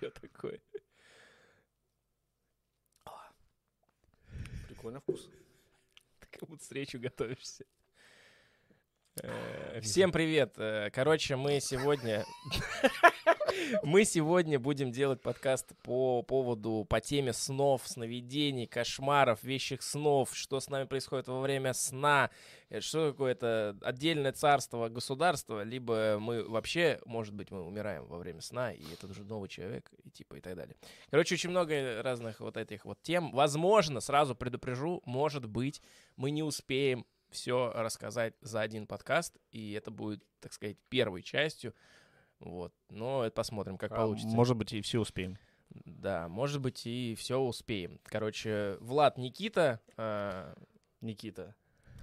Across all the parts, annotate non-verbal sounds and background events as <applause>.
Че такое? Прикольный вкус. Ты как будто встречу готовишься. Э, Всем привет. Э, Короче, мы сегодня... <laughs> Мы сегодня будем делать подкаст по поводу, по теме снов, сновидений, кошмаров, вещих снов, что с нами происходит во время сна, э, что какое-то отдельное царство, государство, либо мы вообще, может быть, мы умираем во время сна, и это уже новый человек, и типа и так далее. Короче, очень много разных вот этих вот тем. Возможно, сразу предупрежу, может быть, мы не успеем все рассказать за один подкаст, и это будет, так сказать, первой частью. Вот. Но это посмотрим, как А, получится. Может быть, и все успеем. Да, может быть, и все успеем. Короче, Влад, Никита, а, Никита.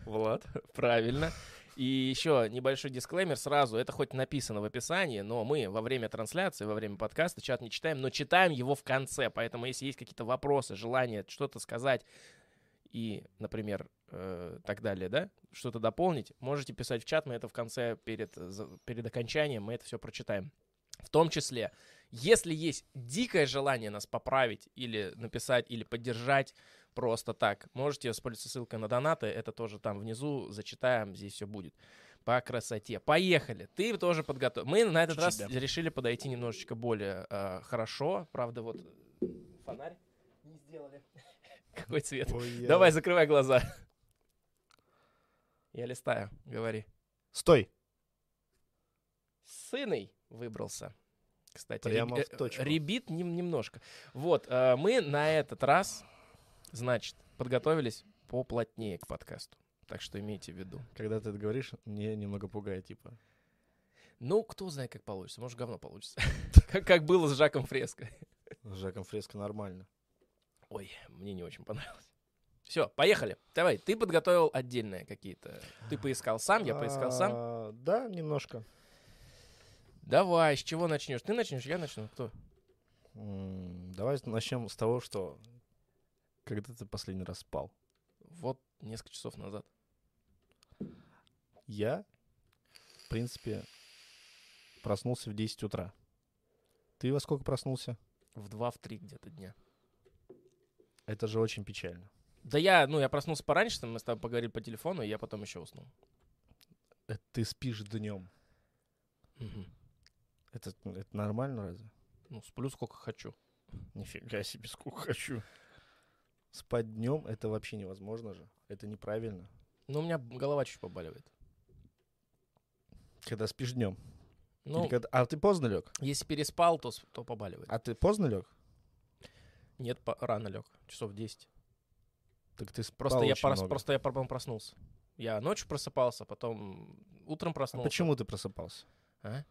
Влад. <laughs> правильно. И еще небольшой дисклеймер сразу. Это хоть написано в описании, но мы во время трансляции, во время подкаста чат не читаем, но читаем его в конце. Поэтому если есть какие-то вопросы, желание что-то сказать и, например, э, так далее, да, что-то дополнить, можете писать в чат, мы это в конце перед, перед окончанием, мы это все прочитаем. В том числе, если есть дикое желание нас поправить или написать, или поддержать просто так, можете воспользоваться ссылкой на донаты, это тоже там внизу, зачитаем, здесь все будет. По красоте. Поехали. Ты тоже подготовил. Мы на этот раз Чуть-чуть, решили подойти немножечко более э, хорошо. Правда, вот фонарь не сделали. <laughs> Какой цвет? Давай, закрывай глаза. Я листаю, говори. Стой. Сыный выбрался. Кстати, Прямо реб- в точку. э, ребит нем- немножко. Вот, э, мы на этот раз, значит, подготовились поплотнее к подкасту. Так что имейте в виду. Когда ты это говоришь, мне немного пугает, типа. Ну, кто знает, как получится. Может, говно получится. <laughs> Как, как было с Жаком Фреско. С Жаком Фреско нормально. Ой, мне не очень понравилось. Все, поехали. Давай, ты подготовил отдельные какие-то. Ты поискал сам, я поискал сам. А, Да, немножко. Давай, с чего начнешь? Ты начнешь, я начну. Кто? Давай начнем с того, что когда ты последний раз спал. Вот несколько часов назад. Я, в принципе, проснулся в 10 утра. Ты во сколько проснулся? В 2-3 где-то дня. Это же очень печально. Да я, ну, я проснулся пораньше, там мы с тобой поговорили по телефону, и я потом еще уснул. Это ты спишь днем. Это, это нормально разве? Ну, сплю сколько хочу. Нифига себе, сколько хочу. Спать днем это вообще невозможно же. Это неправильно. Но у меня голова чуть побаливает. Когда спишь днем. Ну, А ты поздно лег? если переспал, то, с- то побаливает. А ты поздно лег? Нет, по- рано лег, часов 10. Так ты спал Просто я, прос- много. просто я потом проснулся. Я ночью просыпался, потом утром А проснулся. почему ты просыпался? А?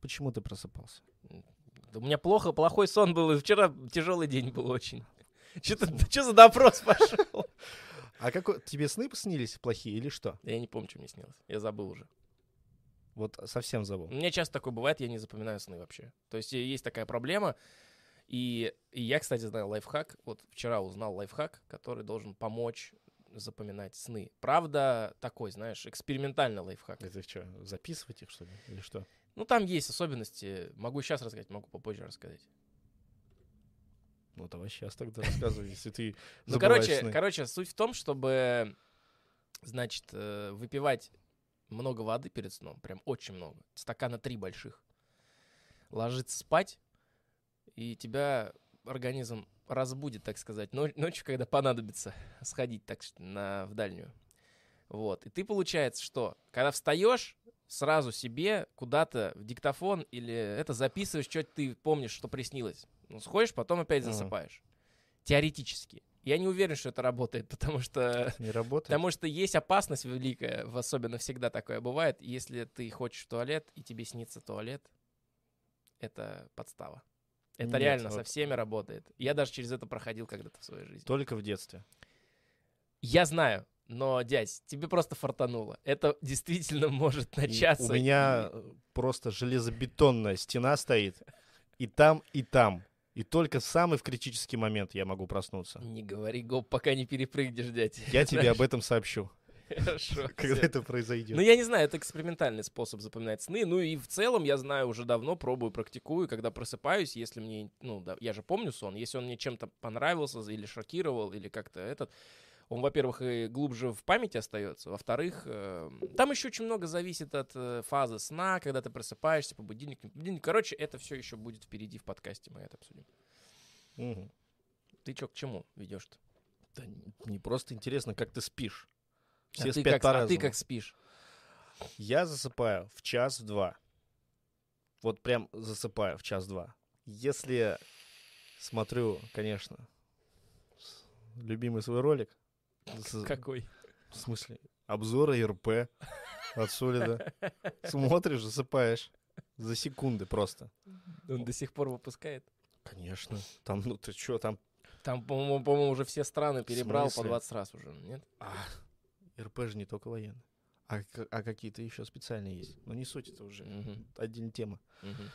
Почему ты просыпался? У меня плохо, плохой сон был, и вчера тяжелый день был очень. <laughs> Что за допрос <laughs> пошел? А какой тебе сны снились плохие или что? Я не помню, что мне снилось. Я забыл уже. Вот совсем забыл. У меня часто такое бывает, я не запоминаю сны вообще. То есть э, есть такая проблема. И, и я, кстати, знаю лайфхак. Вот вчера узнал лайфхак, который должен помочь запоминать сны. Правда, такой, знаешь, экспериментальный лайфхак. Это что, записывать их что ли? Или что? Ну, там есть особенности. Могу сейчас рассказать, могу попозже рассказать. Ну давай сейчас тогда рассказывай, если ты <laughs> Ну, короче, сны. короче, суть в том, чтобы, значит, э, выпивать много воды перед сном, прям очень много, стакана три больших, ложиться спать, и тебя организм разбудит, так сказать, но- ночью, когда понадобится сходить так на, в дальнюю. Вот. И ты, получается, что, когда встаешь, сразу себе куда-то в диктофон или это записываешь, что ты помнишь, что приснилось. Ну, сходишь, потом опять засыпаешь. Теоретически. Я не уверен, что это работает, <laughs> потому что Не работает? Потому что есть опасность великая, в- особенно всегда такое бывает, если ты хочешь в туалет, и тебе снится туалет, это подстава. Это Нет, реально со вот- всеми работает. Я даже через это проходил когда-то в своей жизни. Только в детстве. Я знаю, но, дядь, тебе просто фартануло. Это действительно <laughs> может И начаться. У меня и- э, просто железобетонная стена стоит. И там, и там. И только самый в критический момент я могу проснуться. Не говори гоп, пока не перепрыгнешь, дядь. Я тебе <laughs> об этом сообщу. Хорошо. <laughs> когда это произойдет. Ну, я не знаю, это экспериментальный способ запоминать сны. Ну, и в целом, я знаю, уже давно пробую, практикую. Когда просыпаюсь, если мне, ну, да, я же помню сон, если он мне чем-то понравился или шокировал, или как-то этот, он, во-первых, и глубже в памяти остается, во-вторых, э, там еще очень много зависит от э, фазы сна, когда ты просыпаешься по будильнику. будильнику. Короче, это все еще будет впереди в подкасте, мы это обсудим. Мгм. Ты что, к чему ведешь-то? Да не- не просто интересно, как ты спишь. А Все ты спят как, а ты по-разному. как спишь? Я засыпаю в час-два. Вот прям засыпаю в час-два. Если смотрю, конечно, любимый свой ролик, Какой? в смысле, обзоры РП от Солида, <laughs> смотришь, засыпаешь за секунды просто. Он до сих пор выпускает? Конечно. Там, ну ты чё, там... Там, по-моему, по-моему, уже все страны перебрал по смысле? 20 раз уже, нет? А, РП же не только военные. А, а какие-то еще специальные есть. Но не суть, это уже Мгм, отдельная тема. мгм.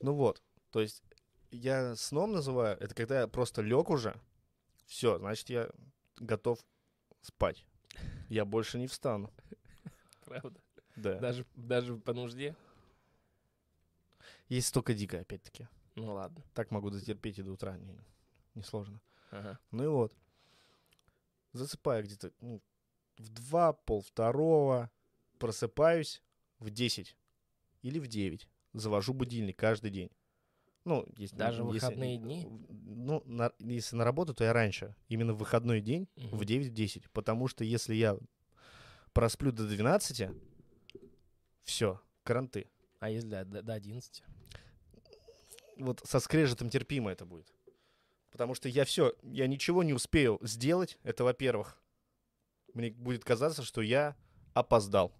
Ну вот, то есть я сном называю, это когда я просто лег уже, все, значит, я готов спать. Я больше не встану. Правда? Да. Даже, даже по нужде? Есть только дикое, опять-таки. Ну ладно. Так могу дотерпеть и до утра. Не, не сложно. Ага. Ну и вот. Засыпаю где-то ну, в два, пол второго. Просыпаюсь в 10 или в 9. Завожу будильник каждый день. Ну, если, Даже если- выходные дни? Ну, на- если на работу, то я раньше. Именно в выходной день Мгм. в 9-10. Потому что если я просплю до 12, все, каранты. А если до, до, до 11? Вот со скрежетом терпимо это будет. Потому что я все, я ничего не успею сделать. Это, во-первых, мне будет казаться, что я опоздал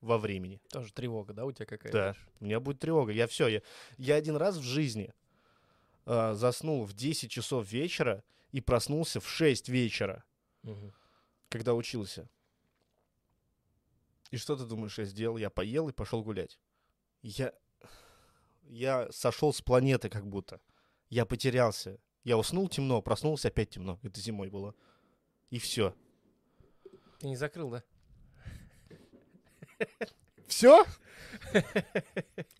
во времени. Тоже тревога, да, у тебя какая-то? Да, у меня будет тревога. Я все, я, я один раз в жизни а, заснул в 10 часов вечера и проснулся в 6 вечера, Мгм. когда учился. И что ты думаешь, я сделал? Я поел и пошел гулять. Я, я сошел с планеты как будто. Я потерялся. Я уснул темно, проснулся опять темно. Это зимой было. И все. Ты не закрыл, да? Все?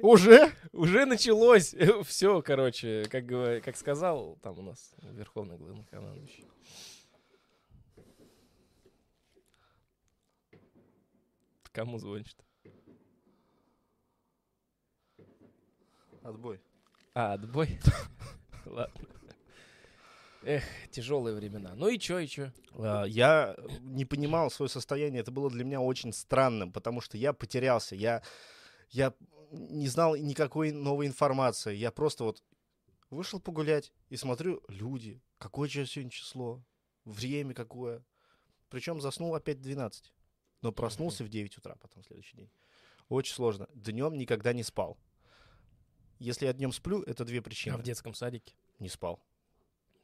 Уже? Уже началось. <laughs> Все, короче, как, говор- как сказал там у нас верховный главнокомандующий. Кому звонишь-то? Отбой. А, отбой? <laughs> Ладно. Эх, тяжелые времена. Ну и чё, и чё? А, Я не понимал свое состояние. Это было для меня очень странным, потому что я потерялся. Я, я не знал никакой новой информации. Я просто вот вышел погулять и смотрю, люди, какое же сегодня число, время какое. Причем заснул опять в 12, но проснулся в 9 утра потом следующий день. Очень сложно. Днем никогда не спал. Если я днем сплю, это две причины. А в детском садике? Не спал.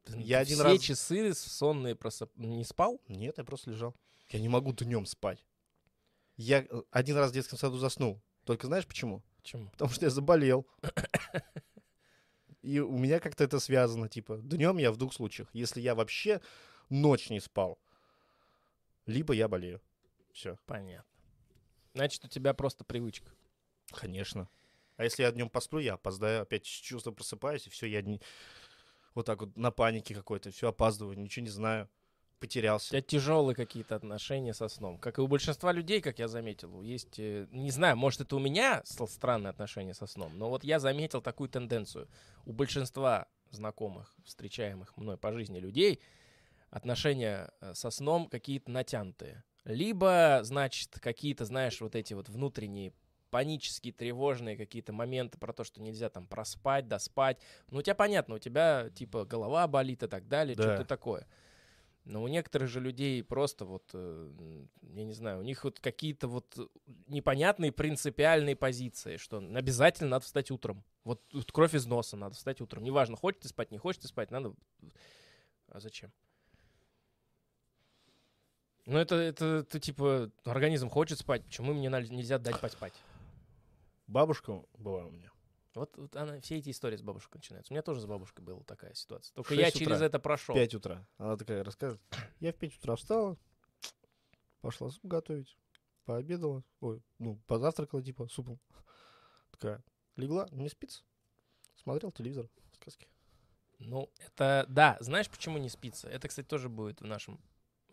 Я один все раз- часы сонные просып... Не спал? Нет, я просто лежал. Я не могу днем спать. Я э, один раз в детском саду заснул. Только знаешь почему? Почему? Потому что я заболел. И у меня как-то это связано. Типа, днем я в двух случаях. Если я вообще ночь не спал, либо я болею. Все. Понятно. Значит, у тебя просто привычка. Конечно. А если я днем посплю, я опоздаю, опять с чувством просыпаюсь, и все, я не... вот так вот на панике какой-то, все опаздываю, ничего не знаю, У потерялся. тебя тяжелые какие-то отношения со сном. Как и у большинства людей, как я заметил. Есть, э, не знаю, может, это у меня странные отношения со сном, но вот я заметил такую тенденцию. У большинства знакомых, встречаемых мной по жизни людей, отношения э, со сном какие-то натянутые. Либо, значит, какие-то, знаешь, вот эти вот внутренние панические, тревожные какие-то моменты про то, что нельзя там проспать, доспать. Ну, у тебя понятно, у тебя типа голова болит и так далее, Да. что-то такое. Но у некоторых же людей просто вот, э, я не знаю, у них вот какие-то вот непонятные принципиальные позиции, что обязательно надо встать утром. Вот тут кровь из носа, надо встать утром. Неважно, хочешь ты спать, не хочешь ты спать, надо... А зачем? Ну, это, это, это типа, организм хочет спать, почему мне нельзя дать поспать? Бабушка была у меня. Вот, вот она, все эти истории с бабушкой начинаются. У меня тоже с бабушкой была такая ситуация. Только я через утра. это прошел. 5 утра. Она такая рассказывает. Я в 5 утра встала, Пошла суп готовить. Пообедала. Ой, ну, позавтракала, типа, супом. Такая, легла, не спится. Смотрел телевизор, сказки. Ну, это, да, знаешь, почему не спится? Это, кстати, тоже будет в нашем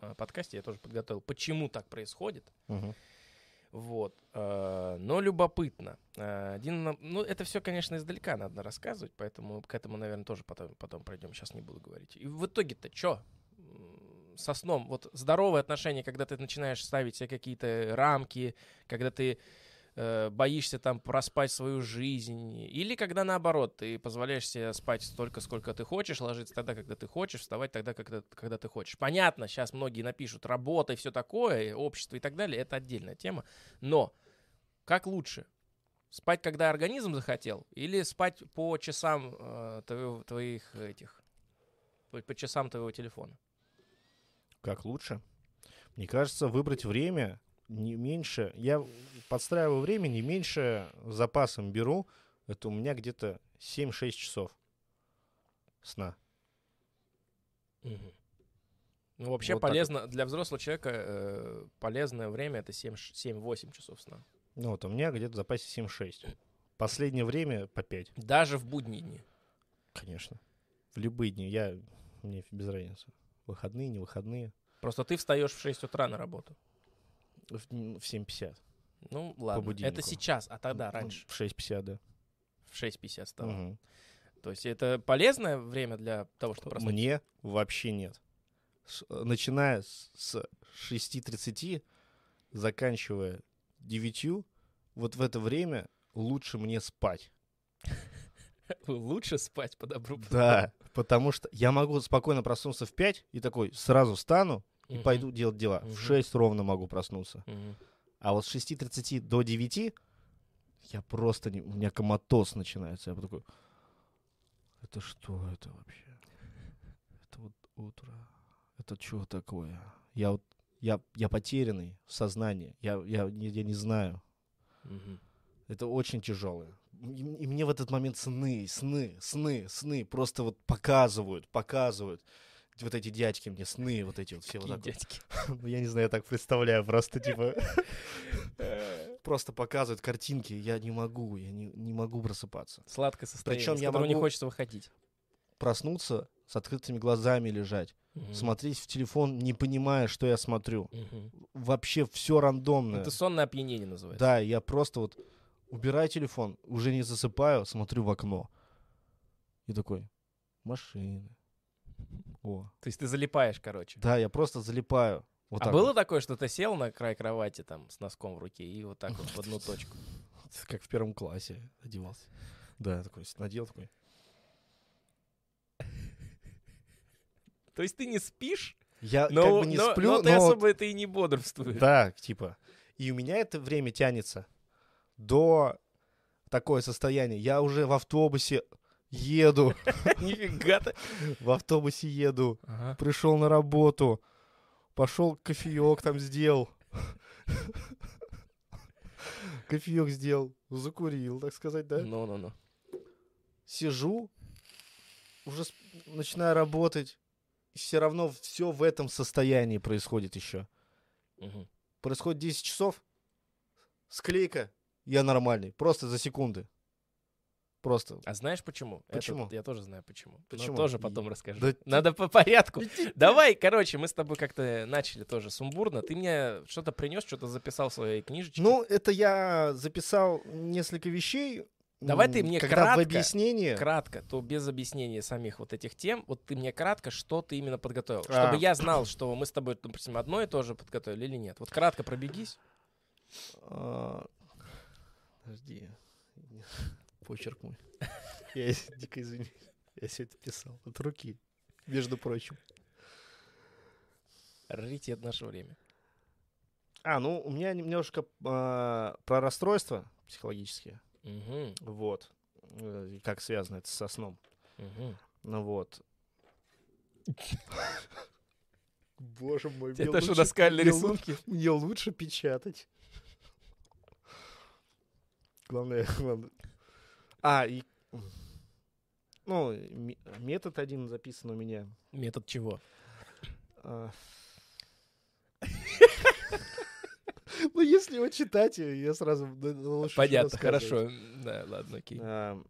э, подкасте, я тоже подготовил. Почему так происходит? Мгм. Вот. э, Но любопытно. Э, Один, ну, это все, конечно, издалека надо рассказывать, поэтому к этому, наверное, тоже потом, потом пройдем. Сейчас не буду говорить. И в итоге-то что? Со сном. Вот здоровые отношения, когда ты начинаешь ставить себе какие-то рамки, когда ты боишься там проспать свою жизнь, или когда наоборот, ты позволяешь себе спать столько, сколько ты хочешь, ложиться тогда, когда ты хочешь, вставать тогда, когда, когда ты хочешь. Понятно, сейчас многие напишут работа и все такое, общество и так далее, это отдельная тема, но как лучше? Спать, когда организм захотел, или спать по часам э, твоего- твоих этих, по, по часам твоего телефона? Как лучше? Мне кажется, выбрать время не меньше. Я подстраиваю время не меньше запасом беру. Это у меня где-то 7-6 часов сна. Ну, вообще Вот так вот. полезно, для взрослого человека э, полезное время это 7 ш- 7-8 часов сна. Ну вот у меня где-то в запасе 7-6. Последнее время по 5, Даже в будние дни. конечно. В любые дни. Я... Мне без разницы. Выходные, не выходные. Просто ты встаешь в 6 утра на работу. В, в 7.50. Ну, ладно. Это будильнику. сейчас, а тогда раньше. В 6.50, да. В 6.50 стало. Мгм. То есть это полезное время для того, чтобы проснуться? Мне вообще нет. С- начиная с, с 6.30, заканчивая 9, вот в это время лучше мне спать. Лучше спать по добру. по Да, потому что я могу спокойно проснуться в 5 и такой сразу встану и пойду делать дела. В 6 ровно могу проснуться. А вот с 6.30 до 9 я просто... Не, у меня коматоз начинается. Я такой... Это что это вообще? Это вот утро. Это что такое? Я вот... Я, я потерянный в сознании. Я, я, я не знаю. Мгм. Это очень тяжелое. И, и мне в этот момент сны, сны, сны, сны просто вот показывают, показывают. Вот эти дядьки мне сны, вот эти вот все вот Какие так вот. дядьки. <laughs> Ну, Я не знаю, я так представляю, просто типа <laughs> <laughs> просто показывают картинки, я не могу, я не, не могу просыпаться. Сладкое состояние, Причем я не хочется выходить. Проснуться с открытыми глазами лежать, смотреть в телефон, не понимая, что я смотрю. Вообще все рандомное. Это сонное опьянение называется. Да, я просто вот убираю телефон, уже не засыпаю, смотрю в окно. И такой, машины. О. То есть ты залипаешь, короче. Да, я просто залипаю. Вот а было вот. такое, что ты сел на край кровати там с носком в руке и вот так вот в одну <laughs> точку? Как в первом классе одевался. Да, такой, надел такой. <laughs> То есть ты не спишь, Я но, как бы не но- сплю, но ты но особо это и не бодрствуешь. Да, типа. И у меня это время тянется до такое состояние. Я уже в автобусе еду, <laughs> Нифига ты. в автобусе еду, Ага. пришел на работу, пошел кофеек там сделал. <laughs> Кофеек сделал, закурил, так сказать, да? Ну-ну-ну. Сижу, уже начинаю работать, все равно все в этом состоянии происходит еще. Происходит 10 часов, склейка, я нормальный, просто за секунды. Просто. А знаешь почему? Это Почему? я тоже знаю почему. Но Почему? тоже И- потом расскажу. Да Надо по порядку. <laughs> Давай, короче, мы с тобой как-то начали тоже сумбурно. Ты мне что-то принес, что-то записал в своей книжечке. Ну, это я записал несколько вещей. Давай ты мне когда кратко- в объяснение. кратко, то без объяснения самих вот этих тем, вот ты мне кратко, что ты именно подготовил. А. Чтобы я знал, что мы с тобой, допустим, одно и то же подготовили или нет. Вот кратко пробегись. А, Подожди. Почерк мой. <laughs> Я дико извиняюсь. Я все это писал от руки, между прочим. Раритет наше время. А, ну, у меня немножко а, про расстройства психологические. Мгм, Вот. Э, Как связано это со сном. мгм. Ну вот. Боже мой, мне Это что, наскальные рисунки? Мне лучше печатать. Главное, <laughs> главное. А, и... Ну, ме- метод один записан у меня. Метод чего? А. Ну, если его читать, я сразу лучше Понятно, хорошо. Да, ладно, окей. А,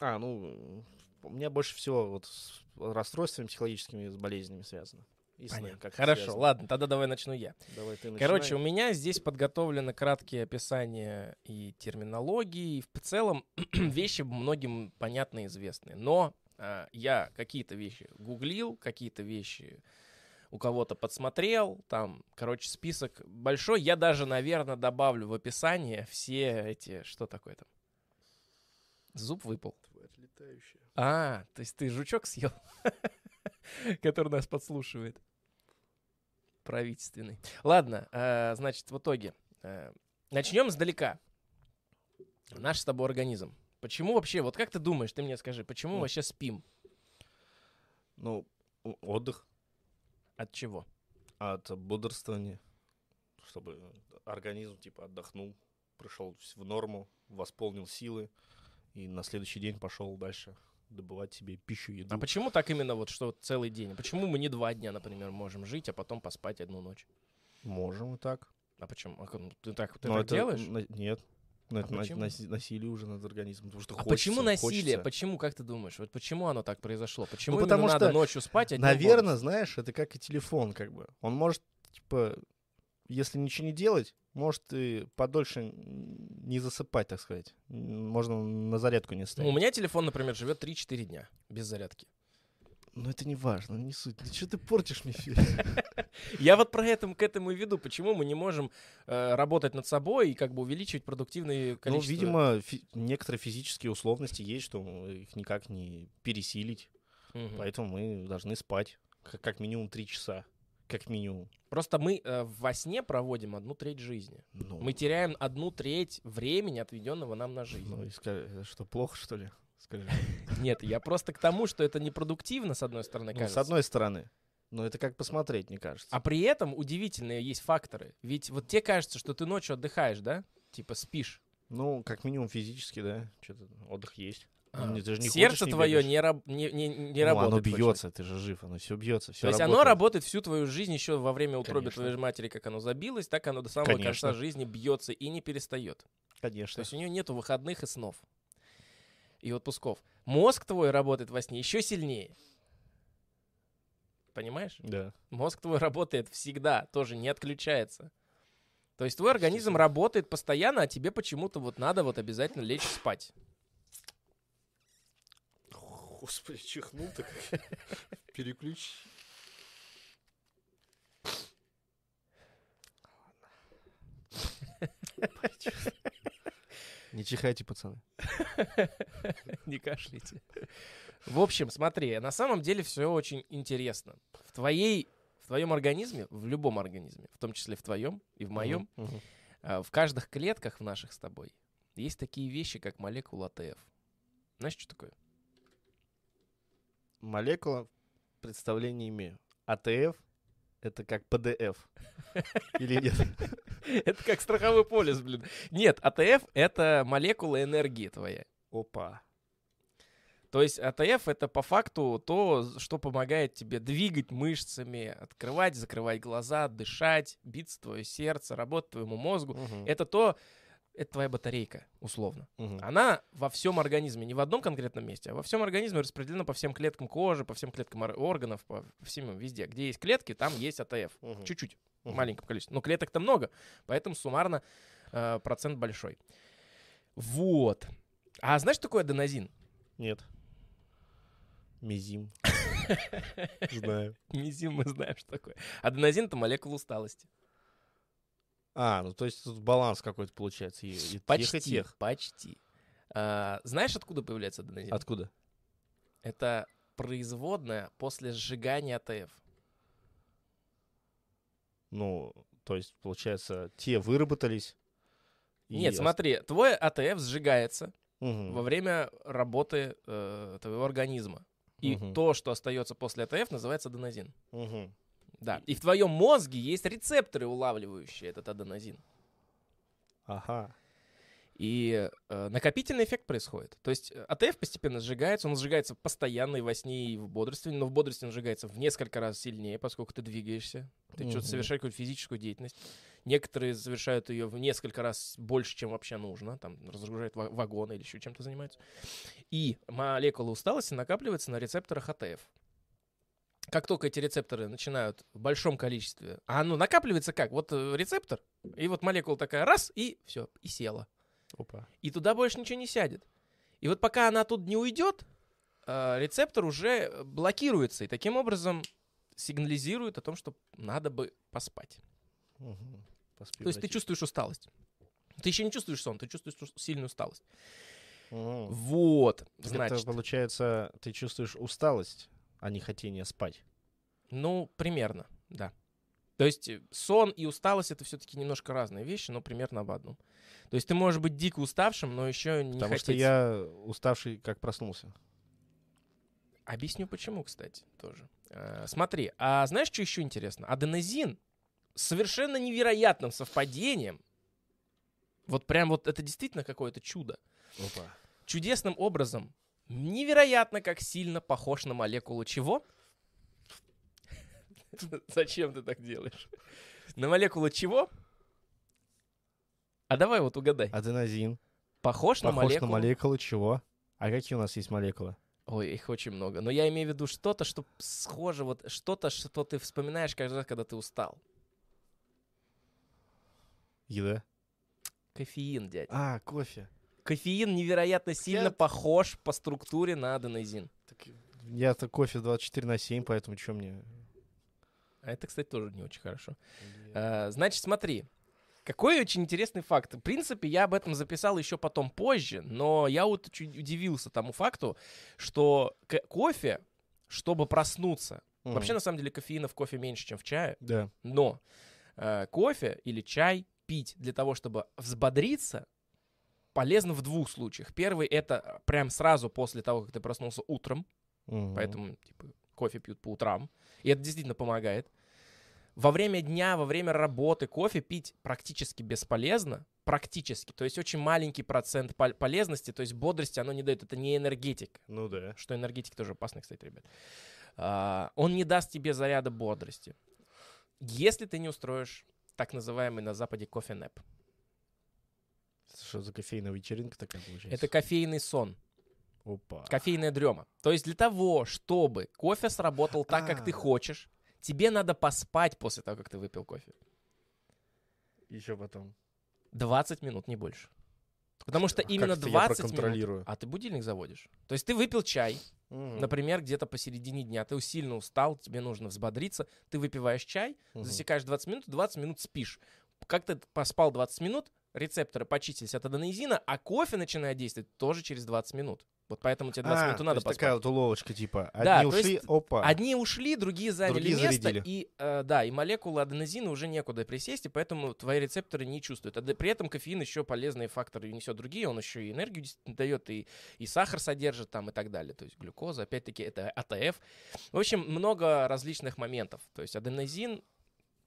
а, ну, у меня больше всего вот с расстройствами психологическими, с болезнями связано. И сны Понятно. как-то Хорошо, связано. ладно, тогда давай начну я. Давай ты Короче, у начинай. меня здесь подготовлены краткие описания и терминологии, и в целом <clears throat> вещи многим понятны и известны. Но а, я какие-то вещи гуглил, какие-то вещи у кого-то подсмотрел, там, короче, список большой. Я даже, наверное, добавлю в описание все эти... Что такое там? Зуб выпал. Тварь летающая. А, то есть ты жучок съел, <laughs> <laughs> который нас подслушивает. Правительственный. Ладно, э, значит, в итоге. э, начнем сдалека. Наш с тобой организм. Почему вообще, вот как ты думаешь, ты мне скажи, почему мы Ну. вообще спим? Ну, отдых От чего? от бодрствования, чтобы организм, типа, отдохнул, пришел в норму, восполнил силы, и на следующий день пошел дальше добывать себе пищу, еду. А почему так именно вот, что целый день? Почему мы не два дня, например, можем жить, а потом поспать одну ночь? Можем и так. А почему? А ты так, ты Но так это делаешь? на- нет. Но А это на- почему? наси- насилие уже над организмом, потому что А хочется, почему насилие? хочется. Почему, как ты думаешь? Вот почему оно так произошло? Почему Ну, потому надо что, ночью спать? одним Наверное, знаешь, это как и телефон, как бы. Он может, типа, если ничего не делать, может и подольше не засыпать, так сказать. Можно на зарядку не Ну, ставить. у меня телефон, например, живет 3-4 дня без зарядки. Но это не важно, не суть. Ты что ты портишь мне всё? <laughs> Я вот про это, к этому и веду. Почему мы не можем э, работать над собой и как бы увеличивать продуктивные Ну, количество... видимо, фи- некоторые физические условности есть, что их никак не пересилить. Мгм. Поэтому мы должны спать как, как минимум три часа. Как минимум. Просто мы э, во сне проводим одну треть жизни. Ну, Мы теряем одну треть времени, отведенного нам на жизнь. ну, и ска- это что, плохо, что ли? Скажи. <laughs> Нет, я просто к тому, что это непродуктивно, с одной стороны, Ну, кажется. с одной стороны. Но это как посмотреть, мне кажется. А при этом удивительные есть факторы. Ведь вот тебе кажется, что ты ночью отдыхаешь, да? Типа спишь. Ну, как минимум физически, да. Что-то отдых есть. А, Ну, ты же не Сердце твое не, раб- не, не, не Ну, работает. оно бьется, ты же жив, оно все бьется, все То есть оно работает всю твою жизнь еще во время утроби Конечно. твоей матери, как оно забилось, так оно до самого Конечно. конца жизни бьется и не перестает. То Конечно. есть у нее нету выходных и снов. И отпусков. Мозг твой работает во сне еще сильнее. Понимаешь? Да. Мозг твой работает всегда, тоже не отключается. То есть твой организм работает постоянно, а тебе почему-то вот надо вот обязательно лечь спать. Господи, чихнул так. Переключи. Не чихайте, пацаны. <laughs> Не кашляйте. В общем, смотри, на самом деле все очень интересно. В твоей, в твоем организме, в любом организме, в том числе в твоем и в моем, а, в каждых клетках в наших с тобой есть такие вещи, как молекула АТФ. Знаешь, что такое? Молекула представления имею. АТФ это как ПДФ. <laughs> Или нет? <laughs> Это как страховой полис, блин. Нет, АТФ — это молекула энергии твоя. Опа. То есть АТФ — это по факту то, что помогает тебе двигать мышцами, открывать, закрывать глаза, дышать, биться твое сердце, работать твоему мозгу. Мгм, Это то, это твоя батарейка, условно. мгм. Она во всем организме, не в одном конкретном месте, а во всем организме распределена по всем клеткам кожи, по всем клеткам ор- органов, по всем везде. Где есть клетки, там есть АТФ. Мгм. Чуть-чуть, Мгм. маленьком количестве. Но клеток-то много, поэтому суммарно э, процент большой. Вот. А знаешь, что такое аденозин? Нет. Мизим. <laughs> Знаю. Мизим мы знаем, что такое. Аденозин — это молекула усталости. А, ну то есть тут баланс какой-то получается. И, и тех, и Почти, тех. почти. А, знаешь, откуда появляется аденозин? Откуда? Это производная после сжигания АТФ. Ну, то есть, получается, те выработались. и Нет, ос- смотри, твой АТФ сжигается Мгм. во время работы э, твоего организма. И Мгм. то, что остается после АТФ, называется аденозин. Мгм. Да. И в твоем мозге есть рецепторы, улавливающие этот аденозин. Ага. И э, накопительный эффект происходит. То есть э, АТФ постепенно сжигается, он сжигается постоянно и во сне, и в бодрствовании, но в бодрствовании он сжигается в несколько раз сильнее, поскольку ты двигаешься, ты что-то Мгм. совершаешь какую-то физическую деятельность. Некоторые совершают ее в несколько раз больше, чем вообще нужно, там разгружают ва- вагоны или еще чем-то занимаются. И молекулы усталости накапливаются на рецепторах АТФ. Как только эти рецепторы начинают в большом количестве, а оно накапливается как? Вот э, рецептор, и вот молекула такая раз, и все, и села Опа. и туда больше ничего не сядет. И вот пока она тут не уйдет, э, рецептор уже блокируется и таким образом сигнализирует о том, что надо бы поспать. Мгм. Поспи, То есть ты чувствуешь усталость. Ты еще не чувствуешь сон, ты чувствуешь сильную усталость. Мгм. Вот, значит. Это получается, ты чувствуешь усталость, а не хотение спать. Ну, примерно, да. То есть э, сон и усталость это все-таки немножко разные вещи, но примерно об одном. То есть ты можешь быть дико уставшим, но еще не Потому хотеть... что я уставший, как проснулся. Объясню почему, кстати, тоже. Э, смотри, а знаешь, что еще интересно? Аденозин совершенно невероятным совпадением, вот прям вот это действительно какое-то чудо, Опа. чудесным образом, невероятно как сильно похож на молекулу чего? <laughs> Зачем ты так делаешь? На молекулу чего? А давай вот угадай. Аденозин. Похож, на Похож молекулу? на молекулы чего? А какие у нас есть молекулы? Ой, их очень много. Но я имею в виду что-то, что схоже, вот что-то, что ты вспоминаешь каждый раз, когда ты устал. Еда. Кофеин, дядь. А, кофе. Кофеин невероятно сильно Я- похож по структуре на аденозин. Я-то кофе 24 на 7, поэтому что мне... А это, кстати, тоже не очень хорошо. А, значит, смотри. Какой очень интересный факт. В принципе, я об этом записал еще потом позже, но я вот чуть удивился тому факту, что кофе, чтобы проснуться, Мгм. вообще на самом деле кофеина в кофе меньше, чем в чае, Да. Но э, кофе или чай пить для того, чтобы взбодриться, полезно в двух случаях. Первый это прям сразу после того, как ты проснулся утром, Мгм. поэтому типа, кофе пьют по утрам, и это действительно помогает. Во время дня, во время работы кофе пить практически бесполезно, практически, то есть очень маленький процент пол- полезности, то есть бодрости оно не дает, это не энергетик, Ну да. что энергетик тоже опасный, кстати, ребят. А, он не даст тебе заряда бодрости. Если ты не устроишь так называемый на Западе кофе-нэп. Что за кофейная вечеринка такая получается? Это кофейный сон, Опа. кофейная дрема. То есть для того, чтобы кофе сработал так, как ты А. хочешь, тебе надо поспать после того, как ты выпил кофе. Еще потом. 20 минут, не больше. Потому что А именно как это я 20 минут... А ты будильник заводишь. То есть ты выпил чай, Мгм. например, где-то посередине дня, ты сильно устал, тебе нужно взбодриться, ты выпиваешь чай, Мгм. засекаешь 20 минут, 20 минут спишь. Как ты поспал 20 минут, рецепторы почистились от аденозина, а кофе начинает действовать тоже через 20 минут. Вот поэтому тебе 20 А, минут надо есть поспать. такая вот уловочка, типа, Да, одни есть ушли, опа. Одни ушли, другие заняли Другие место, зарядили. и э, да, и молекулы аденозина уже некуда присесть, и поэтому твои рецепторы не чувствуют. А да- при этом кофеин еще полезные факторы несет другие, он еще и энергию действительно дает, и, и сахар содержит там и так далее. То есть глюкоза, опять-таки, это АТФ. В общем, много различных моментов. То есть аденозин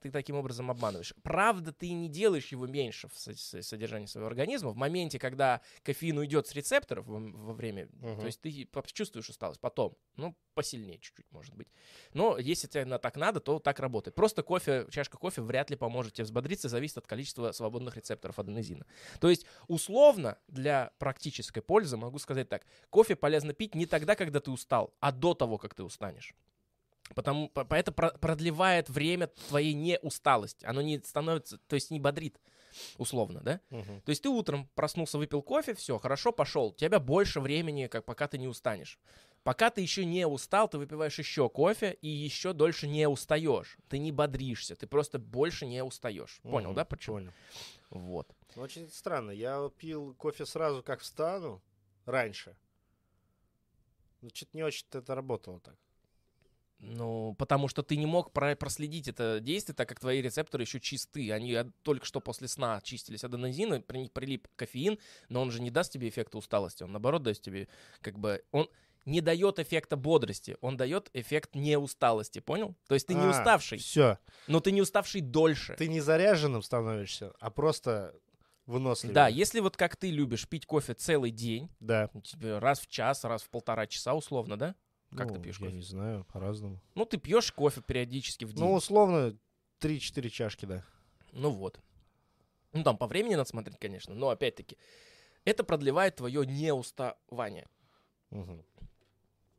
ты таким образом обманываешь. Правда, ты не делаешь его меньше в со- со- содержании своего организма. В моменте, когда кофеин уйдет с рецепторов во, время, Мгм. то есть ты чувствуешь усталость потом, ну, посильнее чуть-чуть, может быть. Но если тебе так надо, то так работает. Просто кофе, чашка кофе вряд ли поможет тебе взбодриться, зависит от количества свободных рецепторов аденозина. То есть, условно, для практической пользы могу сказать так. Кофе полезно пить не тогда, когда ты устал, а до того, как ты устанешь. Потому, по- по- это про- продлевает время твоей неусталости. Оно не становится, то есть не бодрит, условно, да? Мгм. То есть ты утром проснулся, выпил кофе, все, хорошо, пошел. У тебя больше времени, как пока ты не устанешь. Пока ты еще не устал, ты выпиваешь еще кофе и еще дольше не устаешь. Ты не бодришься, ты просто больше не устаешь. Понял, Мгм, да, почему? Понял. Вот. Очень странно. Я пил кофе сразу, как встану, раньше. Ну, что-то не очень это работало так. Ну, потому что ты не мог про- проследить это действие, так как твои рецепторы еще чисты. Они только что после сна очистились от аденозина, при них прилип кофеин, но он же не даст тебе эффекта усталости. Он, наоборот, даст тебе, как бы, он не дает эффекта бодрости, он дает эффект неусталости, понял? То есть ты не уставший, Все. но ты не уставший дольше. Ты не заряженным становишься, а просто выносливее. Да, если вот как ты любишь пить кофе целый день, Да. раз в час, раз в полтора часа условно, да? Как ты Ну, пьешь Я кофе? не знаю, по-разному. Ну, ты пьешь кофе периодически в день. Ну, условно, 3-4 чашки, да. Ну вот. Ну, там по времени надо смотреть, конечно, но опять-таки, это продлевает твое неуставание. Мгм.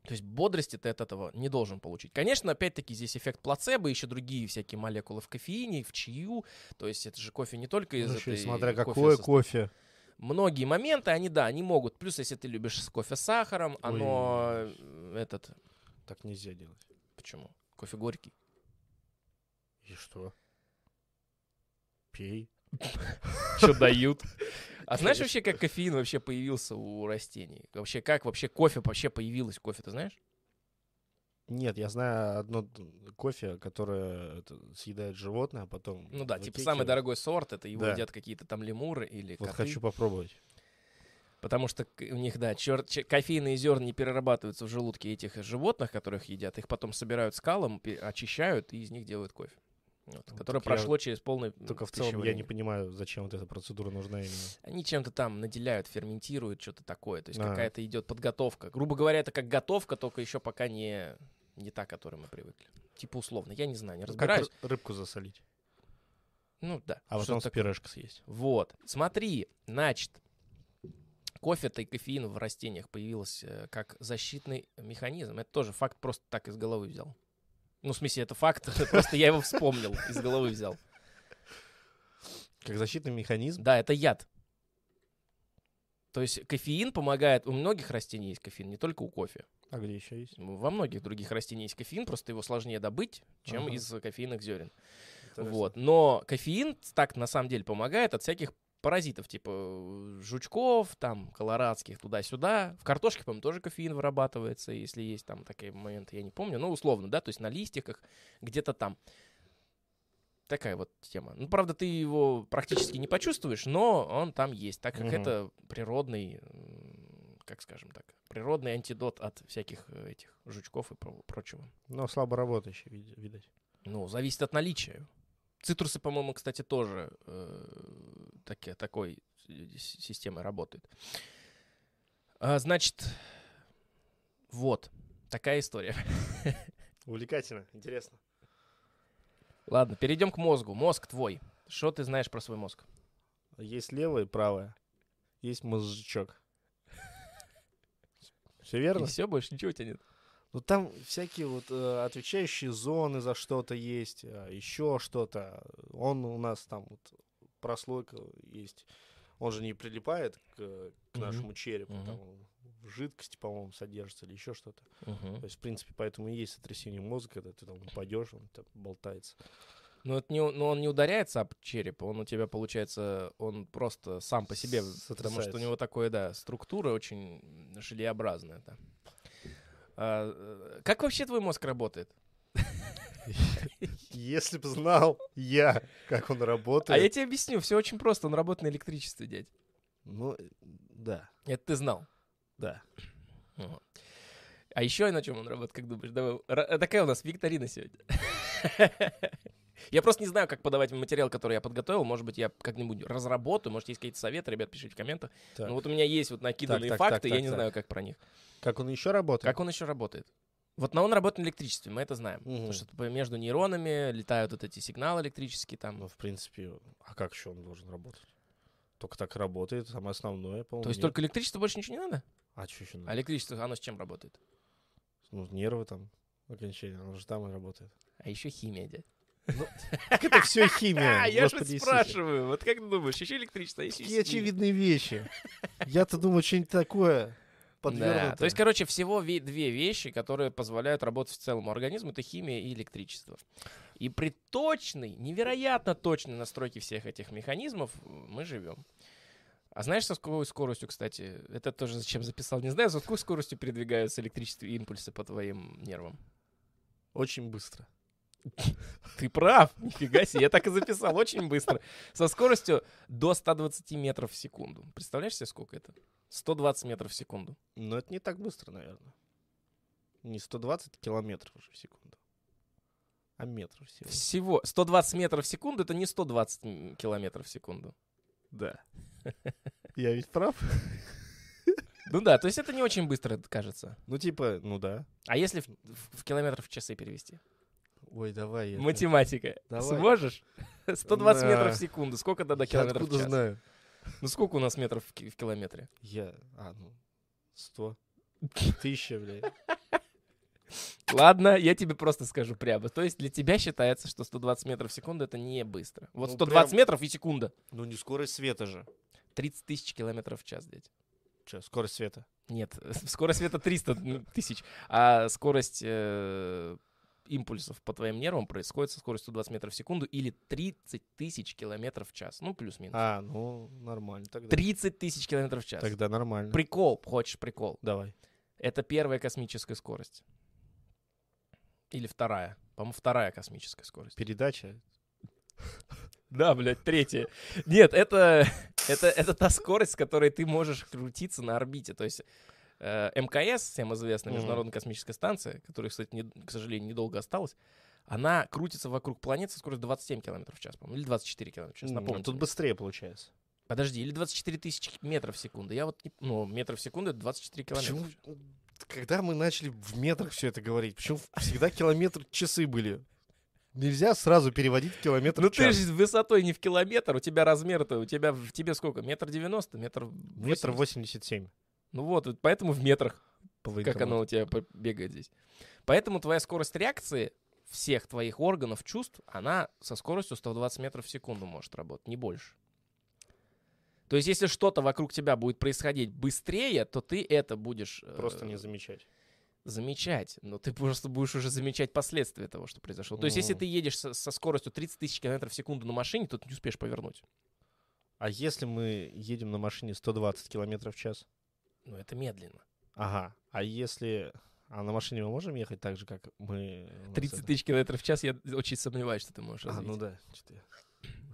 То есть бодрости ты от этого не должен получить. Конечно, опять-таки здесь эффект плацебо, еще другие всякие молекулы в кофеине, в чаю. То есть это же кофе не только из Ну, этой смотря кофе какое состав- кофе. Многие моменты, они, да, они могут. Плюс, если ты любишь с кофе с сахаром, оно Ой. этот... Так нельзя делать. Почему? Кофе горький. И что? Пей. <laughs> Что дают? А знаешь вообще, как кофеин вообще появился у растений? Вообще, как вообще кофе вообще появилось? Кофе, ты знаешь? Нет, я знаю одно кофе, которое съедает животное, а потом... Ну да, типа самый дорогой сорт, это его Да. едят какие-то там лемуры или Вот коты. хочу попробовать. Потому что у них, да, чер- че- кофейные зерна не перерабатываются в желудке этих животных, которых едят. Их потом собирают скалом, очищают и из них делают кофе. Вот, Ну, которое так я прошло через полный Только в целом я не понимаю, зачем вот эта процедура нужна именно. Они чем-то там наделяют, ферментируют, что-то такое. То есть А. какая-то идет подготовка. Грубо говоря, это как готовка, только еще пока не, не та, к которой мы привыкли. Типа условно. Я не знаю, не Как разбираюсь. ры- рыбку засолить, Ну да. а потом с пюрешкой съесть. Вот. Смотри, значит, кофе-то и кофеин в растениях появился э, как защитный механизм. Это тоже факт, просто так из головы взял. Ну, в смысле, это факт, <laughs> просто я его вспомнил, из головы взял. Как защитный механизм. Да, это яд. То есть кофеин помогает, у многих растений есть кофеин, не только у кофе. А где еще есть? Во многих других растений есть кофеин, просто его сложнее добыть, чем Ага. из кофейных зерен. Интересно. Вот. Но кофеин так на самом деле помогает от всяких паразитов, типа э, жучков, там, колорадских, туда-сюда. В картошке, по-моему, тоже кофеин вырабатывается, если есть там такие моменты, я не помню. Ну, условно, да, то есть на листиках, где-то там. Такая вот тема. Ну, правда, ты его практически не почувствуешь, но он там есть, так как Мгм. это природный, как скажем так, природный антидот от всяких э, этих жучков и про- прочего. Но слабо работающий, вид- видать. Ну, зависит от наличия. Цитрусы, по-моему, кстати, тоже э, таки- такой системой работают. А, значит, вот такая история. <laughs> Увлекательно, интересно. Ладно, перейдем к мозгу. Мозг твой. Что ты знаешь про свой мозг? Есть левое и правое. Есть мозжечок. Все И верно? все, больше ничего у тебя нет. Ну там всякие вот э, отвечающие зоны за что-то есть, еще что-то. Он у нас там вот прослойка есть. Он же не прилипает к, к нашему черепу, Мгм. там жидкости, по-моему, содержится или еще что-то. Мгм. То есть, в принципе, поэтому и есть сотрясение мозга, когда ты там упадешь, он там болтается. Но, это не, но он не ударяется об череп, он у тебя, получается, он просто сам по себе, потому что у него такое, да, структура очень желеобразная. Да. А, как вообще твой мозг работает? <laughs> Если бы знал я, как он А работает. я тебе объясню, все очень просто, он работает на электричестве, дядь. Ну, э, да, Это ты знал. Да. Вот. А еще на чем он работает, как думаешь? Давай, ра- такая у нас викторина сегодня. <laughs> Я просто не знаю, как подавать материал, который я подготовил. Может быть, я как-нибудь разработаю. Может, есть какие-то советы, ребят, пишите в комментах. Так. Ну вот у меня есть вот накиданные Так, так, факты, так, я не так, знаю, как про них. Как он еще работает? Как он еще работает? Вот на он работает на электричестве, мы это знаем. Мгм. Потому что между нейронами летают вот эти сигналы электрические там. Ну, в принципе, а как еще он должен работать? Только так работает, самое основное, по-моему. То есть нет. только электричество больше ничего не надо? А что еще А электричество, оно с чем работает? Ну, нервы там, окончание, он же там и работает. А еще химия, дядь. Так это все химия. А, <laughs> я же спрашиваю. Вот как ты думаешь, еще электричество, а еще Такие очевидные вещи. <laughs> Я-то думаю, что-нибудь такое Да, подвергнутое. то есть, короче, всего ве- две вещи, которые позволяют работать целому организму, это химия и электричество. И при точной, невероятно точной настройке всех этих механизмов э, мы живем. А знаешь, со какой скоростью, кстати, это тоже зачем записал, не знаю, с какой скоростью передвигаются электрические импульсы по твоим нервам? Очень быстро. Ты прав, нифига себе, я так и записал, очень быстро. Со скоростью до 120 метров в секунду. Представляешь себе, сколько это? 120 метров в секунду. Но это не так быстро, наверное. Не 120 километров уже в секунду. А метров всего. Всего 120 метров в секунду это не 120 м, километров в секунду. Да. <laughs> Я ведь прав? <laughs> Ну да, то есть это не очень быстро кажется. Ну, типа, ну да. А если в, в- в километров в часы перевести? Ой, давай. Математика. Давай. Сможешь? <laughs> 120 Да. метров в секунду. Сколько тогда километров в откуда час? знаю? Ну сколько у нас метров в, в километре? Я, а, ну, сто. Тысяча, блядь. Ладно, я тебе просто скажу прямо. То есть для тебя считается, что 120 метров в секунду это не быстро. Вот Ну, 120 прям- метров и секунда. Ну, не скорость света же. 30 тысяч километров в час, дядь. Че, скорость света? Нет, <laughs> скорость света 300 тысяч, а скорость э, импульсов по твоим нервам происходит со скоростью 20 метров в секунду или 30 тысяч километров в час. Ну, плюс-минус. А, ну, нормально тогда. 30 тысяч километров в час. Тогда нормально. Прикол, хочешь прикол? Давай. Это первая космическая скорость. Или вторая. По-моему, вторая космическая скорость. Передача. <laughs> Да, блядь, третья. Нет, это, <laughs> это, это та скорость, с которой ты можешь крутиться на орбите. То есть э, МКС, всем известная. Международная космическая станция, которая, кстати, не- к сожалению, недолго осталась, она крутится вокруг планеты со скоростью 27 км в час, по-моему, или 24 км в час, напомню. Тут быстрее получается. Подожди, или 24 тысячи метров в секунду. Я вот, не- ну, метров в секунду — это 24 километра. Почему? Когда мы начали в метрах все это говорить, почему всегда километр часы были? Нельзя сразу переводить в километр Ну ты же высотой не в километр, у тебя размер-то, у тебя в тебе сколько? Метр девяносто, метр Метр 80? восемьдесят семь. Ну вот, поэтому в метрах, по как оно у тебя бегает здесь. Поэтому твоя скорость реакции всех твоих органов чувств, она со скоростью 120 метров в секунду может работать, не больше. То есть, если что-то вокруг тебя будет происходить быстрее, то ты это будешь э, Просто не замечать. замечать. Но ты просто будешь уже замечать последствия того, что произошло. То есть, если Мгм. ты едешь со, со скоростью 30 тысяч километров в секунду на машине, то ты не успеешь повернуть. А если мы едем на машине 120 километров в час? Ну, это медленно. Ага. А если... А на машине мы можем ехать так же, как мы... у нас 30 это- тысяч километров в час, я очень сомневаюсь, что ты можешь А, развить. ну да. чё-то я-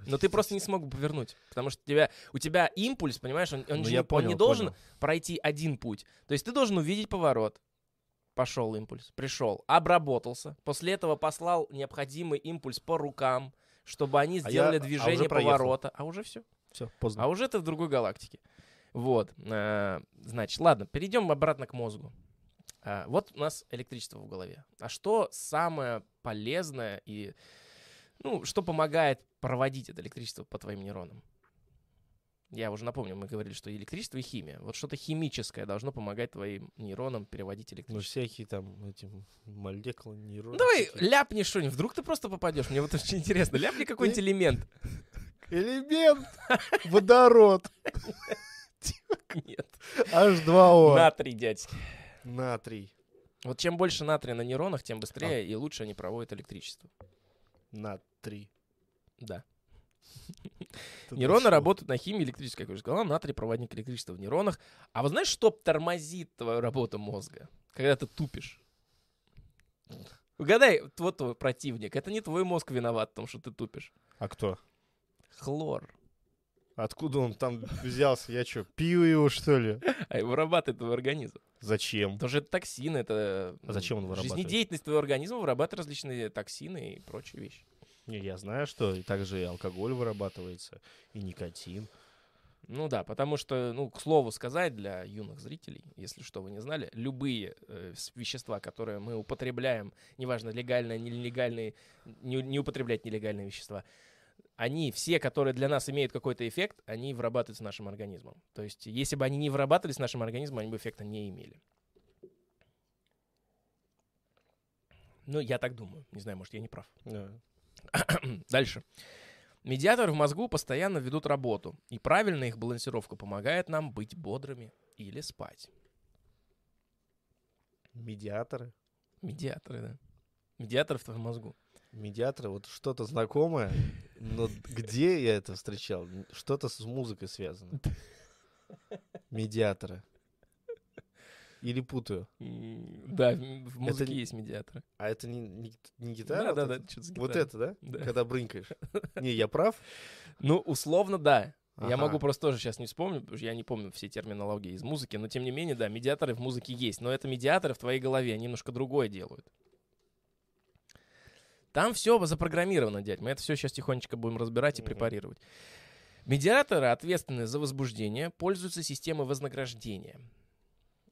Но ты просто не смог бы повернуть. Потому что у тебя, у тебя импульс, понимаешь, он, он Ну, я не, он понял, не должен понял. пройти один путь. То есть ты должен увидеть поворот. Пошел импульс, пришел, обработался. После этого послал необходимый импульс по рукам, чтобы они А сделали я- а движение уже проехал. поворота. А уже все. Все, поздно. А уже ты в другой галактике. Вот. э, Значит, ладно, перейдем обратно к мозгу. А, Вот у нас электричество в голове. А что самое полезное и ну, что помогает проводить это электричество по твоим нейронам? Я уже напомню, мы говорили, что электричество и химия. Вот что-то химическое должно помогать твоим нейронам переводить Ну, электричество. всякие там эти молекулы, нейроны. Ну, давай ляпни что-нибудь, вдруг ты просто попадешь. Мне вот очень интересно. Ляпни какой-нибудь элемент. Элемент! Водород! Нет. H2O. Натрий, дядь. Натрий. Вот чем больше натрия на нейронах, тем быстрее и лучше они проводят электричество. Натрий. Да. <laughs> Ты Нейроны работают на химии электрической, как я уже сказал, натрий проводник электричества в нейронах. А вы знаешь, что тормозит твою работу мозга, когда ты тупишь? Угадай, вот твой противник. Это не твой мозг виноват в том, что ты тупишь. А кто? Хлор. Откуда он там взялся? Я что, пью его, что ли? <laughs> А его вырабатывает твой организм. Зачем? Тоже это токсины, это... А зачем он вырабатывает? Жизнедеятельность твоего организма вырабатывает различные токсины и прочие вещи. Не, я знаю, что также и алкоголь вырабатывается, и никотин. Ну да, потому что, ну, к слову сказать для юных зрителей, если что вы не знали, любые э, вещества, которые мы употребляем, неважно, легальные, нелегальные, не, не употреблять нелегальные вещества, они все, которые для нас имеют какой-то эффект, они вырабатываются нашим организмом. То есть, если бы они не вырабатывались нашим организмом, они бы эффекта не имели. Ну, я так думаю. Не знаю, может, я не прав. Да. <clears throat> Дальше. Медиаторы в мозгу постоянно ведут работу, и правильная их балансировка помогает нам быть бодрыми или спать. Медиаторы. Медиаторы, да. Медиаторы в твоем мозгу. Медиаторы, вот что-то знакомое, но где я это встречал? Что-то с музыкой связано. Медиаторы. Или путаю. Да, в музыке не- есть медиаторы. А это не, не, не гитара? Да, вот да, это? да, что-то с Вот гитарой. это, да? Да. Когда брынкаешь. <laughs> Не, я прав? Ну, условно, да. Я Ага. могу просто тоже сейчас не вспомнить, потому что я не помню все терминологии из музыки, но тем не менее, да, медиаторы в музыке есть. Но это медиаторы в твоей голове, они немножко другое делают. Там все запрограммировано, дядь. Мы это все сейчас тихонечко будем разбирать и Мгм. препарировать. Медиаторы, ответственные за возбуждение, пользуются системой вознаграждения.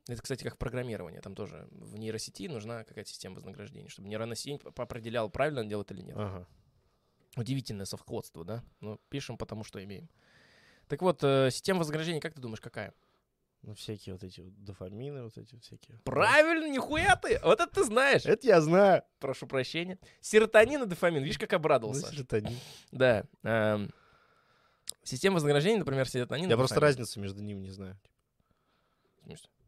Это, кстати, как в программировании. Там тоже в нейросети нужна какая-то система вознаграждения, чтобы нейронная сеть определяла, правильно он делает или нет. Ага. Удивительное совходство, да? Но пишем потому, что имеем. Так вот, э, система вознаграждения, как ты думаешь, какая? Ну, всякие вот эти вот дофамины, вот эти всякие. Правильно, нихуя ты! Вот это ты знаешь. Это я знаю. Прошу прощения. Серотонин и дофамин. Видишь, как Ну, обрадовался. серотонин. Да. эм, Система вознаграждения, например, серотонин. Я просто разницу между ними не знаю.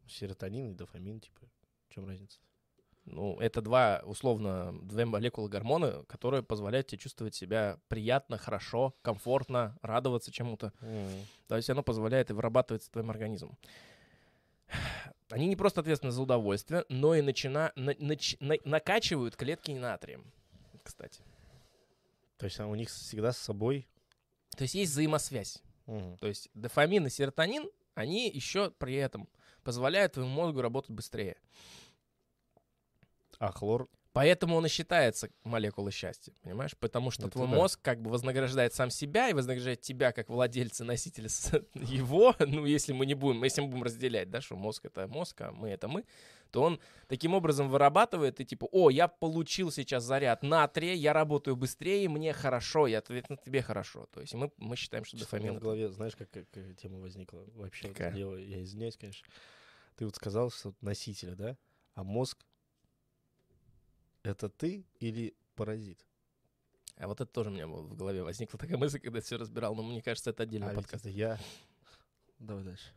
Серотонин и дофамин, типа. В чем разница? Ну, это два, условно, две молекулы гормона, которые позволяют тебе чувствовать себя приятно, хорошо, комфортно, радоваться чему-то. То есть оно позволяет и вырабатывается твоим организмом. <sighs> Они не просто ответственны за удовольствие, но и начина... на- нач- на- накачивают клетки натрием, кстати. То есть у них всегда с собой... То есть есть взаимосвязь. Мгм. То есть дофамин и серотонин, они еще при этом позволяют твоему мозгу работать быстрее. А хлор... Поэтому он и считается молекулой счастья, понимаешь? Потому что Это твой да. мозг как бы вознаграждает сам себя и вознаграждает тебя как владельца, носителя <laughs> его. Ну, если мы не будем, если мы будем разделять, да, что мозг это мозг, а мы это мы, то он таким образом вырабатывает и типа, о, я получил сейчас заряд натрия, я работаю быстрее, мне хорошо, и, ответственно, тебе хорошо. То есть мы, мы считаем, что у меня дофамин... в голове, знаешь, как, как, тема возникла вообще? Какая? дело, я извиняюсь, конечно. Ты вот сказал, что носителя, да? А мозг это ты или паразит? А вот это тоже у меня в голове возникла такая мысль, когда я все разбирал, но мне кажется, это отдельный а подкаст. это я. Давай дальше.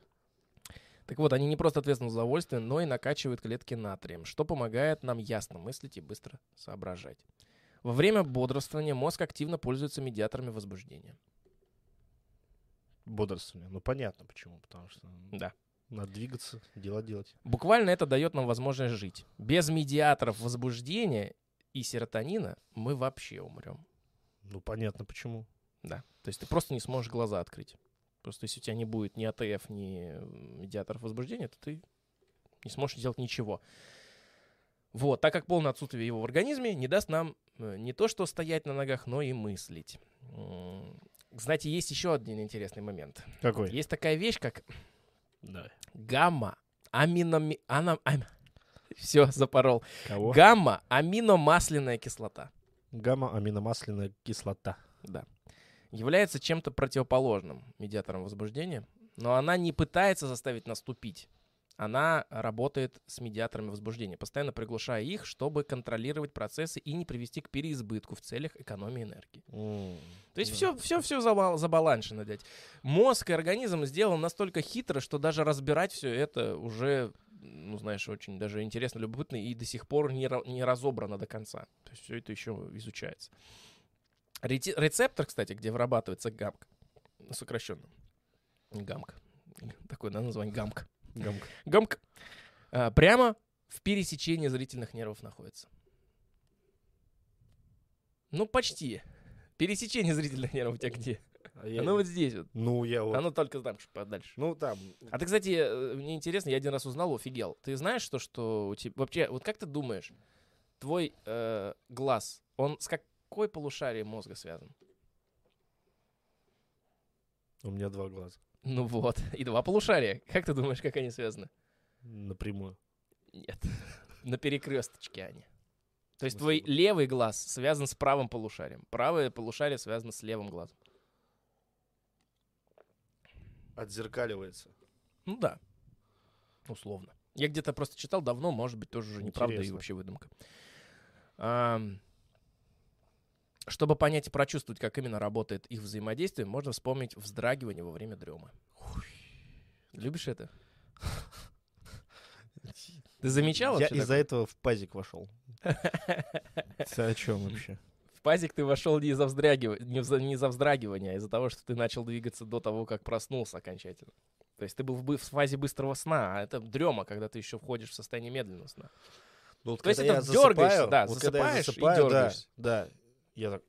Так вот, они не просто ответственны за удовольствие, но и накачивают клетки натрием, что помогает нам ясно мыслить и быстро соображать. Во время бодрствования мозг активно пользуется медиаторами возбуждения. Бодрствование. Ну понятно почему. Потому что Да. Надо двигаться, дела делать. Буквально это дает нам возможность жить. Без медиаторов возбуждения и серотонина мы вообще умрем. Ну понятно почему. Да. То есть ты просто не сможешь глаза открыть. Просто если у тебя не будет ни АТФ, ни медиаторов возбуждения, то ты не сможешь делать ничего. Вот, так как полное отсутствие его в организме не даст нам э, не то что стоять на ногах, но и мыслить. Знаете, есть еще один интересный момент. Какой? Есть такая вещь, как Да. гамма аминоми... ана- ам- <laughs> Все, запорол. Кого? Гамма-аминомасляная кислота. Гамма-аминомасляная кислота. Да. Является чем-то противоположным медиатором возбуждения, но она не пытается заставить наступить. Она работает с медиаторами возбуждения, постоянно приглушая их, чтобы контролировать процессы и не привести к переизбытку в целях экономии энергии. М, То есть все, все, все забаланшено, дядь. Мозг и организм сделан настолько хитро, что даже разбирать все это уже, ну, знаешь, очень даже интересно, любопытно и до сих пор не, не разобрано до конца. То есть все это еще изучается. Рети- Рецептор, кстати, где вырабатывается гамк, сокращенно. Гамк. Такое да, название гамк. Гамка. Гамк. А, прямо в пересечении зрительных нервов находится. Ну, почти. Пересечение зрительных нервов у тебя где? А я- Оно вот здесь вот. Ну, я вот... Оно только там подальше. Ну, там... А ты, кстати, э, мне интересно, я один раз узнал, офигел. Ты знаешь то, что у тебя... Вообще, вот как ты думаешь, твой э, глаз, он с какой полушарием мозга связан? У меня два глаза. Ну вот, и два полушария. Как ты думаешь, как они связаны? Напрямую. Нет. <laughs> На перекресточке они. То есть твой левый глаз связан с правым полушарием. Правое полушарие связано с левым глазом. Отзеркаливается. Ну да. Условно. Я где-то просто читал давно, может быть, тоже уже неправда и вообще выдумка. Ам, Чтобы понять и прочувствовать, как именно работает их взаимодействие, можно вспомнить вздрагивание во время дремы. Любишь это? <laughs> Ты замечал Я вообще из-за такое? этого в пазик вошел. <laughs> Ты о чем вообще? В пазик ты вошел не из-за вздрагивания, не, вза- не из-за вздрагивания, а из-за того, что ты начал двигаться до того, как проснулся окончательно. То есть ты был в, в фазе быстрого сна, а это дрема, когда ты еще входишь в состояние медленного сна. Ну, вот То есть это я дергаешься, засыпаю, да, вот когда я засыпаешь и засыпаю, да, дергаешься. Да, я так,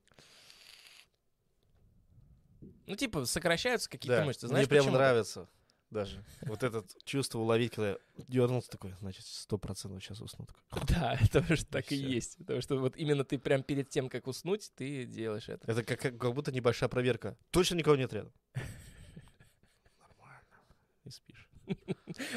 Ну, типа, сокращаются какие-то да, мышцы. мне Знаешь, прям почему? нравится даже. Вот это чувство уловить, когда я дернулся такой, значит, сто процентов сейчас усну. Такой. Да, <laughs> это же так и есть. Потому что вот именно ты прям перед тем, как уснуть, ты делаешь это. Это как, как, как будто небольшая проверка. Точно никого нет рядом. и спишь. <laughs>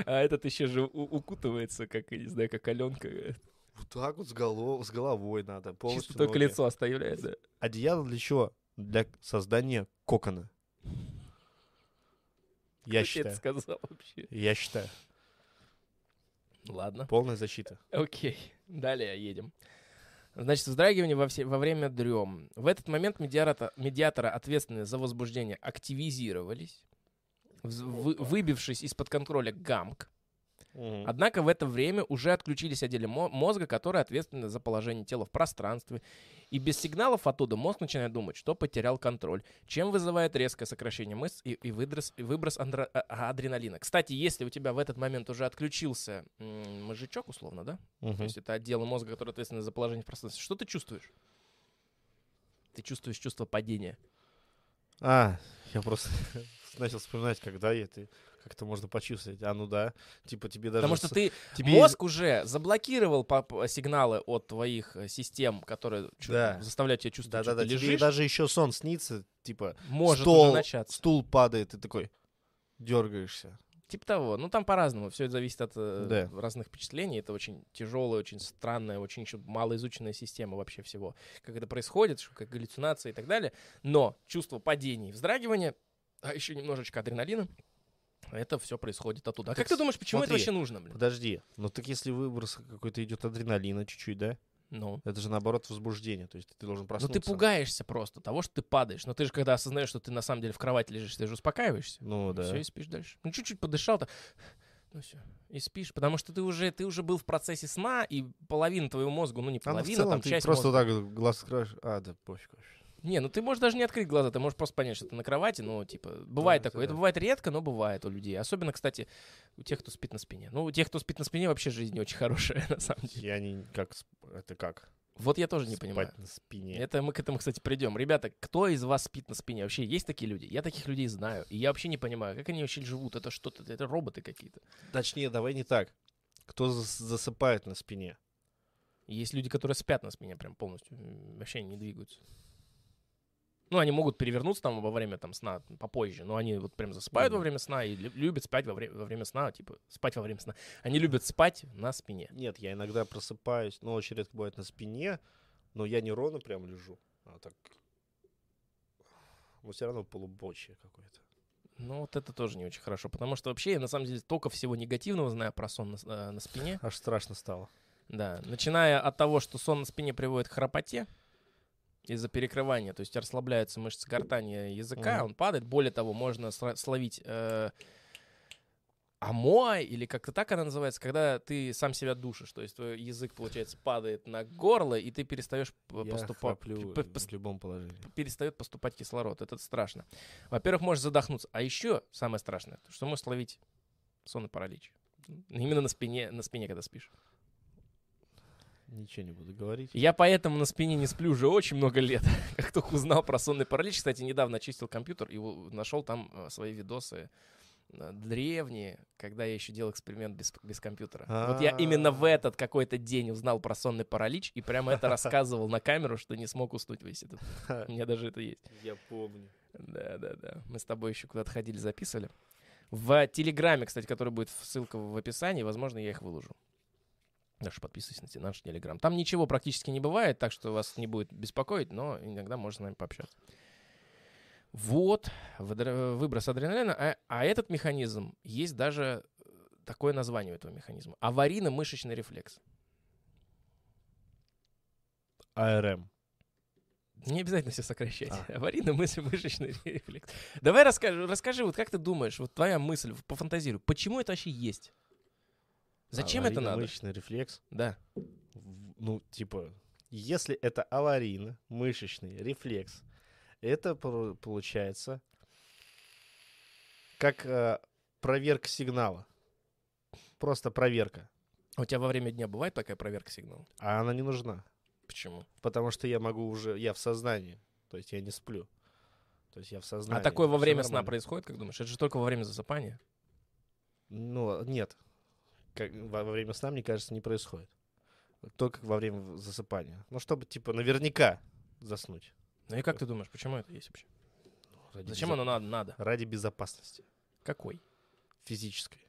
А этот еще же укутывается, как, не знаю, как Аленка. Вот так вот с, голов, с головой надо. Полностью Чисто только ноги. лицо оставляет, да. Одеяло для чего? Для создания кокона. Я Кто тебе это считаю. сказал вообще? Я считаю. Ладно. Полная защита. Окей, далее едем. Значит, вздрагивание во, все, во время дрем. В этот момент медиатора, медиаторы, ответственные за возбуждение, активизировались, вз- вы- выбившись из-под контроля ГАМК. Мгм. Однако в это время уже отключились отделы мо- мозга, которые ответственны за положение тела в пространстве. И без сигналов оттуда мозг начинает думать, что потерял контроль, чем вызывает резкое сокращение мышц и, и выброс, и выброс андро- а- адреналина. Кстати, если у тебя в этот момент уже отключился м, мозжечок, условно, да? То Мгм. есть это отделы мозга, которые ответственны за положение в пространстве. Что ты чувствуешь? Ты чувствуешь чувство падения. А, я просто <laughs> начал вспоминать, когда я ты как-то можно почувствовать. А ну да, типа тебе даже Потому что ты тебе мозг уже заблокировал по- сигналы от твоих э, систем, которые Да. заставляют тебя чувствовать, да, да, что да, ты тебе лежишь. даже еще сон снится, типа Может стол, начаться. стул падает, ты такой дергаешься. Типа того. Ну, там по-разному. Все это зависит от э, Да. разных впечатлений. Это очень тяжелая, очень странная, очень еще малоизученная система вообще всего. Как это происходит, как галлюцинации и так далее. Но чувство падения и вздрагивания, а еще немножечко адреналина, это все происходит оттуда. А Так как ты думаешь, почему это смотри. вообще нужно, блин? Подожди, ну так если выброс какой-то идет адреналина чуть-чуть, да? Ну. Это же наоборот возбуждение, то есть ты должен Ну проснуться. ты пугаешься просто того, что ты падаешь. Но ты же когда осознаешь, что ты на самом деле в кровати лежишь, ты же успокаиваешься. Ну да. Все, и спишь дальше. Ну, чуть-чуть подышал, так, ну все, и спишь. Потому что ты уже, ты уже был в процессе сна, и половина твоего мозга, ну не А ну, в половина, целом там ты часть просто мозга. вот так глаз откроешь. А, да пофиг вообще. Не, ну ты можешь даже не открыть глаза, ты можешь просто понять, что ты на кровати, ну, типа, бывает это такое. Это да. бывает редко, но бывает у людей. Особенно, кстати, у тех, кто спит на спине. Ну, у тех, кто спит на спине, вообще жизнь не очень <laughs> хорошая, на самом деле. Я не как это как? Вот я тоже не Спать понимаю. на спине. Это мы к этому, кстати, придем. Ребята, кто из вас спит на спине? Вообще есть такие люди? Я таких людей знаю. И я вообще не понимаю, как они вообще живут. Это что-то, это роботы какие-то. Точнее, давай не так. Кто зас- засыпает на спине? Есть люди, которые спят на спине прям полностью, вообще не двигаются. Ну, они могут перевернуться там во время там, сна попозже, но они вот прям засыпают во Мгм. время сна и лю- любят спать во, вре- во время сна, типа спать во время сна. Они любят спать на спине. Нет, я иногда просыпаюсь, но очень редко бывает на спине, но я не ровно прям лежу, а так... Но все равно полубочие какое-то. Ну, вот это тоже не очень хорошо, потому что вообще я на самом деле столько всего негативного знаю про сон на, э, на спине. Аж страшно стало. Да, начиная от того, что сон на спине приводит к храпоте из-за перекрывания, то есть расслабляются мышцы гортани языка, Мгм. он падает. Более того, можно словить э, амоа, или как-то так она называется, когда ты сам себя душишь, то есть твой язык, получается, падает на горло, и ты перестаешь поступать, храплю п- пос- в любом положении. перестает поступать кислород. Это страшно. Во-первых, можешь задохнуться. А еще самое страшное, что можешь словить сонный паралич. Именно на спине, на спине, когда спишь. Ничего не буду говорить. Я поэтому на спине не сплю уже очень много лет. <laughs> Как только узнал про сонный паралич, кстати, недавно очистил компьютер и нашел там э, свои видосы э, древние, когда я еще делал эксперимент без, без компьютера. Вот я именно в А. этот какой-то день узнал про сонный паралич и прямо это <laughs> рассказывал на камеру, что не смог уснуть весь этот. <laughs> У меня даже это есть. Я помню. Да, да, да. Мы с тобой еще куда-то ходили, записывали. В Телеграме, кстати, который будет ссылка в описании, возможно, я их выложу. Так что подписывайтесь на наш Телеграм. Там ничего практически не бывает, так что вас не будет беспокоить, но иногда можно с нами пообщаться. Вот, выброс адреналина. А, а этот механизм, есть даже э, такое название у этого механизма. Аварийно-мышечный рефлекс. АРМ. Не обязательно все сокращать. А. <laughs> Аварийно-мышечный <laughs> рефлекс. Давай расскажи, расскажи, вот как ты думаешь, вот твоя мысль, пофантазируй, почему это вообще есть? Зачем это надо? Мышечный рефлекс. Да. Ну, типа, если это аварийно, мышечный рефлекс, это получается как э, проверка сигнала. Просто проверка. У тебя во время дня бывает такая проверка сигнала? А она не нужна. Почему? Потому что я могу уже, я в сознании. То есть я не сплю. То есть я в сознании. а такое во время сна происходит, как думаешь? Это же только во время засыпания. Ну, нет. Как, во, время сна, мне кажется, не происходит. Только во время засыпания. Ну, чтобы, типа, наверняка заснуть. Ну и как ты думаешь, почему это есть вообще? Ради Зачем безо- оно надо? надо? Ради безопасности. Какой? физической.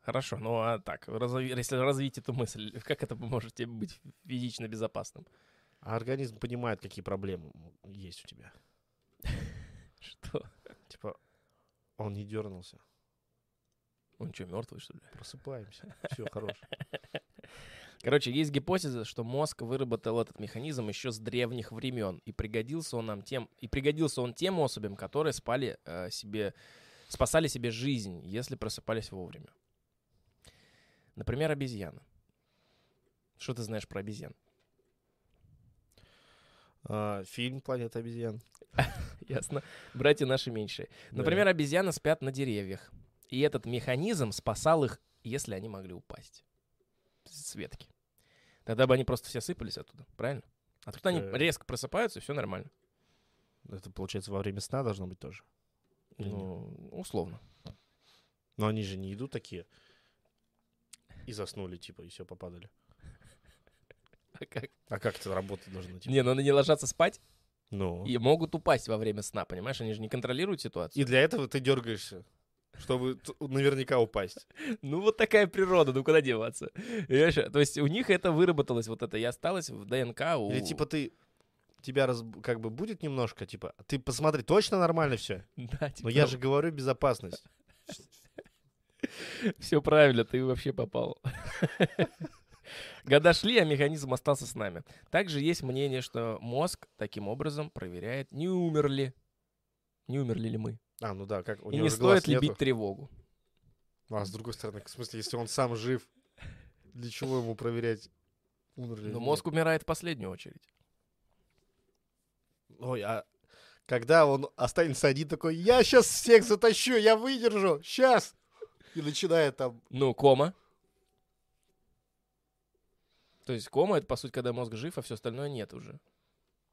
Хорошо, ну а так, разви- если развить эту мысль, <laughs> как это поможет тебе быть физично безопасным? А организм понимает, какие проблемы есть у тебя. <laughs> Что? Типа, он не дернулся. Он что, мертвый, что ли? Просыпаемся. Все, хорош. <laughs> Короче, есть гипотеза, что мозг выработал этот механизм еще с древних времен, и пригодился он нам тем, и пригодился он тем особям, которые спали э, себе, спасали себе жизнь, если просыпались вовремя. Например, обезьяна. Что ты знаешь про обезьян? А, фильм «Планета обезьян». <laughs> Ясно. Братья наши меньшие. Например, обезьяны спят на деревьях. И этот механизм спасал их, если они могли упасть с ветки. Тогда бы они просто все сыпались оттуда, правильно? А тут они Э. резко просыпаются, и все нормально. Это, получается, во время сна должно быть тоже. Или нет? Ну, условно. Но они же не идут такие и заснули, типа, и все, попадали. <laughs> А как? А как это работать должно? Типа? Не, ну они ложатся спать Ну. и могут упасть во время сна, понимаешь? Они же не контролируют ситуацию. И для этого ты дергаешься, чтобы наверняка упасть. Ну, вот такая природа, ну куда деваться? Понимаешь? То есть у них это выработалось, вот это и осталось в ДНК. У... Или типа ты тебя раз, как бы будет немножко, типа, ты посмотри, точно нормально все. <laughs> Да, типа, Но я же говорю безопасность. <laughs> Все правильно, ты вообще попал. Года шли, а механизм остался с нами. Также есть мнение, что мозг таким образом проверяет, не умерли. Не умерли ли мы? А, ну да, как у И него не же глаз стоит ли нету. бить тревогу. А с другой стороны, в смысле, если он сам жив, для чего ему проверять, умер ли? Но мозг умирает в последнюю очередь. Ой, а когда он останется один такой, я сейчас всех затащу, я выдержу, сейчас. И начинает там, Ну, кома. То есть кома — это, по сути, когда мозг жив, а все остальное нет уже.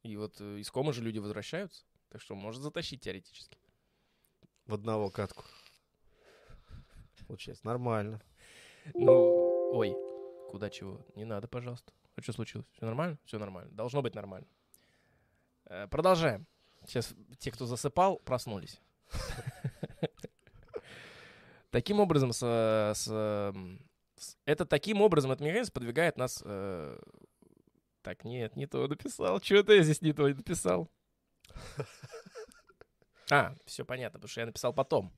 И вот э, из комы же люди возвращаются. Так что может затащить теоретически. В одного катку. Получается, нормально. Ну, ой, куда чего? Не надо, пожалуйста. А что случилось? Все нормально? Все нормально. Должно быть нормально. Э, Продолжаем. Сейчас те, кто засыпал, проснулись. Таким образом, с, с, с- это таким образом, этот механизм подвигает нас... э, Так, нет, не то написал. Что-то я здесь не то написал. А, все понятно, потому что я написал потом.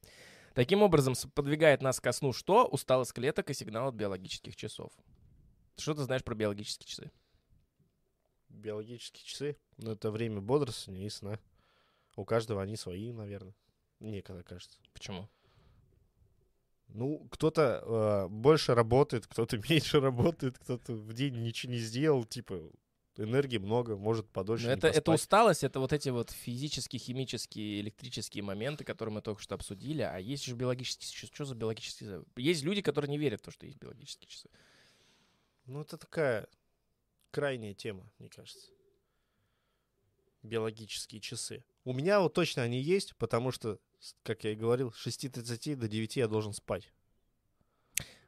Таким образом, подвигает нас ко сну что? Усталость клеток и сигнал от биологических часов. Что ты знаешь про биологические часы? Биологические часы, ну это время бодрствования и сна. У каждого они свои, наверное. Мне когда кажется. Почему? Ну, кто-то э, больше работает, кто-то <laughs> меньше работает, кто-то в день ничего не сделал, типа энергии много, может подольше Ну, не это, это усталость, это вот эти вот физические, химические, электрические моменты, которые мы только что обсудили. А есть же биологические часы. Что за биологические часы? Есть люди, которые не верят в то, что есть биологические часы. Ну, это такая крайняя тема, мне кажется. Биологические часы. У меня вот точно они есть, потому что, как я и говорил, с 6.30 до 9 я должен спать.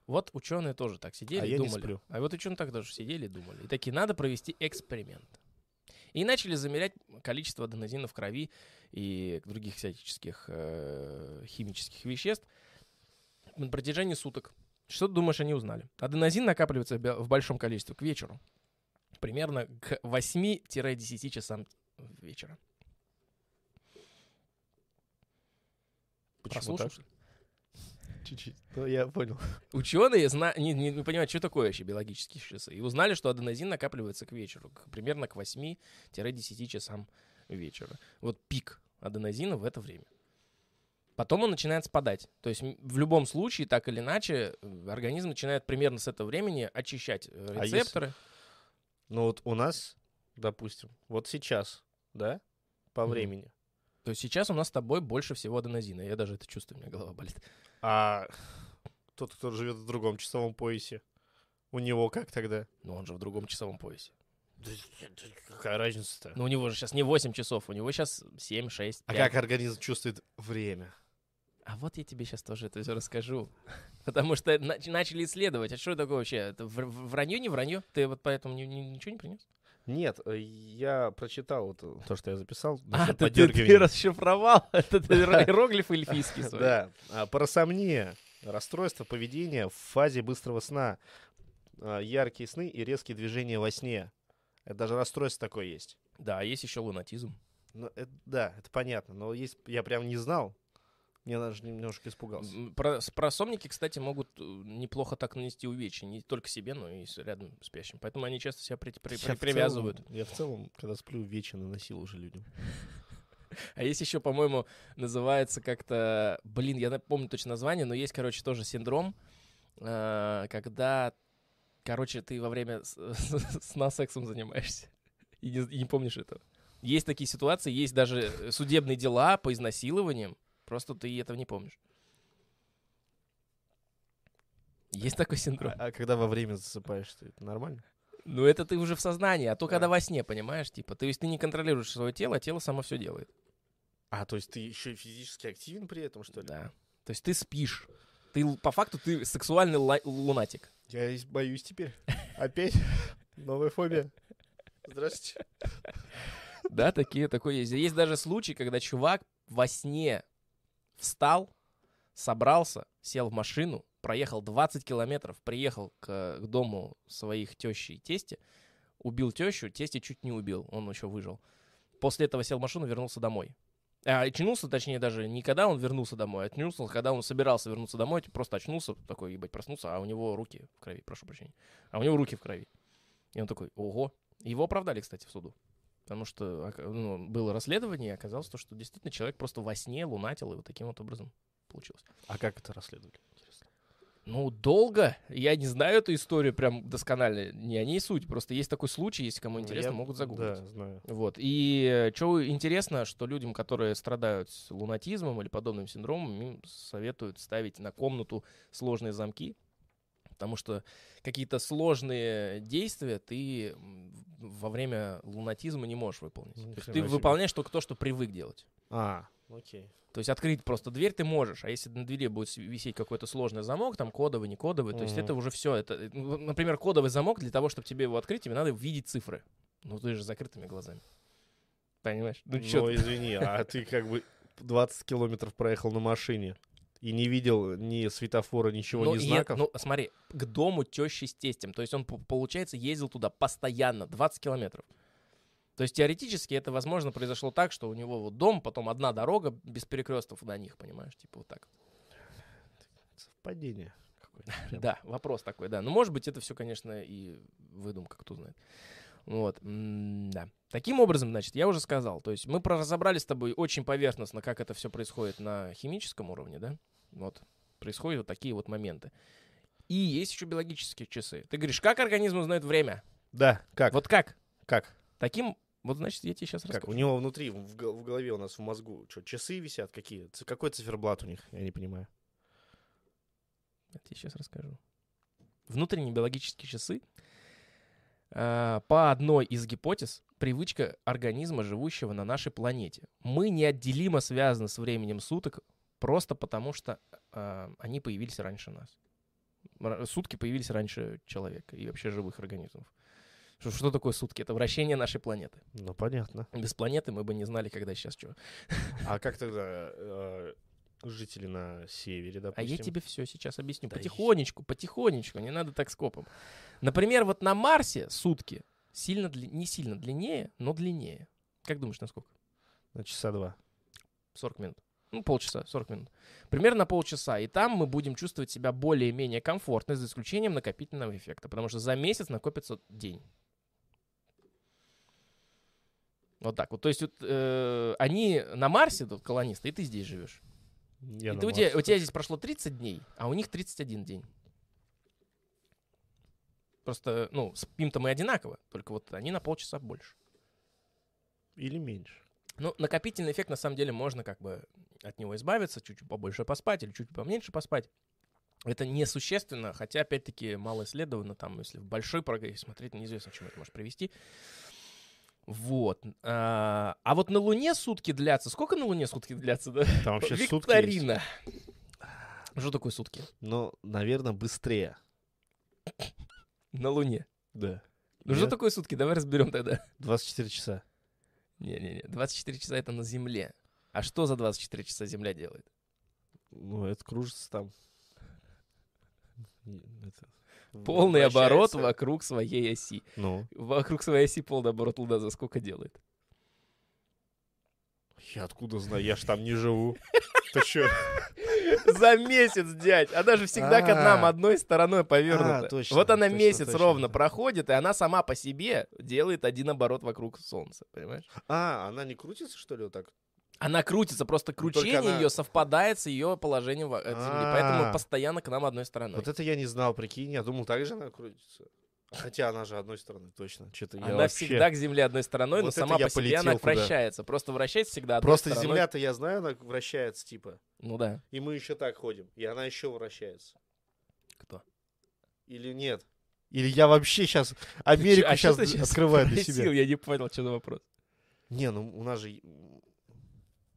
Вот ученые тоже так сидели А и я не думали. сплю. А вот ученые так тоже сидели и думали. И такие, надо провести эксперимент. И начали замерять количество аденозина в крови и других всяческих э, химических веществ на протяжении суток. Что ты думаешь, они узнали? Аденозин накапливается в большом количестве к вечеру. Примерно к 8-10 часам вечера. Почему Прослушал, так? Чуть-чуть. Ну, я понял. Ученые зна- не, не- не понимают, что такое вообще биологические часы. И узнали, что аденозин накапливается к вечеру, к- примерно к 8-10 часам вечера. Вот пик аденозина в это время. Потом он начинает спадать. То есть в любом случае, так или иначе, э, организм начинает примерно с этого времени очищать э, А если- рецепторы. Ну вот у нас, допустим, вот сейчас, да, по Мгм. времени. То есть сейчас у нас с тобой больше всего аденозина. Я даже это чувствую, у меня голова болит. А тот, кто живет в другом часовом поясе, у него как тогда? Но он же в другом часовом поясе. Какая разница-то? Но у него же сейчас не 8 часов, у него сейчас 7, 6, а 5. как организм чувствует время? А вот я тебе сейчас тоже это все расскажу. <laughs> Потому что на- начали исследовать. А что такое вообще? Это вранье, не вранье? Ты вот поэтому ни- ни- ничего не принес? Нет, э, я прочитал вот э, то, что я записал. А, ты, ты, ты расшифровал? <laughs> Это иероглиф эльфийский свой. Да, а, парасомния Расстройство поведения в фазе быстрого сна. А, Яркие сны и резкие движения во сне. Это даже расстройство такое есть. Да, а есть еще лунатизм. Ну, это- да, это понятно. Но есть, я прям не знал. Я даже немножко испугался. Про, с- просомники, кстати, могут э, неплохо так нанести увечья. Не только себе, но и с рядом спящим. Поэтому они часто себя при- при- Я при- в привязывают. целом- я в целом, когда сплю, вечер наносил уже людям. А есть еще, по-моему, называется как-то... Блин, я помню точно название, но есть, короче, тоже синдром, э, когда, короче, ты во время с- <laughs> сна сексом занимаешься. И не, и не помнишь этого. Есть такие ситуации, есть даже э, судебные дела по изнасилованиям. Просто ты этого не помнишь. Есть такой синдром. А, а когда во время засыпаешь, ты- это нормально? Ну, это ты уже в сознании, а то, когда Да. во сне, понимаешь, типа. То есть ты не контролируешь свое тело, а тело само все делает. А, то есть ты еще и физически активен при этом, что ли? Да. То есть ты спишь. Ты, по факту, ты сексуальный лунатик. Я боюсь теперь. Опять? Новая фобия. Здравствуйте. Да, такие, такое есть. Есть даже случай, когда чувак во сне встал, собрался, сел в машину, проехал 20 километров, приехал к, к дому своих тещи и тести, убил тещу, тести чуть не убил, он еще выжил. После этого сел в машину, вернулся домой. А, очнулся, точнее, даже не когда он вернулся домой, а очнулся, когда он собирался вернуться домой, просто очнулся, такой, ебать, проснулся, а у него руки в крови, прошу прощения. А у него руки в крови. И он такой, ого. Его оправдали, кстати, в суду. Потому что ну, было расследование, и оказалось, то, что действительно человек просто во сне лунатил, и вот таким вот образом получилось. А как это расследовали? Интересно. Ну, долго. Я не знаю эту историю прям досконально. Не о ней суть. Просто есть такой случай, если кому интересно, Я- могут загуглить. Да, знаю. Вот. И что интересно, что людям, которые страдают с лунатизмом или подобным синдромом, им советуют ставить на комнату сложные замки, потому что какие-то сложные действия ты во время лунатизма не можешь выполнить. Ни То есть ты себе. выполняешь только то, что привык делать. А, окей. То есть открыть просто дверь ты можешь, а если на двери будет висеть какой-то сложный замок, там кодовый, не кодовый, то есть это уже все. Это, э, ну, например, кодовый замок для того, чтобы тебе его открыть, тебе надо видеть цифры. Ну ты же с закрытыми глазами. Понимаешь? Ну, Ну, извини, а ты как бы 20 километров проехал на машине и не видел ни светофора, ничего, Ну, ни знаков? ну, смотри, к дому тещи с тестем. То есть он, получается, ездил туда постоянно, 20 километров. То есть теоретически это, возможно, произошло так, что у него вот дом, потом одна дорога без перекрестков до них, понимаешь? Типа вот так. Совпадение. <laughs> Да, вопрос такой, да. Ну, может быть, это все, конечно, и выдумка, кто знает. Вот, да. Таким образом, значит, я уже сказал, то есть мы разобрали с тобой очень поверхностно, как это все происходит на химическом уровне, да? Вот, происходят вот такие вот моменты. И есть еще биологические часы. Ты говоришь, как организм узнает время? Да, как? Вот как? как? Таким, вот, значит, я тебе сейчас Как? У расскажу. него внутри, в, го- в голове у нас, в мозгу, что, часы висят какие? Какой циферблат у них? Я не понимаю. Я тебе сейчас расскажу. Внутренние биологические часы а, по одной из гипотез привычка организма, живущего на нашей планете. Мы неотделимо связаны с временем суток просто потому, что а, они появились раньше нас. Сутки появились раньше человека и вообще живых организмов. Что, что такое сутки? Это вращение нашей планеты. Ну, понятно. Без планеты мы бы не знали, когда сейчас что. А как тогда э, жители на севере, А допустим? я тебе все сейчас объясню. Да потихонечку, потихонечку, не надо так скопом. Например, вот на Марсе сутки сильно дли- не сильно длиннее, но длиннее. Как думаешь, насколько? На часа два. 40 минут. Ну, полчаса, 40 минут. Примерно полчаса. И там мы будем чувствовать себя более-менее комфортно, за исключением накопительного эффекта. Потому что за месяц накопится день. Вот так вот. То есть вот, э, они на Марсе, тут колонисты, и ты здесь живешь. Я И на ты, у, тебя, у тебя здесь прошло 30 дней, а у них 31 день. Просто, ну, спим-то мы одинаково, только вот они на полчаса больше. Или меньше. Ну, накопительный эффект, на самом деле, можно как бы от него избавиться, чуть-чуть побольше поспать или чуть поменьше поспать. Это несущественно, хотя, опять-таки, мало исследовано, там, если в большой прогрессе смотреть, неизвестно, к чему это может привести. Вот. А, а вот на Луне сутки длятся. Сколько на Луне сутки длятся, да? Там вообще сутки есть. Викторина. Что такое сутки? Ну, наверное, быстрее. На Луне. Да. Ну что Нет? такое сутки? Давай разберем тогда. <laughs> 24 часа. Не-не-не, 24 часа это на Земле. А что за 24 часа Земля делает? Ну, это кружится там. <laughs> Это Полный оборот вокруг своей оси. Ну, Вокруг своей оси полный оборот Луна за сколько делает? я откуда знаю? Я ж там не живу. Ты чё? <laughs> <laughs> За месяц, дядь. Она же всегда к нам А. одной стороной повернута. А, вот она месяц ровно проходит, и она сама по себе делает один оборот вокруг Солнца. Понимаешь? А, она не крутится, что ли, вот так? Она крутится, просто кручение она- ее совпадает с ее положением от Земли. А. Поэтому постоянно к нам одной стороной. Вот это я не знал, прикинь. Я думал, так же она крутится. Хотя она же одной стороны, точно. Что-то Она вообще... всегда к Земле одной стороной, но Вот это сама по себе она куда. вращается. Просто вращается всегда одной Просто стороной. Земля-то, я знаю, она вращается, типа. Ну да. И мы еще так ходим. И она еще вращается. Кто? Или нет? Или я вообще сейчас Америку А сейчас щас открываю для себя? Я не понял, что за вопрос. Не, ну у нас же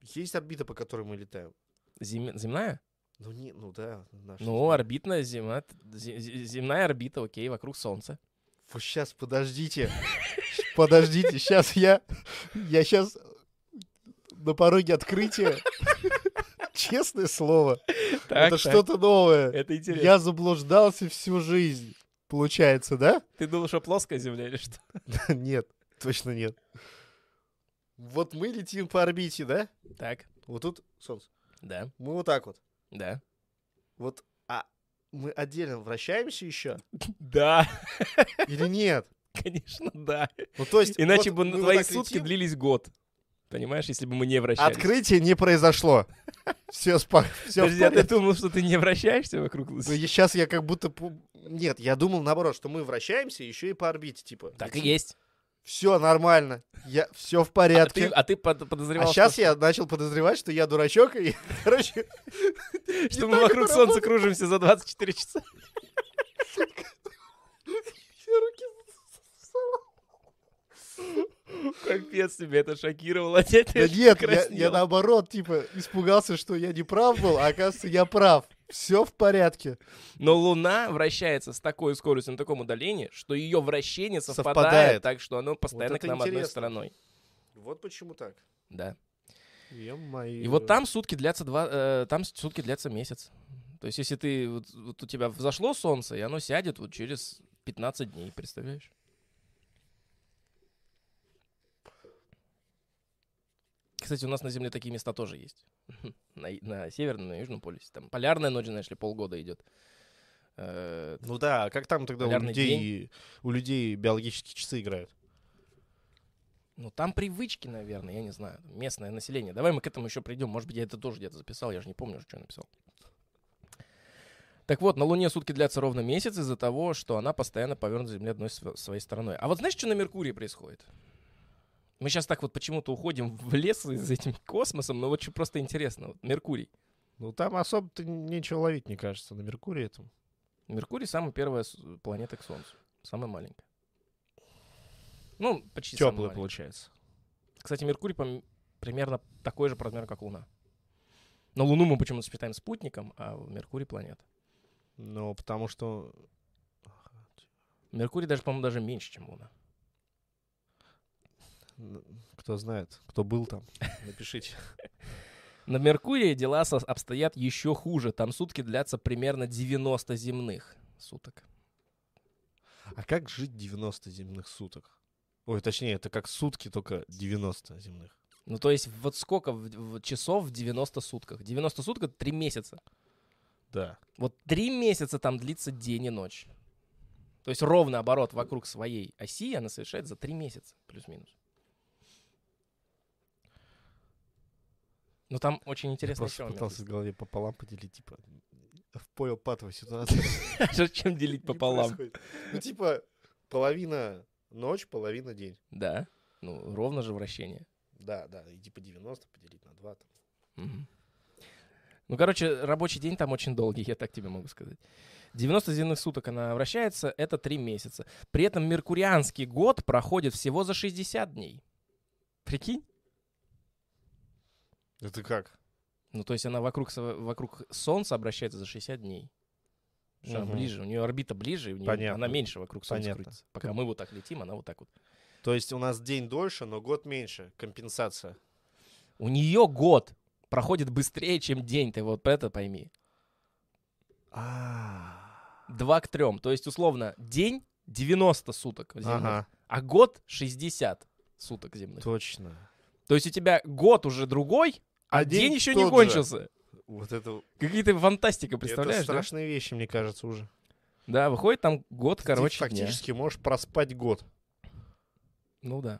есть орбита, по которой мы летаем. Зем- Земная? Ну, не, ну да. наша Ну, Земля. орбитная зе- земная орбита, окей, вокруг Солнца. Сейчас, подождите. Подождите, сейчас я... Я сейчас на пороге открытия. Честное слово. Так, это так. что-то новое. Это интересно. Я заблуждался всю жизнь. Получается, да? Ты думал, что плоская Земля или что? <laughs> Нет, точно нет. Вот мы летим по орбите, да? Так, Вот тут Солнце. да, Мы вот так вот. да. Вот, мы отдельно вращаемся еще? Да, Или нет? конечно, да. Ну, то есть, Иначе вот бы мы твои сутки летим, длились год. Понимаешь, если бы мы не вращались. Открытие не произошло. Все, спа... все Подожди, а ты думал, что ты не вращаешься вокруг Луны? сейчас я как будто... Нет, я думал наоборот, что мы вращаемся еще и по орбите, типа. Так и есть. Все нормально. Я... Все в А ты, порядке. а ты под- А подозревал, сейчас что, я начал подозревать, что я дурачок, и, короче... что мы вокруг Солнца кружимся за 24 часа. Все руки Капец, тебя это шокировало. <laughs> Да нет, я, я наоборот, типа, испугался, что я не прав был, а оказывается, я прав. Все в порядке. Но Луна вращается с такой скоростью, на таком удалении, что ее вращение совпадает, Совпадает. так, что оно постоянно это к нам одной интересно. стороной. Вот почему так. Да. Ё-моё. И вот там сутки длятся два, э, там сутки длятся месяц. То есть, если ты вот, вот у тебя взошло солнце, и оно сядет вот через 15 дней, представляешь? Кстати, у нас на Земле такие места тоже есть. <laughs> На, на Северном, на Южном полюсе. Там полярная ночь, знаешь ли, полгода идет. Э, Ну да, а как там тогда у людей, у людей биологические часы играют? Ну, там привычки, наверное, я не знаю. Местное население. Давай мы к этому еще придем. Может быть, я это тоже где-то записал, я же не помню, что я написал. Так вот, на Луне сутки длятся ровно месяц из-за того, что она постоянно повернута Земле одной св- своей стороной. А вот знаешь, что на Меркурии происходит? Мы сейчас так вот почему-то уходим в лес с этим космосом, но вот что просто интересно. Вот Меркурий. Ну там особо-то нечего ловить, мне кажется, на Меркурии этом. Меркурий самая первая планета к Солнцу. Самая маленькая. Ну, почти Теплый получается. Кстати, Меркурий пом- примерно такой же по размеру, как Луна. Но Луну мы почему-то считаем спутником, а Меркурий планета. Ну, потому что... Меркурий даже, по-моему, даже меньше, чем Луна. Кто знает, кто был там, напишите. На Меркурии дела обстоят еще хуже. Там сутки длятся примерно 90 земных суток. А как жить 90 земных суток? Ой, точнее, это как сутки, только 90 земных. Ну, то есть, вот сколько в- в часов в 90 сутках? 90 суток — это 3 месяца. Да. Вот 3 месяца там длится день и ночь. То есть ровно оборот вокруг своей оси она совершает за 3 месяца, плюс-минус. Ну, там очень Я интересно просто еще пытался в голове пополам поделить, типа, понял патовую ситуацию. Зачем <laughs> делить пополам? Ну, типа, половина ночь, половина день. Да. Ну, ровно же вращение. Да, да, и типа 90 поделить на 2. Мгм. Ну, короче, рабочий день там очень долгий, я так тебе могу сказать. 90 земных суток она вращается, это 3 месяца. При этом меркурианский год проходит всего за 60 дней. Прикинь? Это как? Ну, то есть она вокруг, вокруг Солнца обращается за 60 дней. Что Мгм. ближе, у нее орбита ближе, у неё- Понятно. она меньше вокруг Солнца Понятно. крутится. Пока мы вот так летим, она вот так вот. То есть у нас день дольше, но год меньше. Компенсация. У нее год проходит быстрее, чем день, ты вот это пойми. А. 2 к 3. То есть, условно, день 90 суток земных, Ага, а год 60 суток земных. точно. То есть у тебя год уже другой, а, день, день еще не тот же. кончился. Вот это, Какие-то фантастика, это представляешь, да? страшные вещи, мне кажется, уже. Да, выходит там год, короче, Ты дня. фактически можешь проспать год. Ну да,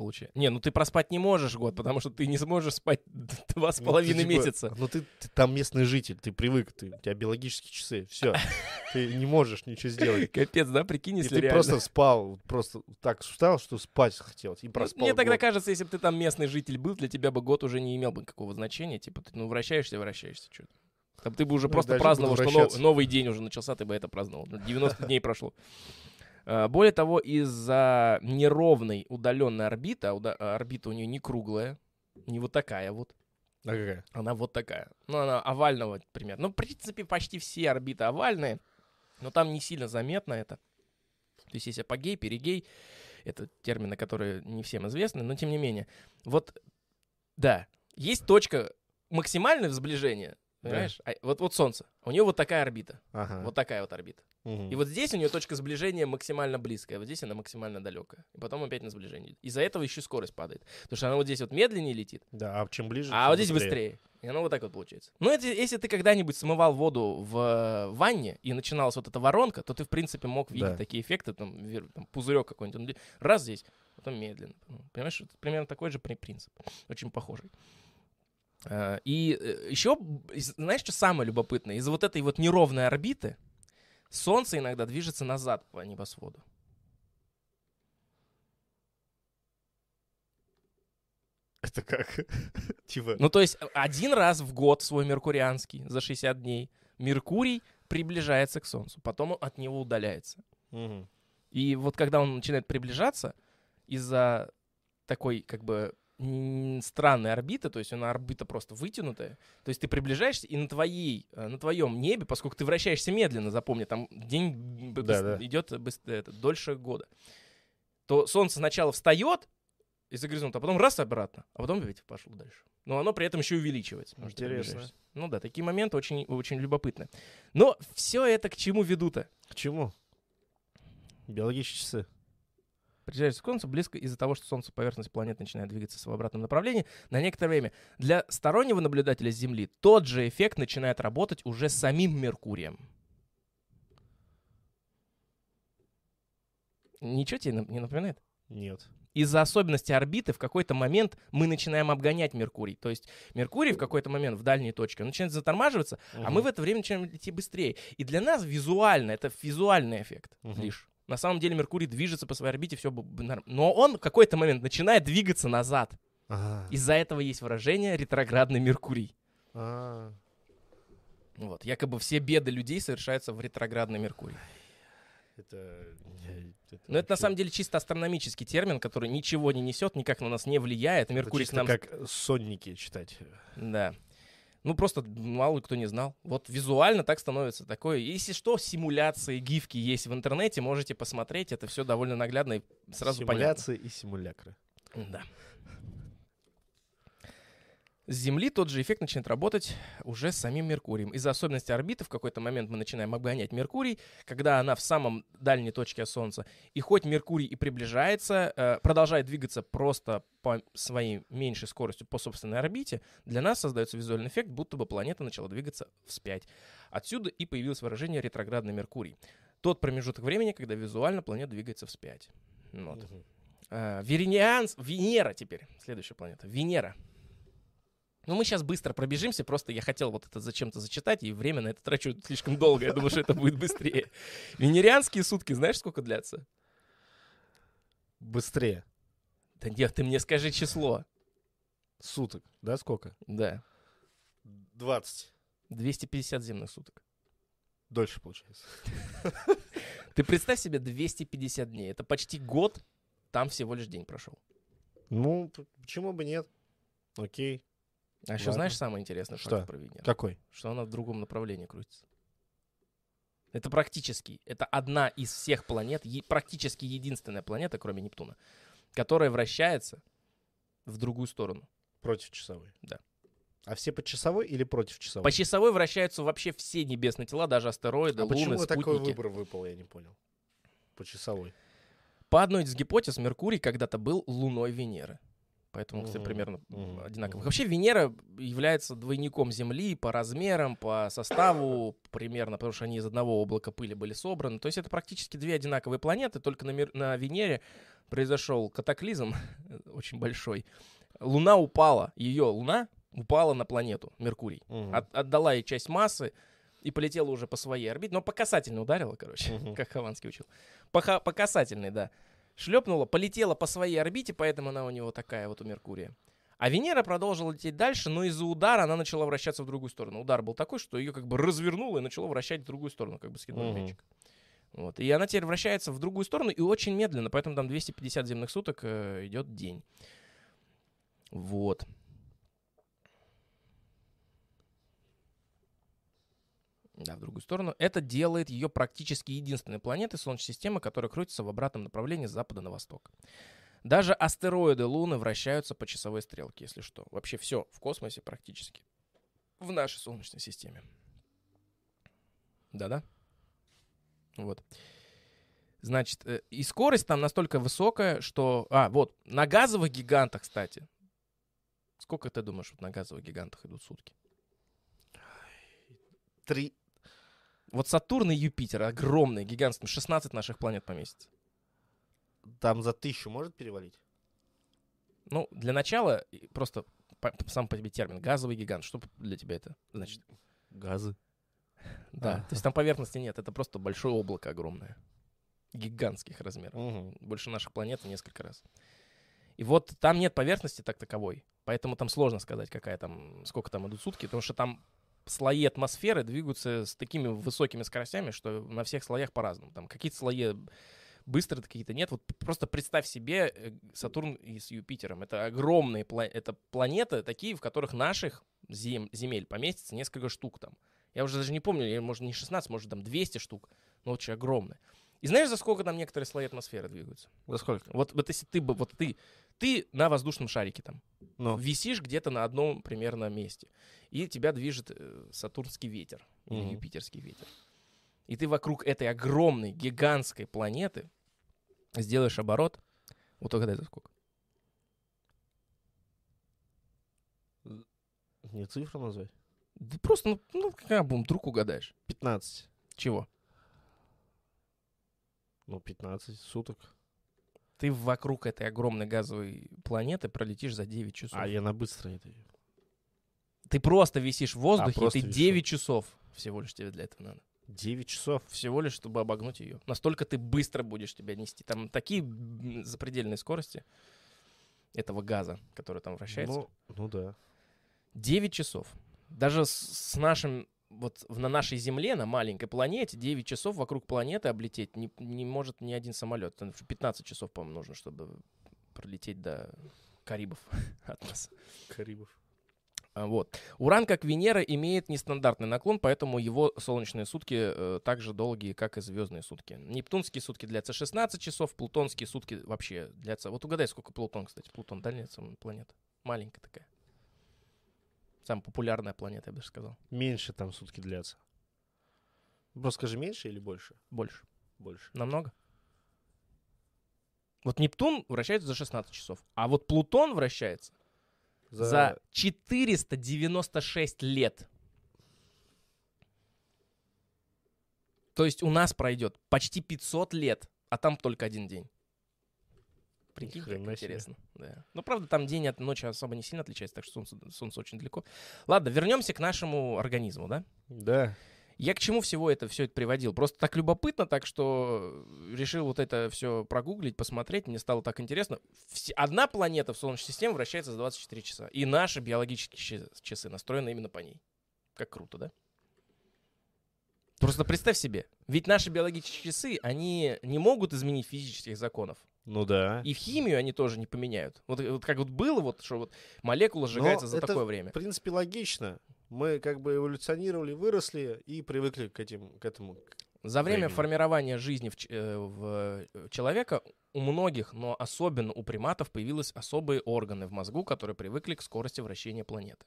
получается. Не, ну ты проспать не можешь год, потому что ты не сможешь спать <laughs> два с Ну, половиной типа, месяца. Ну ты, ты там местный житель, ты привык, ты, у тебя биологические часы, все. <laughs> Ты не можешь ничего сделать. Капец, да, прикинь, если ты реально. просто спал, просто так устал, что спать хотелось, и Ну, проспал Мне тогда кажется, если бы ты там местный житель был, для тебя бы год уже не имел бы никакого значения. Типа, ты ну вращаешься, вращаешься, что Там ты бы уже Ну, просто праздновал, что нов- новый день уже начался, ты бы это праздновал. Ну, 90 дней прошло. А, Более того, из-за неровной удаленной орбиты, а а орбита у нее не круглая, не вот такая вот, А какая? она вот такая. Ну, она овального примерно. Ну, в принципе, почти все орбиты овальные, но там не сильно заметно это. То есть есть апогей, перигей. Это термины, которые не всем известны, но тем не менее. Вот, да, есть точка максимальное сближение, Да. понимаешь? А вот, вот Солнце. У нее вот такая орбита. Ага. Вот такая вот орбита. Мгм. И вот здесь у нее точка сближения максимально близкая, вот здесь она максимально далекая. И потом опять на сближение. Из-за этого еще скорость падает. Потому что она вот здесь вот медленнее летит, Да, а чем ближе, а вот здесь быстрее. И оно вот так вот получается. Ну, это, если ты когда-нибудь смывал воду в э, ванне и начиналась вот эта воронка, то ты, в принципе, мог видеть Да. такие эффекты, там, там пузырек какой-нибудь, раз здесь, потом медленно. Ну, Понимаешь, это примерно такой же при- принцип, очень похожий. А, И еще, знаешь, что самое любопытное? Из-за вот этой вот неровной орбиты Солнце иногда движется назад по небосводу. Это как? <laughs> Типа, Ну, то есть э, один раз в год свой меркурианский за 60 дней Меркурий приближается к Солнцу, потом от него удаляется. мгм. И вот когда он начинает приближаться из-за такой как бы м, странной орбиты, то есть она орбита просто вытянутая, то есть ты приближаешься, и на твоей, э, на твоем небе, поскольку ты вращаешься медленно, запомни, там день Да, быс- да. идет быс- это, дольше года, то Солнце сначала встает из-за горизонта, а потом раз обратно, а потом опять пошло дальше. Но оно при этом еще увеличивается. Интересно. Ну да, такие моменты очень, очень любопытны. Но все это к чему ведут-то? К чему? Биологические часы. Приближается к Солнцу близко из-за того, что Солнце поверхность планеты начинает двигаться в обратном направлении на некоторое время. Для стороннего наблюдателя с Земли тот же эффект начинает работать уже самим Меркурием. Ничего тебе не напоминает? Нет. Из-за особенностей орбиты в какой-то момент мы начинаем обгонять Меркурий. То есть Меркурий в какой-то момент в дальней точке начинает затормаживаться, а мы в это время начинаем лететь быстрее. И для нас визуально, это визуальный эффект Мгм. лишь. На самом деле Меркурий движется по своей орбите, все Но он в какой-то момент начинает двигаться назад. А, Из-за этого есть выражение ретроградный Меркурий. а. Вот. Якобы все беды людей совершаются в ретроградный Меркурий. Это... Но это на самом деле чисто астрономический термин, который ничего не несет, никак на нас не влияет. Меркурий к нам... как сонники читать. Да. Ну, просто мало кто не знал. Вот визуально так становится такое. Если что, симуляции, гифки есть в интернете, можете посмотреть. Это все довольно наглядно и сразу понятно. Симуляции и симулякры. Да. С Земли тот же эффект начинает работать уже с самим Меркурием. Из-за особенностей орбиты в какой-то момент мы начинаем обгонять Меркурий, когда она в самом дальней точке Солнца. И хоть Меркурий и приближается, э, продолжает двигаться просто по своей меньшей скоростью по собственной орбите, для нас создается визуальный эффект, будто бы планета начала двигаться вспять. Отсюда и появилось выражение ретроградный Меркурий. Тот промежуток времени, когда визуально планета двигается вспять. Вот. Мгм. А, Веринианс, Венера теперь, следующая планета, Венера. Ну, мы сейчас быстро пробежимся, просто я хотел вот это зачем-то зачитать, и время на это трачу <laughs> слишком долго, я думаю, что это будет быстрее. Венерианские сутки, знаешь, сколько длятся? Быстрее. Да нет, ты мне скажи число. Суток. Да, сколько? Да, 20. 250 земных суток. Дольше получается. <laughs> Ты представь себе 250 дней, это почти год, там всего лишь день прошел. Ну, почему бы нет? Окей. А еще Ладно. знаешь самое интересное Что? факт про Венеру? Какой? что она в другом направлении крутится. Это практически, это одна из всех планет, е- практически единственная планета, кроме которая вращается в другую сторону. Против часовой. Да. А все по часовой или против часовой? По часовой вращаются вообще все небесные тела, даже астероиды, а луны, почему спутники. такой выбор выпал, я не понял. По часовой. По одной из гипотез, Меркурий когда-то был луной Венеры. Поэтому, кстати, Мгм, примерно мгм, одинаковых. Вообще Венера является двойником Земли по размерам, по составу примерно, потому что они из одного облака пыли были собраны. То есть это практически две одинаковые планеты, только на, Мер- на Венере произошел катаклизм <laughs> очень большой. Луна упала, ее Луна упала на планету Меркурий. От- отдала ей часть массы и полетела уже по своей орбите. Но по касательной ударила, короче, <laughs> как Хованский учил. По касательной, да. Шлепнула, полетела по своей орбите, поэтому она у него такая вот у Меркурия. А Венера продолжила лететь дальше, но из-за удара она начала вращаться в другую сторону. Удар был такой, что ее как бы развернуло и начало вращать в другую сторону, как бы Мгм. мячик. Вот. И она теперь вращается в другую сторону и очень медленно, поэтому там 250 земных суток э, идет день. Вот. Да, в другую сторону. Это делает ее практически единственной планетой Солнечной системы, которая крутится в обратном направлении с запада на восток. Даже астероиды Луны вращаются по часовой стрелке, если что. Вообще все в космосе практически. В нашей Солнечной системе. Да-да. Вот. Значит, э, и скорость там настолько высокая, что... А, вот, на газовых гигантах, кстати. Сколько ты думаешь, вот на газовых гигантах идут сутки? Три. Вот Сатурн и Юпитер огромные, гигантские, 16 наших планет поместится. Там за тысячу может перевалить? Ну, для начала, просто по- сам по себе термин газовый гигант. Что для тебя это значит? Газы. Да, А. то есть там поверхности нет, это просто большое облако огромное. Гигантских размеров. Больше наших планет несколько раз. И вот там нет поверхности так таковой, поэтому там сложно сказать, какая там, сколько там идут сутки, потому что там слои атмосферы двигаются с такими высокими скоростями, что на всех слоях по-разному. Там какие-то слои быстрые, какие-то нет. Вот просто представь себе э, Сатурн и с Юпитером. Это огромные пла- это планеты, такие, в которых наших зем- земель поместится несколько штук там. Я уже даже не помню, я, может, не 16, может, там 200 штук, но очень огромные. И знаешь, за сколько там некоторые слои атмосферы двигаются? За сколько? Вот, вот если ты бы, вот ты, ты на воздушном шарике там, Ну. висишь где-то на одном примерно месте, и тебя движет э, сатурнский ветер или Мгм. юпитерский ветер. И ты вокруг этой огромной, гигантской планеты сделаешь оборот, вот угадай за сколько. Не цифру назвать? Да просто, ну, ну как бы вдруг угадаешь. 15. Чего? Ну, 15 суток. Ты вокруг этой огромной газовой планеты пролетишь за 9 часов. А я на быстро это. Ты просто висишь в воздухе, и просто ты вишу. 9 часов всего лишь тебе для этого надо. 9 часов. Всего лишь, чтобы обогнуть ее. Настолько ты быстро будешь тебя нести. Там такие запредельные скорости этого газа, который там вращается. Ну, ну да. 9 часов. Даже с, с нашим, вот на нашей Земле, на маленькой планете, 9 часов вокруг планеты облететь не, не может ни один самолет. Там 15 часов, по-моему, нужно, чтобы пролететь до Карибов <laughs> от нас. Карибов. А, Вот. Уран, как Венера, имеет нестандартный наклон, поэтому его солнечные сутки э, так же долгие, как и звездные сутки. Нептунские сутки длятся 16 часов, плутонские сутки вообще длятся... Вот угадай, сколько Плутон, кстати. Плутон дальняя планета. Маленькая такая. Самая популярная планета, я бы даже сказал. Меньше там сутки длятся. Просто скажи, меньше или больше? Больше. Больше. Намного. Вот Нептун вращается за 16 часов, а вот Плутон вращается за, 496 лет. То есть у нас пройдет почти 500 лет, а там только один день. Прикинь, как интересно. Да. Ну, правда, там день от ночи особо не сильно отличается, так что солнце, солнце очень далеко. Ладно, вернемся к нашему организму, да? Да. Я к чему всего это все это приводил? Просто так любопытно, так что решил вот это все прогуглить, посмотреть. Мне стало так интересно. Вс- Одна планета в Солнечной системе вращается за 24 часа. И наши биологические ча- часы настроены именно по ней. Как круто, да? Просто представь себе. Ведь наши биологические часы, они не могут изменить физических законов. Ну да. И в химию они тоже не поменяют. Вот, вот как вот было, вот, что вот молекула сжигается за это такое время. В принципе, логично. Мы как бы эволюционировали, выросли и привыкли к, этим, к этому. За время времени. формирования жизни в, э, в э, человека у многих, но особенно у приматов, появились особые органы в мозгу, которые привыкли к скорости вращения планеты.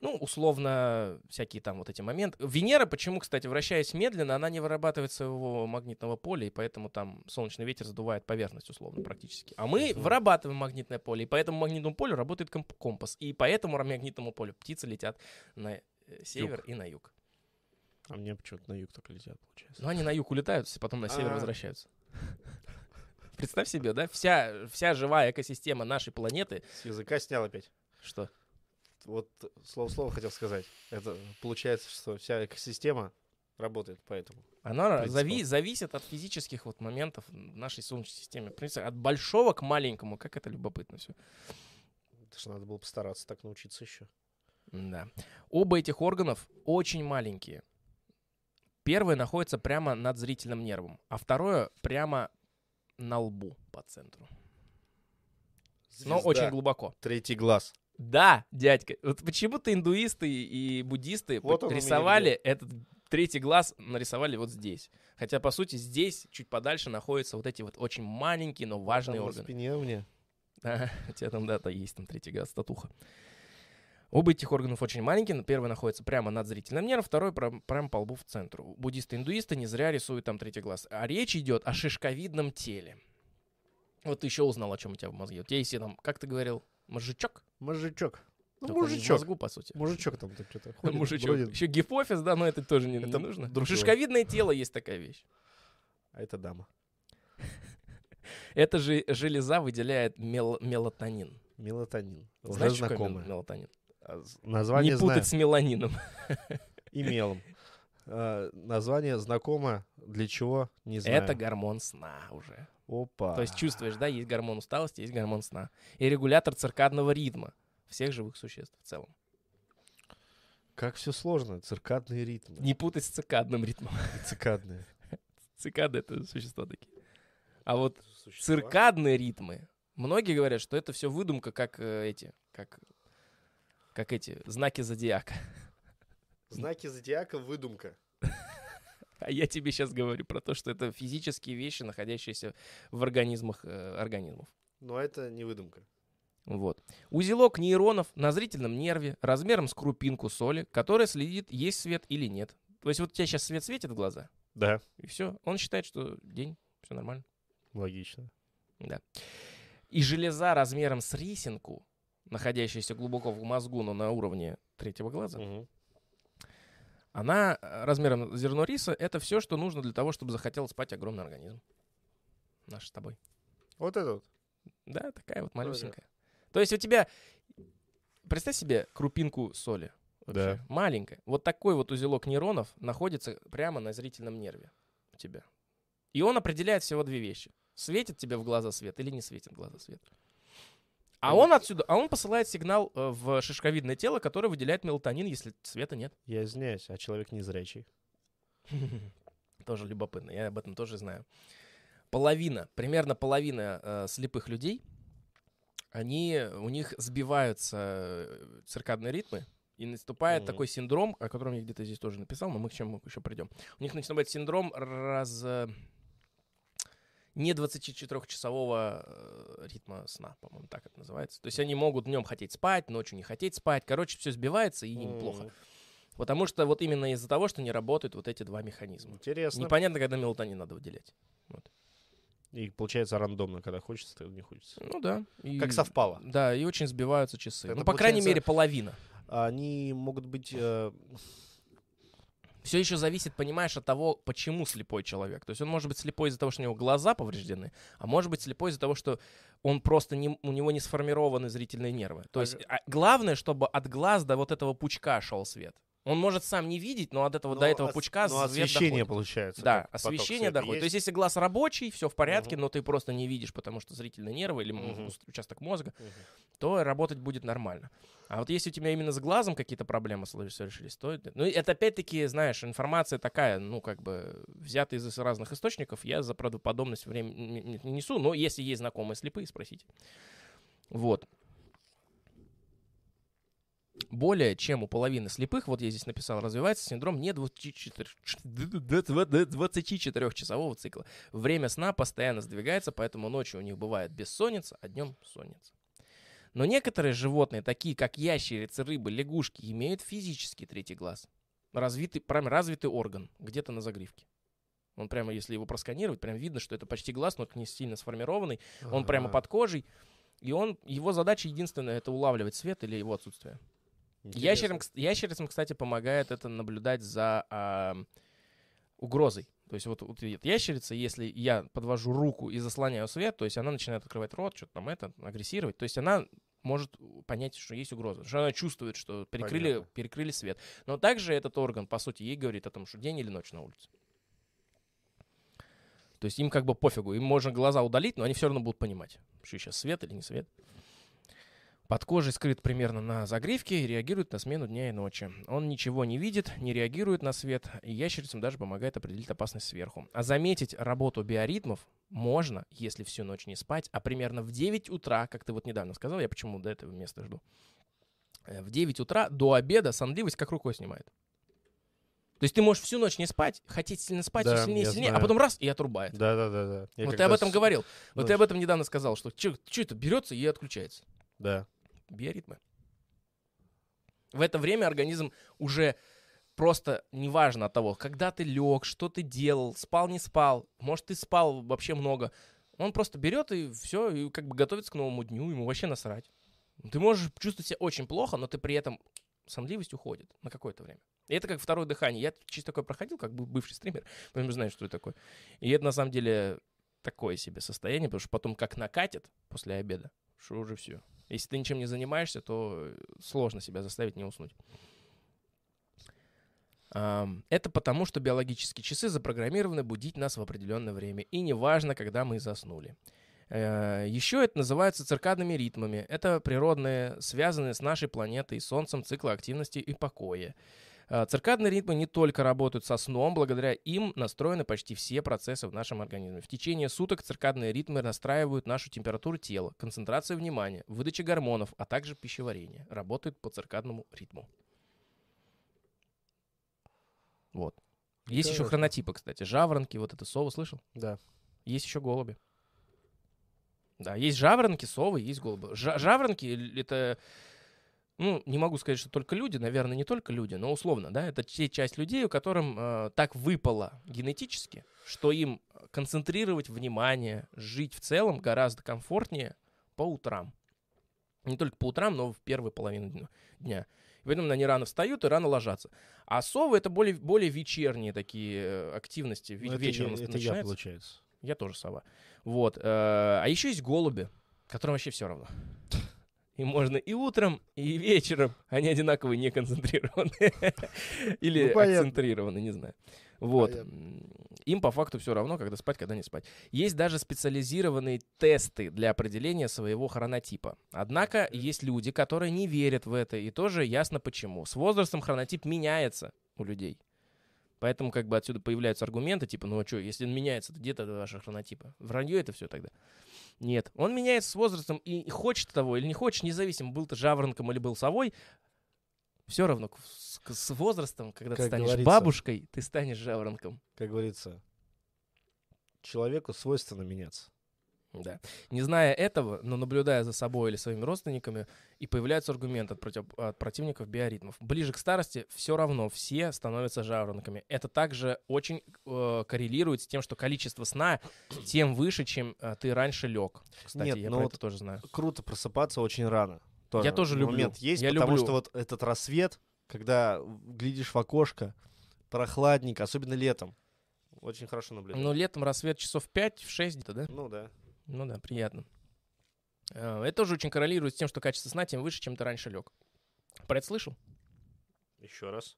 Ну, условно, всякие там вот эти моменты. Венера, почему, кстати, вращаясь медленно, она не вырабатывает своего магнитного поля, и поэтому там солнечный ветер задувает поверхность, условно, практически. А мы Мгм. вырабатываем магнитное поле, и поэтому магнитному полю работает комп- компас. И поэтому магнитному полю птицы летят на э, север и на юг. А мне почему-то на юг только летят, получается. Но они на юг улетают, потом на север А. возвращаются. Представь себе, да, вся, вся живая экосистема нашей планеты. С языка снял опять. Что? Вот слово-слово хотел сказать. Это получается, что вся экосистема работает поэтому. Она зави- зависит от физических вот моментов в нашей Солнечной системе. В принципе, от большого к маленькому. Как это любопытно все. Это же надо было постараться так научиться еще. Да. Оба этих органов очень маленькие. Первое находится прямо над зрительным нервом, а второе прямо на лбу по центру. Но очень глубоко. Третий глаз. Да, дядька. Вот почему-то индуисты и буддисты Вот рисовали этот третий глаз, нарисовали вот здесь. Хотя, по сути, здесь, чуть подальше, находятся вот эти вот очень маленькие, но важные Там на органы. спине у меня. Да, <laughs> у тебя там, да-то есть там третий глаз, татуха. Оба этих органов очень маленькие. Первый находится прямо над зрительным нервом, второй прям, прямо по лбу в центру. Буддисты и индуисты не зря рисуют там третий глаз. А речь идет о шишковидном теле. Вот ты еще узнал, о чем у тебя в мозге. У тебя есть там, как ты говорил, мозжечок? Мужичок. Ну, мужичок. мозгу, по сути. Мужичок там так что-то ходит, Мужичок. бродит. Еще гипофиз, да, но это тоже не, не Это нужно. другое. Шишковидное тело есть такая вещь. А это дама. Эта же железа выделяет мел- мелатонин. Мелатонин. Уже Знаешь, знакомое. мелатонин? А, Название не знаю. путать с меланином. <laughs> И мелом. А, Название знакомо. Для чего? Не знаю. Это гормон сна уже. Опа. То есть чувствуешь, да, есть гормон усталости, есть гормон сна. И регулятор циркадного ритма всех живых существ в целом. Как все сложно. Циркадные ритмы. Не путать с цикадным ритмом. И Цикадные. Цикады — это существа такие. А вот Существа. циркадные ритмы, многие говорят, что это все выдумка, как э, эти, как, как эти знаки зодиака. Знаки зодиака выдумка. А я тебе сейчас говорю про то, что это физические вещи, находящиеся в организмах э, организмов. Но это не выдумка. Вот. Узелок нейронов на зрительном нерве размером с крупинку соли, которая следит, есть свет или нет. То есть вот у тебя сейчас свет светит в глаза, Да. и все. Он считает, что день, все нормально. Логично. Да. И железа размером с рисинку, находящаяся глубоко в мозгу, но на уровне третьего глаза, Мгм. Она э, размером зерно риса, это все, что нужно для того, чтобы захотел спать огромный организм. Наш с тобой. Вот это вот. Да, такая вот малюсенькая. То есть у тебя, представь себе крупинку соли. вообще, Да. Маленькая. Вот такой вот узелок нейронов находится прямо на зрительном нерве у тебя. И он определяет всего две вещи. Светит тебе в глаза свет или не светит в глаза свет. А он отсюда, а он посылает сигнал э, в шишковидное тело, которое выделяет мелатонин, если света нет. Я извиняюсь, а человек незрячий. <laughs> Тоже любопытно, я об этом тоже знаю. Половина, примерно половина э, слепых людей, они, у них сбиваются э, циркадные ритмы, и наступает такой синдром, о котором я где-то здесь тоже написал, но мы к чему еще придем. У них наступает синдром раз... не 24-часового э, ритма сна, по-моему, так это называется. То есть они могут днем хотеть спать, ночью не хотеть спать. Короче, все сбивается, и им плохо. Потому что вот именно из-за того, что не работают вот эти два механизма. Интересно. Непонятно, когда мелатонин надо выделять. И получается рандомно, когда хочется, тогда не хочется. Ну да. и- Как совпало. Да, и очень сбиваются часы. Это ну, по крайней мере, половина. Они могут быть... э, Все еще зависит, понимаешь, от того, почему слепой человек. То есть он может быть слепой из-за того, что у него глаза повреждены, а может быть слепой из-за того, что он просто не, у него не сформированы зрительные нервы. То А есть же- а, главное, чтобы от глаз до вот этого пучка шел свет. Он может сам не видеть, но от этого до ну, этого ос- пучка свет освещение доходит. получается. Да, освещение доходит. То есть. есть, если глаз рабочий, все в порядке, Мгм. но ты просто не видишь, потому что зрительные нервы или ус- участок мозга, Мгм. то работать будет нормально. А вот если у тебя именно с глазом какие-то проблемы решились, то... Ну, это опять-таки, знаешь, информация такая, ну, как бы, взятая из разных источников, я за правдоподобность время не не- не несу, но если есть знакомые слепые, спросите. Вот. Более чем у половины слепых, вот я здесь написал, развивается синдром не 24-часового цикла. Время сна постоянно сдвигается, поэтому ночью у них бывает бессонница, а днем сонница. Но некоторые животные, такие как ящерицы, рыбы, лягушки, имеют физический третий глаз. Развитый, прям развитый орган, где-то на загривке. Он прямо, если его просканировать, прям видно, что это почти глаз, но не сильно сформированный. Он прямо Ага. под кожей. И он, его задача единственная, это улавливать свет или его отсутствие. Ящерам, ящерицам, кстати, помогает это наблюдать за а, угрозой. То есть вот, вот ящерица, если я подвожу руку и заслоняю свет, то есть она начинает открывать рот, что-то там это, агрессировать. То есть она может понять, что есть угроза, потому что она чувствует, что перекрыли, Понятно. перекрыли свет. Но также этот орган, по сути, ей говорит о том, что день или ночь на улице. То есть им как бы пофигу, им можно глаза удалить, но они все равно будут понимать, что сейчас свет или не свет. Под кожей скрыт примерно на загривке и реагирует на смену дня и ночи. Он ничего не видит, не реагирует на свет, и ящерицам даже помогает определить опасность сверху. А заметить работу биоритмов можно, если всю ночь не спать, а примерно в 9 утра, как ты вот недавно сказал, я почему до этого места жду, Э, в 9 утра до обеда сонливость как рукой снимает. То есть ты можешь всю ночь не спать, хотеть сильно спать, Да, все сильнее, сильнее, а знаю. потом раз и отрубает. Да, да, да, да. Я вот ты об этом с- говорил. Вот ты об этом недавно сказал, что что это берется и отключается. Да. Биоритмы. В это время организм уже просто неважно от того, когда ты лег, что ты делал, спал, не спал, может, ты спал вообще много. Он просто берет и все, и как бы готовится к новому дню, ему вообще насрать. Ты можешь чувствовать себя очень плохо, но ты при этом сонливость уходит на какое-то время. И это как второе дыхание. Я через такое проходил, как бы бывший стример, <laughs> поэтому знаю, что это такое. И это на самом деле такое себе состояние, потому что потом как накатит после обеда, что уже все. Если ты ничем не занимаешься, то э, сложно себя заставить не уснуть. Это потому, что биологические часы запрограммированы будить нас в определенное время. И неважно, когда мы заснули. Э, Еще это называется циркадными ритмами. Это природные, связанные с нашей планетой и Солнцем циклы активности и покоя. Э, Циркадные ритмы не только работают со сном, благодаря им настроены почти все процессы в нашем организме. В течение суток циркадные ритмы настраивают нашу температуру тела, концентрацию внимания, выдачу гормонов, а также пищеварение. Работают по циркадному ритму. Вот. Есть еще Интересно. хронотипы, кстати. Жаворонки, вот это совы, слышал? Да. Есть еще голуби. Да, есть жаворонки, совы, есть голуби. Жа- жаворонки это, ну, не могу сказать, что только люди, наверное, не только люди, но условно, да, это те часть людей, у которым э, так выпало генетически, что им концентрировать внимание, жить в целом гораздо комфортнее по утрам. Не только по утрам, но в первой половине дня-. И поэтому они рано встают и рано ложатся. А совы это более, более вечерние такие активности. Ведь Ну, это вечером я- это я, получается. Я тоже сова. Вот. э, А еще есть голуби, которым вообще все равно. И можно и утром, и вечером. Они одинаковые, не концентрированы. <laughs> Или Ну, понятно. акцентрированы, не знаю. Вот. Им по факту все равно, когда спать, когда не спать. Есть даже специализированные тесты для определения своего хронотипа. Однако есть люди, которые не верят в это, и тоже ясно почему. С возрастом хронотип меняется у людей. Поэтому как бы отсюда появляются аргументы, типа, ну а что, если он меняется, то где-то ваши хронотипа? Вранье это все тогда. Нет, он меняется с возрастом, и хочет того или не хочет, независимо, был ты жаворонком или был совой, все равно с, с возрастом, когда ты Как станешь говорится. бабушкой, ты станешь жаворонком. Как говорится, человеку свойственно меняться. Да. Не зная этого, но наблюдая за собой или своими родственниками, и появляются аргументы от, против- от противников биоритмов. Ближе к старости все равно все становятся жаворонками. Это также очень э, коррелирует с тем, что количество сна <clears throat> тем выше, чем э, ты раньше лег. Кстати, Нет, я ну про вот это тоже знаю. Круто просыпаться очень рано. Я тоже люблю. Момент есть, Я потому люблю. что вот этот рассвет, когда глядишь в окошко, прохладненько, особенно летом, очень хорошо наблюдать. Ну, летом рассвет часов 5-6 где-то, да? Ну да. Ну да, приятно. Э, Это тоже очень коррелирует с тем, что качество сна тем выше, чем ты раньше лег. Про это слышал? Еще раз.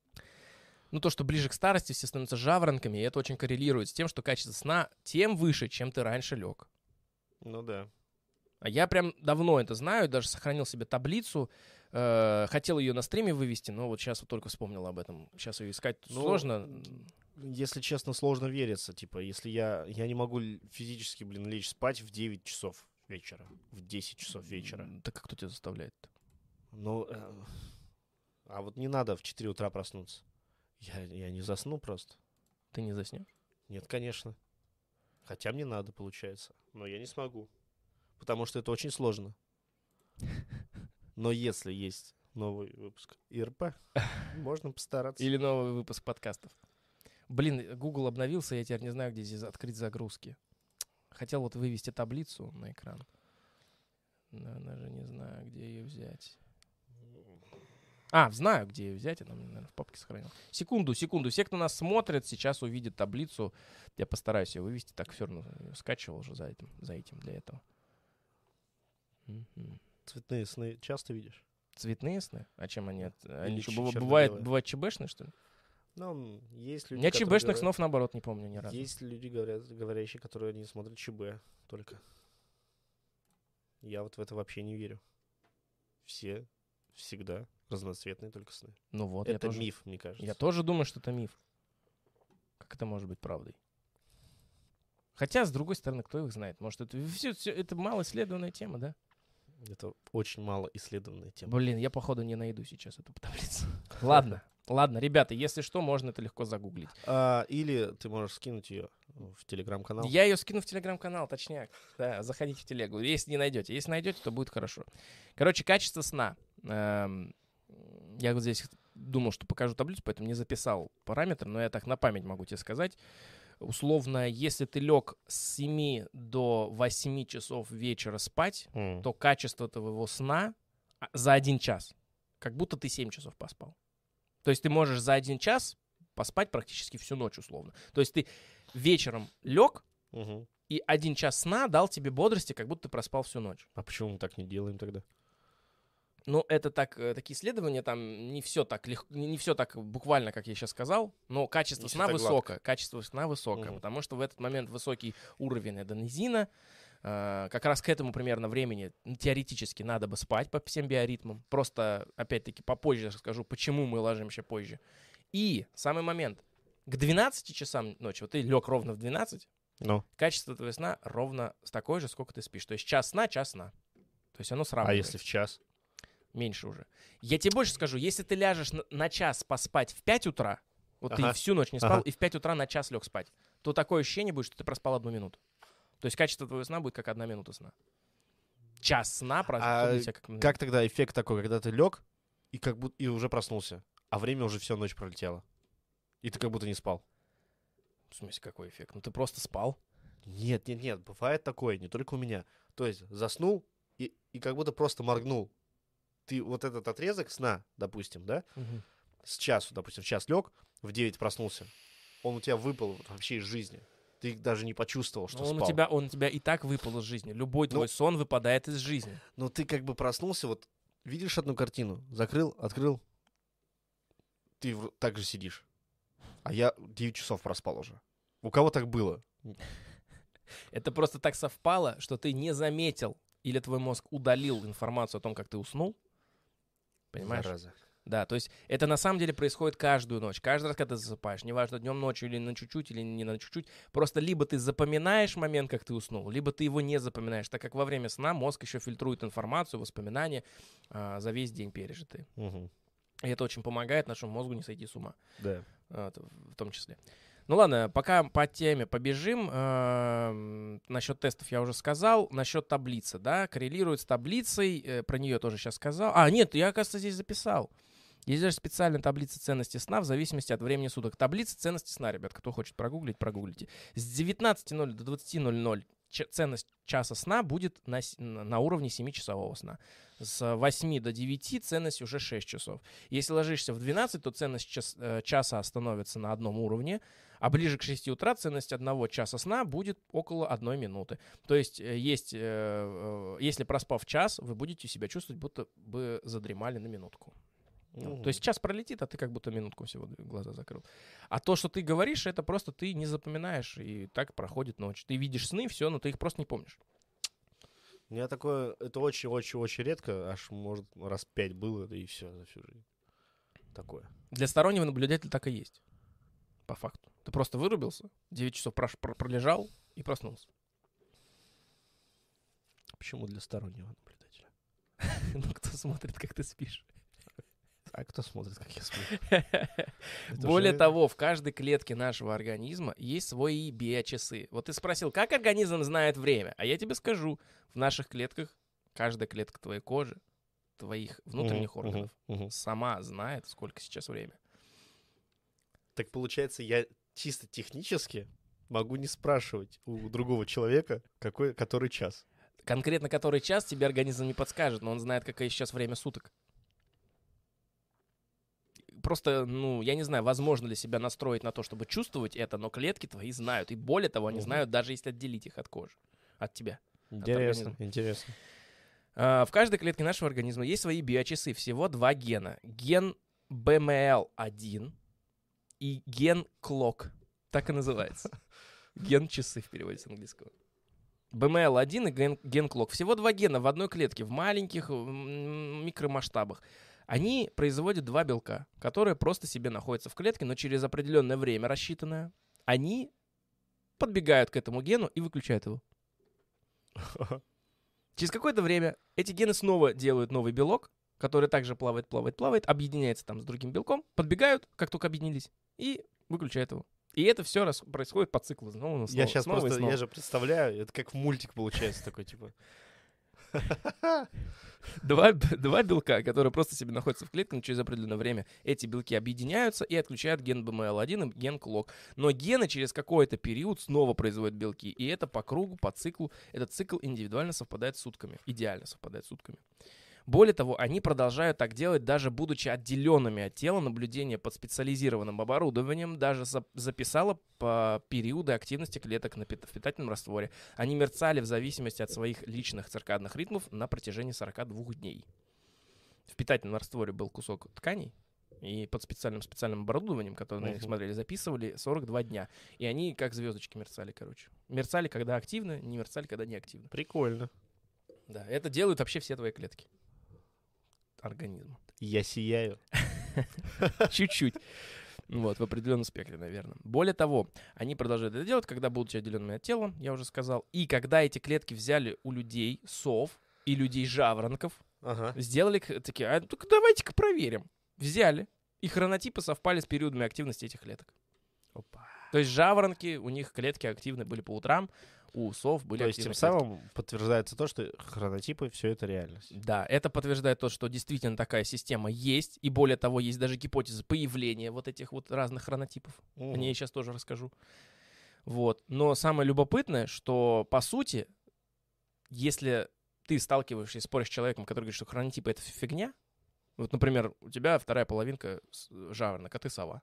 Ну, то, что ближе к старости все становятся жаворонками, и это очень коррелирует с тем, что качество сна тем выше, чем ты раньше лег. Ну да. А я прям давно это знаю, даже сохранил себе таблицу. э, хотел ее на стриме вывести, но вот сейчас вот только вспомнил об этом. Сейчас ее искать Ну, сложно. Если честно, сложно верится. Типа, если я, я не могу физически, блин, лечь спать в 9 часов вечера, в 10 часов вечера. Так кто тебя заставляет? Ну, э, а вот не надо в 4 утра проснуться. Я, я не засну просто. Ты не заснешь? Нет, конечно. Хотя мне надо, получается. Но я не смогу. Потому что это очень сложно. Но если есть новый выпуск ИРП, <laughs> можно постараться. Или новый выпуск подкастов. Блин, Google обновился, я теперь не знаю, где здесь открыть загрузки. Хотел вот вывести таблицу на экран. Но даже не знаю, где ее взять. А, знаю, где ее взять. Она, наверное, в папке сохранил. Секунду, секунду. Все, кто нас смотрит, сейчас увидит таблицу. Я постараюсь ее вывести. Так все равно скачивал уже за этим, за этим для этого. Цветные сны часто видишь? Цветные сны? А чем они? от- Они Или что, бывает, бывает ЧБшные, что ли? Ну, есть люди, Я ЧБшных говорят- снов, наоборот, не помню ни разу. Есть люди, говорят, говорящие, которые не смотрят ЧБ только. Я вот в это вообще не верю. Все всегда разноцветные только сны. Ну вот, это тоже, миф, мне кажется. я тоже думаю, что это миф. Как это может быть правдой? Хотя, с другой стороны, кто их знает? Может, это все, это мало исследованная тема, да? Это очень мало исследованная тема. Блин, я, походу, не найду сейчас эту таблицу. <laughs> Ладно, ладно, ребята, если что, можно это легко загуглить. А, или ты можешь скинуть ее в телеграм-канал. Я ее скину в телеграм-канал, точняк. Да, заходите в телегу, если не найдете. Если найдете, то будет хорошо. Короче, качество сна. Эм, Я вот здесь думал, что покажу таблицу, поэтому не записал параметр, но я так на память могу тебе сказать. Условно, если ты лег с 7 до 8 часов вечера спать, М. то качество твоего сна а, за один час, как будто ты 7 часов поспал. То есть ты можешь за один час поспать практически всю ночь условно. То есть ты вечером лег, Мгм. и один час сна дал тебе бодрости, как будто ты проспал всю ночь. А почему мы так не делаем тогда? Ну, это так, э, такие исследования, там не все так легко, не все так буквально, как я сейчас сказал, но качество Не сна высокое, качество сна высокое, Мгм. потому что в этот момент высокий уровень аденозина, как раз к этому примерно времени м, теоретически надо бы спать по всем биоритмам, просто, опять-таки, попозже расскажу, почему мы ложимся позже. И самый момент, к 12 часам ночи, вот ты лег ровно в 12, Ну, качество твоего сна ровно с такой же, сколько ты спишь. То есть час сна, час сна. То есть оно а сравнивается. если в час? Меньше уже. Я тебе больше скажу, если ты ляжешь на, на час поспать в 5 утра, вот Ага. ты всю ночь не спал, Ага. и в 5 утра на час лег спать, то такое ощущение будет, что ты проспал одну минуту. То есть качество твоего сна будет как одна минута сна. Час сна А тебя как. Как тогда эффект такой, когда ты лег и как будто и уже проснулся, а время уже всю ночь пролетело, и ты как будто не спал? В смысле, какой эффект? Ну ты просто спал. Нет, нет, нет, бывает такое, не только у меня. То есть заснул и, и как будто просто моргнул. Ты вот этот отрезок сна, допустим, да, с часу, допустим, в час лег, в 9 проснулся, он у тебя выпал вообще из жизни. Ты даже не почувствовал, что Но он спал. у, тебя, он у тебя и так выпал из жизни. Любой Ну- твой сон выпадает из жизни. Но ты как бы проснулся, вот видишь одну картину, закрыл, открыл, ты в- так же сидишь. А я 9 часов проспал уже. У кого так было? Это просто так совпало, что ты не заметил или твой мозг удалил информацию о том, как ты уснул. Понимаешь? Зараза. Да, то есть это на самом деле происходит каждую ночь. Каждый раз, когда ты засыпаешь, неважно, днем, ночью или на чуть-чуть, или не на чуть-чуть, просто либо ты запоминаешь момент, как ты уснул, либо ты его не запоминаешь, так как во время сна мозг еще фильтрует информацию, воспоминания а, за весь день пережитые. Мгм. И это очень помогает нашему мозгу не сойти с ума. Да. Вот, в том числе. Ну ладно, пока по теме побежим. насчет тестов я уже сказал. Насчет таблицы, да, коррелирует с таблицей. э, про нее тоже сейчас сказал. А, нет, я, оказывается, здесь записал. Есть даже специальная таблица ценности сна в зависимости от времени суток. Таблица ценности сна, ребят, кто хочет прогуглить, прогуглите. С 19.00 до 20.00 ч- ценность часа сна будет на, на уровне 7-часового сна. С 8 до 9 ценность уже 6 часов. Если ложишься в 12, то ценность час- э, часа становится на одном уровне, а ближе к 6 утра ценность одного часа сна будет около одной минуты. То есть, э, есть, э, если проспав час, вы будете себя чувствовать, будто бы задремали на минутку. Ну, Мгм. То есть час пролетит, а ты как будто минутку всего глаза закрыл. А то, что ты говоришь, это просто ты не запоминаешь, и так проходит ночь. Ты видишь сны, все, но ты их просто не помнишь. У меня такое, это очень-очень-очень редко, аж, может, раз пять было, да и все за всю жизнь. Такое. Для стороннего наблюдателя так и есть. По факту. Ты просто вырубился, 9 часов прош- про- пролежал и проснулся. Почему для стороннего наблюдателя? <laughs> Ну, кто смотрит, как ты спишь. А кто смотрит, как я? <laughs> Это Более того, в каждой клетке нашего организма есть свои биочасы. Вот ты спросил, как организм знает время? А я тебе скажу, в наших клетках каждая клетка твоей кожи, твоих внутренних органов сама знает, сколько сейчас время. Так получается, я чисто технически могу не спрашивать у другого человека, какой, который час. Конкретно который час тебе организм не подскажет, но он знает, какое сейчас время суток. Просто, ну, я не знаю, возможно ли себя настроить на то, чтобы чувствовать это, но клетки твои знают. И более того, они знают, даже если отделить их от кожи, от тебя. Интересно, организма. интересно. А, В каждой клетке нашего организма есть свои биочасы. Всего два гена. Ген BML1 и ген клок. Так и называется. <laughs> Ген часы в переводе с английского. BML1 и ген, ген клок. Всего два гена в одной клетке, в маленьких микромасштабах. Они производят два белка, которые просто себе находятся в клетке, но через определенное время рассчитанное, они подбегают к этому гену и выключают его. <laughs> Через какое-то время эти гены снова делают новый белок, который также плавает, плавает, плавает, объединяется там с другим белком, подбегают, как только объединились, и выключают его. И это все происходит по циклу. Снова, снова, Я сейчас снова просто, снова. я же представляю, это как в мультик получается такой, типа. Два, два белка, которые просто себе находятся в клетке, но через определенное время эти белки объединяются и отключают ген BML1 и ген клок. Но гены через какой-то период снова производят белки. И это по кругу, по циклу. Этот цикл индивидуально совпадает с сутками. Идеально совпадает с сутками. Более того, они продолжают так делать, даже будучи отделенными от тела. Наблюдение под специализированным оборудованием даже за- записало по периоды активности клеток в питательном растворе. Они мерцали в зависимости от своих личных циркадных ритмов на протяжении 42 дней. В питательном растворе был кусок тканей, и под специальным специальным оборудованием, которое на них смотрели, записывали 42 дня. И они как звездочки мерцали, короче. Мерцали, когда активно, не мерцали, когда не активно. Прикольно. Да, это делают вообще все твои клетки организма. Я сияю. <laughs> Чуть-чуть. Вот, в определенном спектре, наверное. Более того, они продолжают это делать, когда будут отделенными от тела, я уже сказал. И когда эти клетки взяли у людей, сов и людей-жаворонков, Ага. сделали такие, а ну-ка давайте-ка проверим. Взяли. И хронотипы совпали с периодами активности этих клеток. То есть жаворонки, у них клетки активны были по утрам, у сов были То есть тем клетки. самым подтверждается то, что хронотипы все это реальность. Да, это подтверждает то, что действительно такая система есть, и более того, есть даже гипотеза появления вот этих вот разных хронотипов. О Мгм. ней я сейчас тоже расскажу. Вот. Но самое любопытное, что по сути, если ты сталкиваешься и споришь с человеком, который говорит, что хронотипы это фигня, вот, например, у тебя вторая половинка с- жаворонок, а ты сова.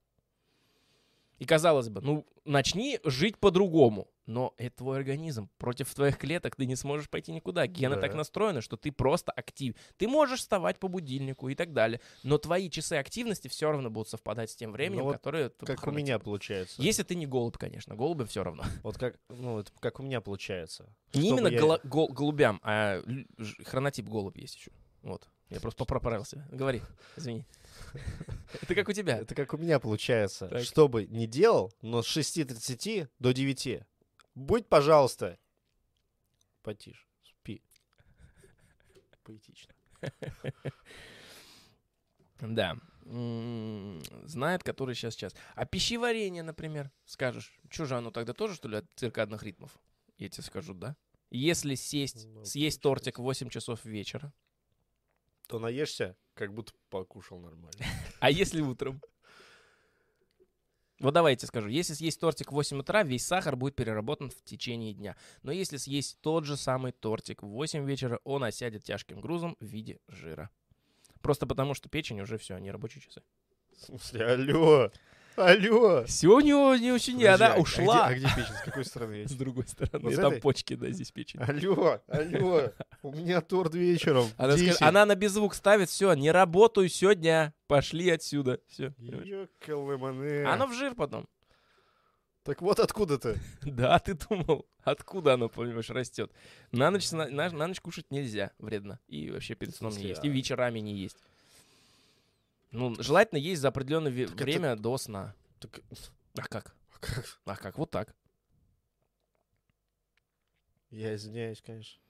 И казалось бы, ну, начни жить по-другому. Но это твой организм. Против твоих клеток ты не сможешь пойти никуда. Гены Да. так настроены, что ты просто актив. Ты можешь вставать по будильнику и так далее. Но твои часы активности все равно будут совпадать с тем временем, Ну вот которое... ты Как у меня получается. Если ты не голубь, конечно. Голубям все равно. <laughs> Вот как, ну, это как у меня получается. Не Чтобы именно я- голубям, а хронотип голубь есть еще. Вот. Я просто поправил себя. Говори, извини. <laughs> Это как у тебя. Это как у меня получается. Так. Что бы ни делал, но с 6.30 до 9. Будь, пожалуйста, потише, спи. Поэтично. <laughs> Да. Знает, который сейчас час. А пищеварение, например, скажешь. Что же оно тогда тоже, что ли, от циркадных ритмов? Я тебе скажу, да? Если сесть, Ну, съесть тортик в 8 часов вечера, То наешься, как будто покушал нормально. <laughs> а если утром? Вот давайте скажу. Если съесть тортик в 8 утра, весь сахар будет переработан в течение дня. Но если съесть тот же самый тортик в 8 вечера, он осядет тяжким грузом в виде жира. Просто потому, что печень уже все, не рабочие часы. В смысле, алло, алло. Него не очень, она а- а ушла. где- А где печень? С какой стороны <laughs> С другой стороны, Вот там этой? почки, да, здесь печень. Алло, алло. <laughs> У меня торт вечером. Она, скажет- 10. она на беззвук ставит, все, не работаю сегодня, пошли отсюда. Все. Ёкалэмане. Оно в жир потом. Так вот откуда ты? <laughs> Да, ты думал, откуда оно, понимаешь, растет. На ночь, на, на- на ночь кушать нельзя, вредно. И вообще перед сном не есть. а- И вечерами не есть. Ну, желательно есть за определенное ве- Так это- время до сна. Так, А как? как? А как? Вот так. Я извиняюсь, конечно.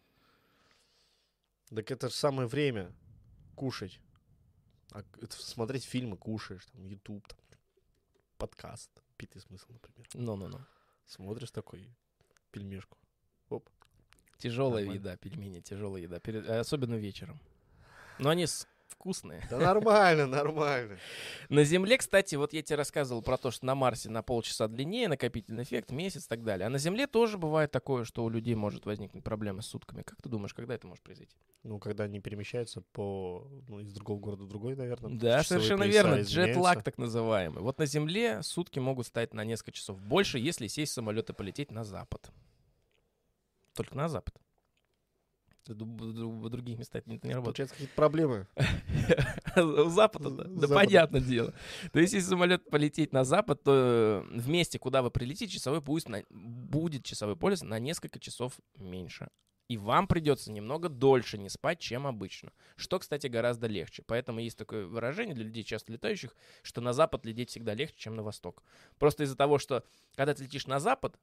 Так это же самое время кушать. А это смотреть фильмы кушаешь, там, YouTube, там, подкаст, битый смысл, например. Ну-ну-ну. Смотришь такой пельмешку. Оп. Тяжелая Нормально. еда, пельмени, тяжелая еда. перед- э, Особенно вечером. Но они с- вкусные. Да нормально, нормально. На Земле, кстати, вот я тебе рассказывал про то, что на Марсе на полчаса длиннее накопительный эффект, месяц и так далее. А на Земле тоже бывает такое, что у людей может возникнуть проблема с сутками. Как ты думаешь, когда это может произойти? Ну, когда они перемещаются по, ну, из другого города в другой, наверное. Да, совершенно верно. Джетлаг так называемый. Вот на Земле сутки могут стать на несколько часов больше, если сесть в самолет и полететь на запад. Только на запад. В других местах это не работает. Получается, какие-то проблемы. <laughs> У запада, да? Да понятное дело. То есть, если самолет полететь на запад, то э, в месте, куда вы прилетите, часовой пояс будет часовой пояс на несколько часов меньше. И вам придется немного дольше не спать, чем обычно. Что, кстати, гораздо легче. Поэтому есть такое выражение для людей, часто летающих, что на запад лететь всегда легче, чем на восток. Просто из-за того, что когда ты летишь на запад,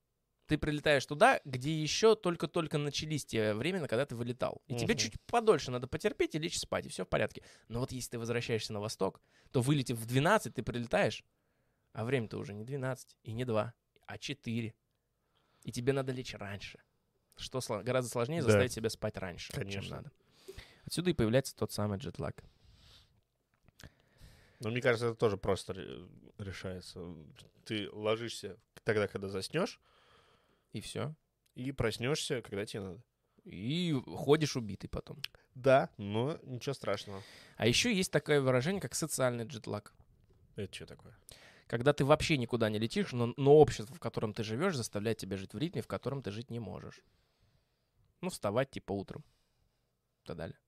ты прилетаешь туда, где еще только-только начались те времена, когда ты вылетал. И тебе Мгм. чуть подольше надо потерпеть и лечь спать, и все в порядке. Но вот если ты возвращаешься на восток, то вылетев в 12, ты прилетаешь, а время-то уже не 12 и не 2, а 4. И тебе надо лечь раньше. Что сло- гораздо сложнее Да. заставить себя спать раньше, чем Конечно. надо. Отсюда и появляется тот самый джетлаг. Но мне кажется, это тоже просто ре- решается. Ты ложишься тогда, когда заснешь, И все. и проснешься, когда тебе надо. И ходишь убитый потом. Да, но ничего страшного. А еще есть такое выражение, как социальный джетлаг. Это что такое? Когда ты вообще никуда не летишь, но, но общество, в котором ты живешь, заставляет тебя жить в ритме, в котором ты жить не можешь. Ну, вставать типа утром. И так далее.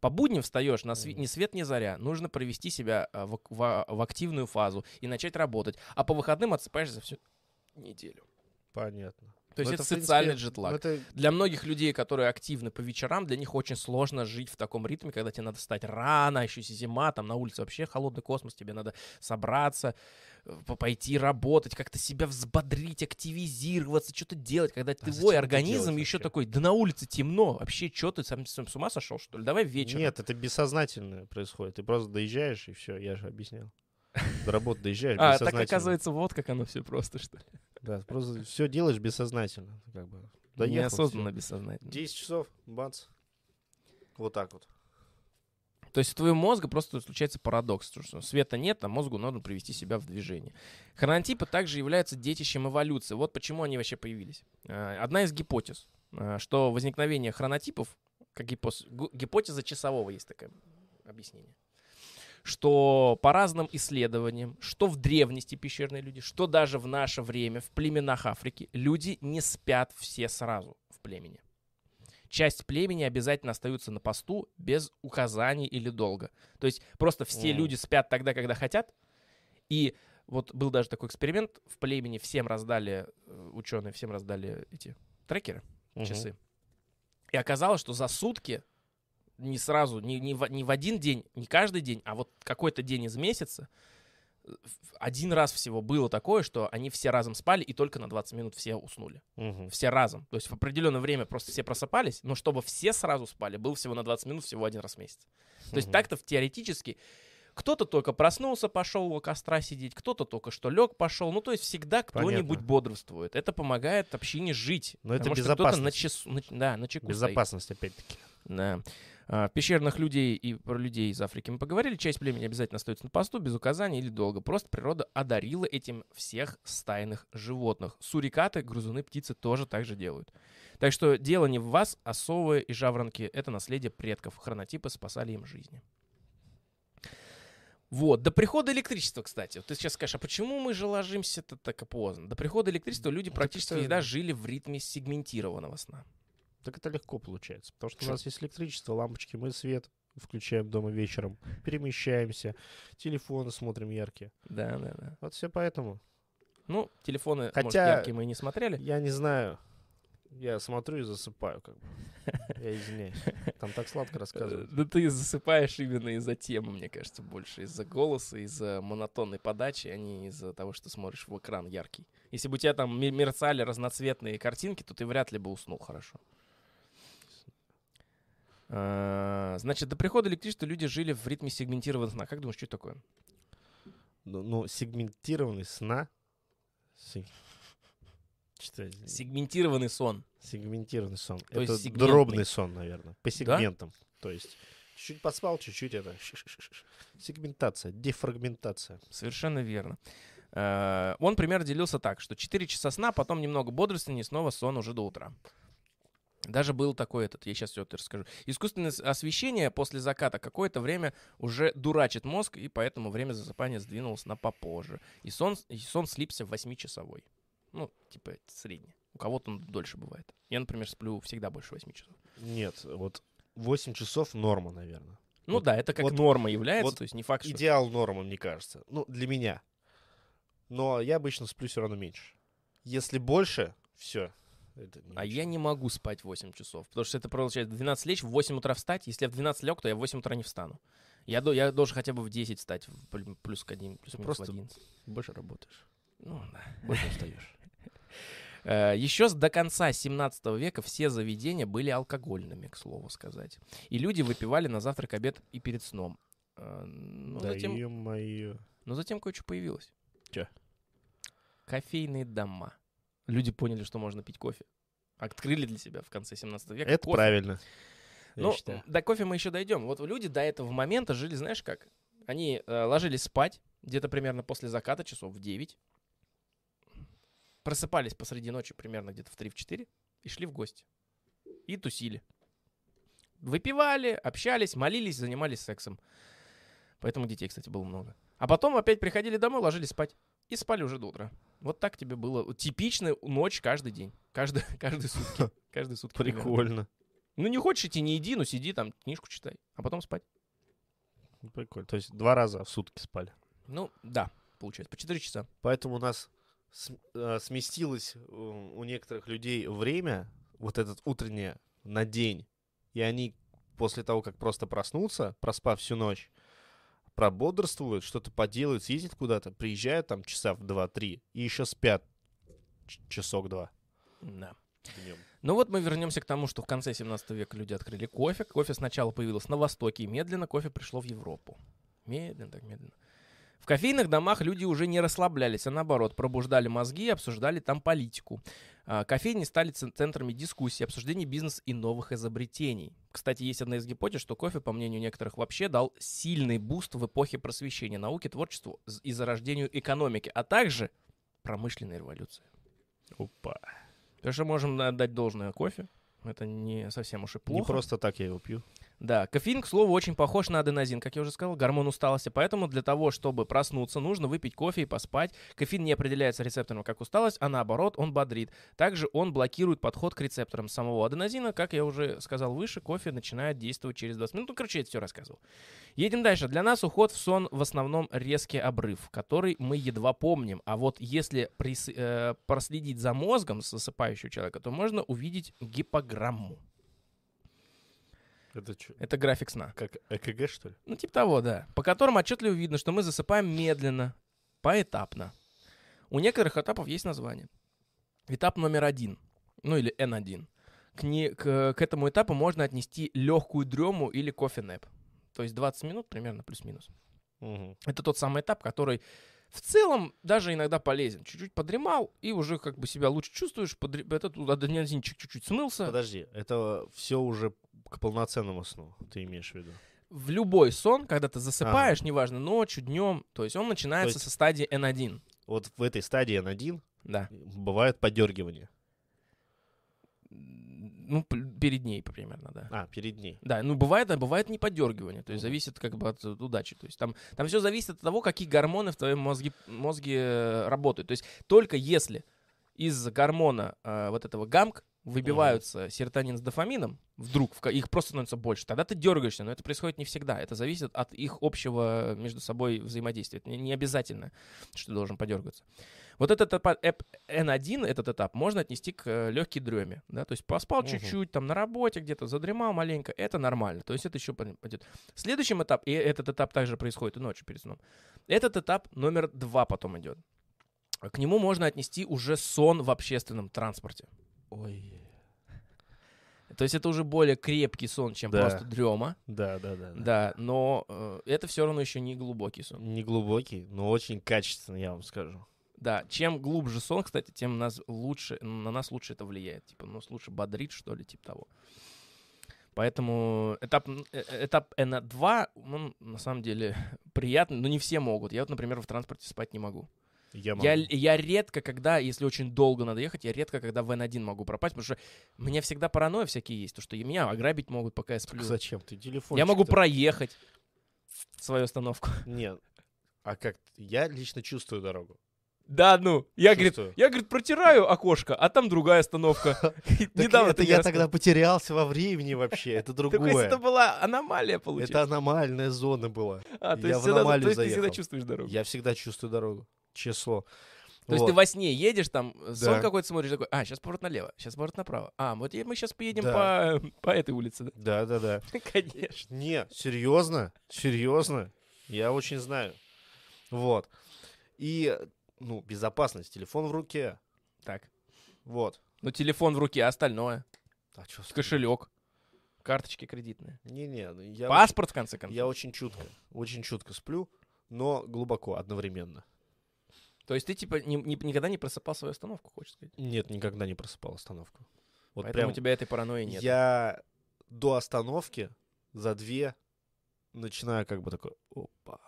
По будням встаешь, на сви- ни свет, ни заря. Нужно провести себя а, в, в- в активную фазу и начать работать. А по выходным отсыпаешься всю неделю. Понятно. То есть это, принципе, социальный джетлаг. это Для многих людей, которые активны по вечерам, для них очень сложно жить в таком ритме, когда тебе надо встать рано, еще и зима, там на улице вообще холодный космос, тебе надо собраться, по- пойти работать, как-то себя взбодрить, активизироваться, что-то делать, когда А твой это организм еще вообще? такой, да на улице темно, вообще что ты сам, сам с ума сошел, что ли? Давай вечером. Нет, это бессознательно происходит. Ты просто доезжаешь, и все, я же объяснял. До работы доезжаешь А, так оказывается, вот как оно все просто, что ли. Да, просто все делаешь бессознательно. Как бы. Доехал, Неосознанно, всё. бессознательно. 10 часов, бац. Вот так вот. То есть у твоего мозга просто случается парадокс, что света нет, а мозгу нужно привести себя в движение. Хронотипы также являются детищем эволюции. Вот почему они вообще появились. А, Одна из гипотез, а, что возникновение хронотипов, как гипоз- гипотеза часового есть такое объяснение, что по разным исследованиям, что в древности пещерные люди, что даже в наше время в племенах Африки, люди не спят все сразу в племени часть племени обязательно остаются на посту без указаний или долга. То есть просто все М. люди спят тогда, когда хотят. И вот был даже такой эксперимент, в племени всем раздали, э, ученые всем раздали эти трекеры, Мгм. часы. И оказалось, что за сутки, не сразу, не, не, в, не в один день, не каждый день, а вот какой-то день из месяца, э, один раз всего было такое, что они все разом спали, и только на 20 минут все уснули. Мгм. Все разом. То есть в определенное время просто все просыпались, но чтобы все сразу спали, был всего на 20 минут, всего один раз в месяц. То есть Мгм. так-то теоретически кто-то только проснулся, пошел у костра сидеть, кто-то только что лег, пошел. Ну, то есть всегда кто-нибудь бодрствует. Это помогает общине жить. Но это кто-то на безопасность. часу, на- да, на чеку. Безопасность, опять-таки. Да. А, Пещерных людей и про людей из Африки мы поговорили. Часть племени обязательно остается на посту, без указаний или долго. Просто природа одарила этим всех стайных животных. Сурикаты, грызуны, птицы тоже так же делают. Так что дело не в вас, а совы и жаворонки — это наследие предков. Хронотипы спасали им жизни. Вот, до прихода электричества, кстати. Вот ты сейчас скажешь, а почему мы же ложимся-то так поздно? До прихода электричества люди практически всегда жили в ритме сегментированного сна. Так это легко получается. Потому что Чё? у нас есть электричество, лампочки, мы свет включаем дома вечером, перемещаемся, телефоны смотрим яркие. Да, да, да. Вот все поэтому. Ну, телефоны, может, Хотя- яркие мы и не смотрели. Я не знаю. Я смотрю и засыпаю, как бы. Я извиняюсь. Там так сладко рассказывают. Да ты засыпаешь именно из-за темы, мне кажется, больше. Из-за голоса, из-за монотонной подачи, а не из-за того, что смотришь в экран яркий. Если бы у тебя там мерцали разноцветные картинки, то ты вряд ли бы уснул хорошо. А, Значит, до прихода электричества люди жили в ритме сегментированного сна. Как думаешь, что это такое? Ну, ну, сегментированный сна. Си- Что? Сегментированный сон. Сегментированный сон. То есть это сегментный. дробный сон, наверное. По сегментам. То есть чуть-чуть поспал, чуть-чуть это. Сегментация, дефрагментация. Совершенно верно. Э, Он пример делился так, что 4 часа сна, потом немного бодрствования, снова сон уже до утра. Даже был такой этот, я сейчас все это расскажу. Искусственное освещение после заката какое-то время уже дурачит мозг, и поэтому время засыпания сдвинулось на попозже. И сон, и сон слипся в 8-часовой. Ну, типа, средний. У кого-то он дольше бывает. Я, например, сплю всегда больше 8 часов. Нет, вот 8 часов норма, наверное. Ну Вот- да, это как вот- норма является, вот то есть не факт, что... Идеал норма, мне кажется. Ну, для меня. Но я обычно сплю все равно меньше. Если больше, все. Это не А я не могу спать 8 часов, потому что это получается в 12 лечь, в 8 утра встать. Если я в 12 лег, то я в 8 утра не встану. Я, я должен хотя бы в 10 встать, плюс к 1, плюс просто в 11. больше работаешь. Ну, да. Больше устаешь. Еще до конца 17 века все заведения были алкогольными, к слову сказать. И люди выпивали на завтрак, обед и перед сном. Э, Но да затем, ё-моё. но затем кое-что появилось. Чё? Кофейные дома. Люди поняли, что можно пить кофе. Открыли для себя в конце 17 века Это кофе. правильно. Ну, считаю. до кофе мы еще дойдем. Вот люди до этого момента жили, знаешь как? Они э, ложились спать где-то примерно после заката, часов в 9. Просыпались посреди ночи примерно где-то в 3-4 и шли в гости. И тусили. Выпивали, общались, молились, занимались сексом. Поэтому детей, кстати, было много. А потом опять приходили домой, ложились спать. И спали уже до утра. Вот так тебе было. Типичная ночь каждый день. Каждый, <laughs> каждые сутки. Каждые сутки. примерно. Прикольно. Ну, не хочешь идти, не иди, ну сиди там, книжку читай, а потом спать. Прикольно. То есть два раза в сутки спали. Ну, да, получается, по 4 часа. Поэтому у нас э, сместилось э, у некоторых людей время, вот этот утреннее, на день. И они после того, как просто проснутся, проспав всю ночь, прободрствуют, что-то поделают, съездят куда-то, приезжают там часа в 2-3 и еще спят часок-два Да. днем. Ну вот мы вернемся к тому, что в конце 17 века люди открыли кофе. Кофе сначала появилось на Востоке, и медленно кофе пришло в Европу. Медленно, так медленно. В кофейных домах люди уже не расслаблялись, а наоборот, пробуждали мозги и обсуждали там политику. А, Кофейни стали цен- центрами дискуссий, обсуждений бизнеса и новых изобретений. Кстати, есть одна из гипотез, что кофе, по мнению некоторых, вообще дал сильный буст в эпохе просвещения науки, творчеству и зарождению экономики, а также промышленной революции. Опа. Так что можем отдать должное кофе. Это не совсем уж и плохо. Не просто так я его пью. Да, кофеин, к слову, очень похож на аденозин, как я уже сказал, гормон усталости. Поэтому для того, чтобы проснуться, нужно выпить кофе и поспать. Кофеин не определяется рецептором как усталость, а наоборот, он бодрит. Также он блокирует подход к рецепторам самого аденозина. Как я уже сказал выше, кофе начинает действовать через 20 минут. Ну, короче, я все рассказывал. Едем дальше. Для нас уход в сон в основном резкий обрыв, который мы едва помним. А вот если прис- э, проследить за мозгом засыпающего человека, то можно увидеть гипограмму. Это что? Это график сна. Как ЭКГ, что ли? Ну, типа того, да. По которым отчетливо видно, что мы засыпаем медленно, поэтапно. У некоторых этапов есть название. Этап номер один, ну или N1. К, не- к, к этому этапу можно отнести легкую дрему или кофе-нэп. То есть 20 минут примерно плюс-минус. Мгм. Это тот самый этап, который в целом даже иногда полезен. Чуть-чуть подремал, и уже как бы себя лучше чувствуешь. Подре... Этот адреналинчик чуть-чуть смылся. Подожди, это все уже к полноценному сну, ты имеешь в виду? В любой сон, когда ты засыпаешь, неважно, ночью, днем, то есть он начинается есть- со стадии N1. Вот в этой стадии N1 Да. бывает подергивание. Ну, перед ней примерно, да. А, перед ней. Да, ну бывает, а бывает не подергивание, то есть Мгм. зависит как бы от э, удачи. То есть там, там все зависит от того, какие гормоны в твоем мозге, мозге э, работают. То есть только если из гормона э, вот этого гамк выбиваются серотонин с дофамином, вдруг в их просто становится больше, тогда ты дергаешься, но это происходит не всегда. Это зависит от их общего между собой взаимодействия. Это не, не обязательно, что ты должен подергаться. Вот этот этап, эп- N1, этот этап, можно отнести к легкой дреме. Да? То есть поспал Мгм. чуть-чуть, там на работе где-то задремал маленько, это нормально. То есть это еще пойдет. Следующим этап, и этот этап также происходит и ночью перед сном, этот этап номер два потом идет. К нему можно отнести уже сон в общественном транспорте. Ой. То есть это уже более крепкий сон, чем Да. просто дрема. Да, да, да. Да, но э, это все равно еще не глубокий сон. Не глубокий, но очень качественный, я вам скажу. Да, чем глубже сон, кстати, тем нас лучше, на нас лучше это влияет. Типа, нас лучше бодрит, что ли, типа того. Поэтому этап, э, этап N2, он на самом деле <laughs> приятный, но не все могут. Я вот, например, в транспорте спать не могу. Я могу. Я, я редко, когда, если очень долго надо ехать, я редко, когда в N1 могу пропасть, потому что у меня всегда паранойя всякие есть, то что меня ограбить могут, пока я сплю. Так зачем ты телефон? Я могу проехать свою остановку. <laughs> Нет. А как? Я лично чувствую дорогу. Да, ну, я, говорит, Чувствую. я, говорит, протираю окошко, а там другая остановка. <laughs> Недавно это я тогда потерялся во времени вообще. Это <laughs> другое. это была аномалия, Это получается. аномальная зона была. А, то я есть, в аномалию есть ты всегда заехал. чувствуешь дорогу. Я всегда чувствую дорогу. Число. То есть ты во сне едешь, там, э, сон Да. какой-то смотришь, такой, а, сейчас поворот налево, сейчас поворот направо. А, вот мы сейчас поедем Да. по, <laughs> по этой улице, Да, да, да. да? <laughs> Конечно. Не, серьезно? Серьезно? Я очень знаю. Вот. И, ну, безопасность. Телефон в руке. Так, Вот. ну телефон в руке, а остальное? А с- Кошелек, карточки кредитные. Не-не, ну, я, Паспорт, в конце очень, концов. я очень чутко, очень чутко сплю, но глубоко одновременно. То есть ты, типа, ни- ни- никогда не просыпал свою остановку, хочешь сказать? Нет, никогда не просыпал остановку. Вот Поэтому прям у тебя этой паранойи нет. я до остановки за две начинаю как бы такой, опа.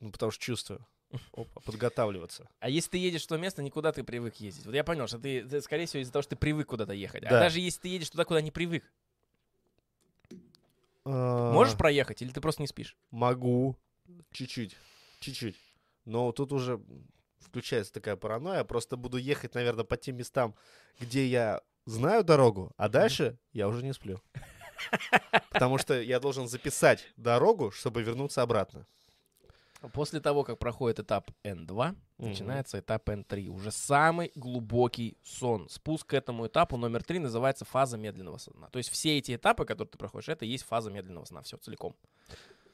Ну, потому что чувствую. <laughs> Опа, подготавливаться. А если ты едешь в то место, никуда ты привык ездить. Вот я понял, что ты, ты, скорее всего, из-за того, что ты привык куда-то ехать. А Да. даже если ты едешь туда, куда не привык, А, можешь проехать или ты просто не спишь? Могу. Чуть-чуть. Чуть-чуть. Но тут уже включается такая паранойя. Просто буду ехать, наверное, по тем местам, где я знаю дорогу, а дальше я уже не сплю. Потому что я должен записать дорогу, чтобы вернуться обратно. После того, как проходит этап N2, Мгм. начинается этап N3. Уже самый глубокий сон. Спуск к этому этапу номер 3 называется фаза медленного сна. То есть все эти этапы, которые ты проходишь, это и есть фаза медленного сна. Все целиком.